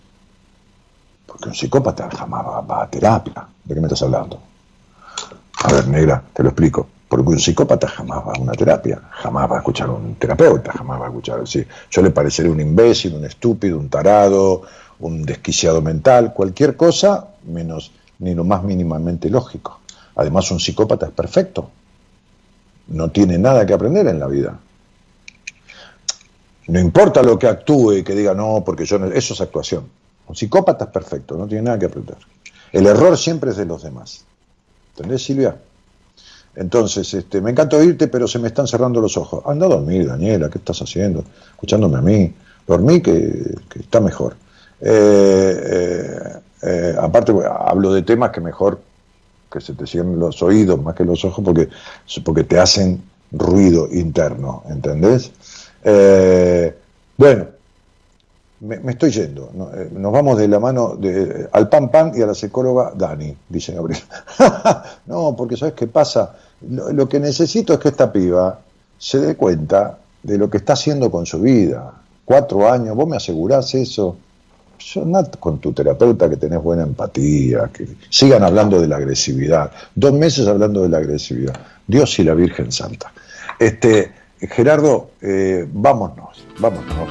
Porque un psicópata jamás va, a terapia. ¿De qué me estás hablando? A ver, negra, te lo explico. Porque un psicópata jamás va a una terapia, jamás va a escuchar a un terapeuta, jamás va a escuchar. Sí, yo le pareceré un imbécil, un estúpido, un tarado, un desquiciado mental, cualquier cosa, menos ni lo más mínimamente lógico. Además, un psicópata es perfecto. No tiene nada que aprender en la vida. No importa lo que actúe y que diga no, porque yo no. Eso es actuación. Un psicópata es perfecto, no tiene nada que aprender. El error siempre es de los demás. ¿Entendés, Silvia? Entonces, este, me encanta oírte, pero se me están cerrando los ojos. Anda a dormir, Daniela, ¿qué estás haciendo? Escuchándome a mí. Dormí que, que está mejor. Eh, eh, eh, aparte, hablo de temas que mejor que se te cierren los oídos más que los ojos porque, porque te hacen ruido interno, ¿entendés? Eh, bueno, me, estoy yendo. Eh, Nos vamos de la mano de, al pan pan y a la psicóloga Dani, dice Gabriel. [laughs] no, porque ¿sabes qué pasa? Lo, que necesito es que esta piba se dé cuenta de lo que está haciendo con su vida. Cuatro años, vos me asegurás eso. Con tu terapeuta que tenés buena empatía, que sigan hablando de la agresividad. Dos meses hablando de la agresividad. Dios y la Virgen Santa. Este, Gerardo, eh, vámonos, vámonos,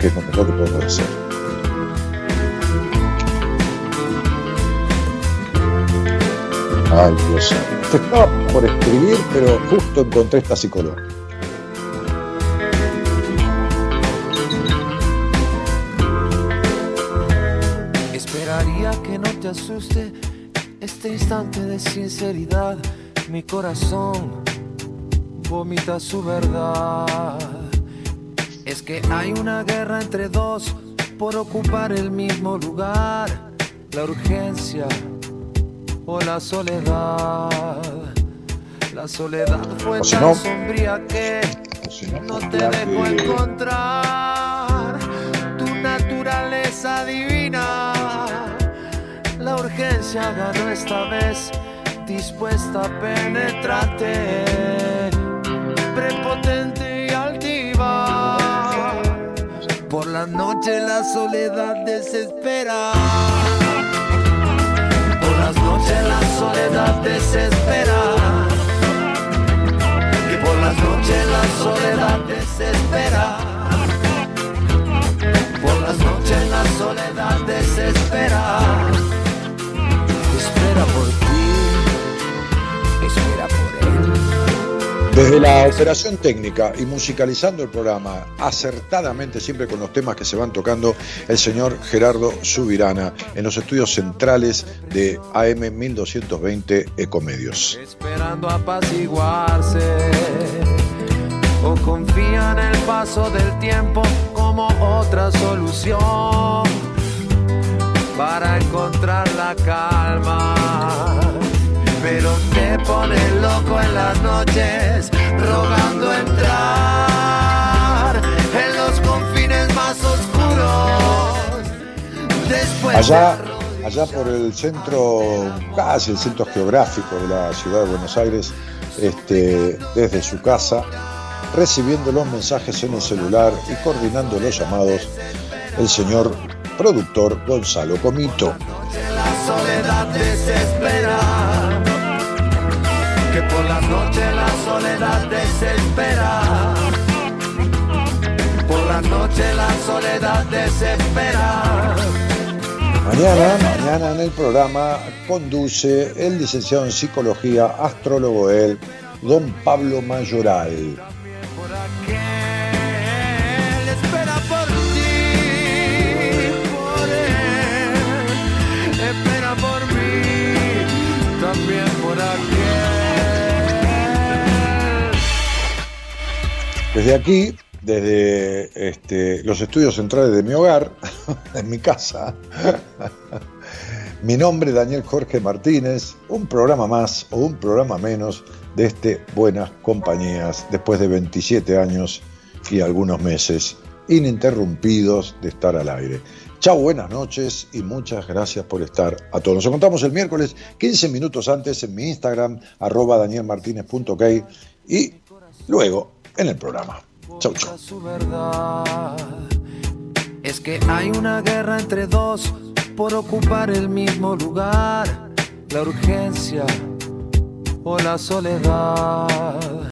que, es lo mejor que podemos hacer. Ay, Dios. Te estaba por escribir, pero justo encontré esta psicóloga. Esperaría que no te asuste este instante de sinceridad. Mi corazón vomita su verdad. Es que hay una guerra entre dos por ocupar el mismo lugar. La urgencia o la soledad. La soledad fue O si tan no- sombría que si no, no te que- encontrar tu naturaleza divina. La urgencia ganó esta vez, dispuesta a penetrarte, Por la noche la soledad desespera. Por las noches la soledad desespera. Que por las noches la soledad desespera. Por las noches la soledad desespera. Espera por ti, espera por él. Desde la operación técnica y musicalizando el programa acertadamente, siempre con los temas que se van tocando, el señor Gerardo Subirana en los estudios centrales de AM 1220 Ecomedios. esperando apaciguarse o confía en el paso del tiempo como otra solución para encontrar la calma. Pero pone loco en las noches, rogando entrar en los confines más oscuros. Después allá, allá por el centro, casi el centro geográfico de la ciudad de Buenos Aires, este, desde su casa, recibiendo los mensajes en el celular y coordinando los llamados, el señor productor Gonzalo Comito. La soledad desespera. Noche la soledad desespera. Mañana, mañana en el programa conduce el licenciado en psicología, astrólogo él, don Pablo Mayoral. Él espera por ti, por él. Espera por mí, también por aquel. Desde aquí, desde este, los estudios centrales de mi hogar, [laughs] en mi casa, mi nombre es Daniel Jorge Martínez, un programa más o un programa menos de este Buenas Compañías, después de 27 años y algunos meses ininterrumpidos de estar al aire. Chao, buenas noches y muchas gracias por estar a todos. Nos encontramos el miércoles 15 minutos antes en mi Instagram, arroba danielmartinez.ok y luego en el programa. Chau, chau. Su verdad es que hay una guerra entre dos por ocupar el mismo lugar, la urgencia o la soledad.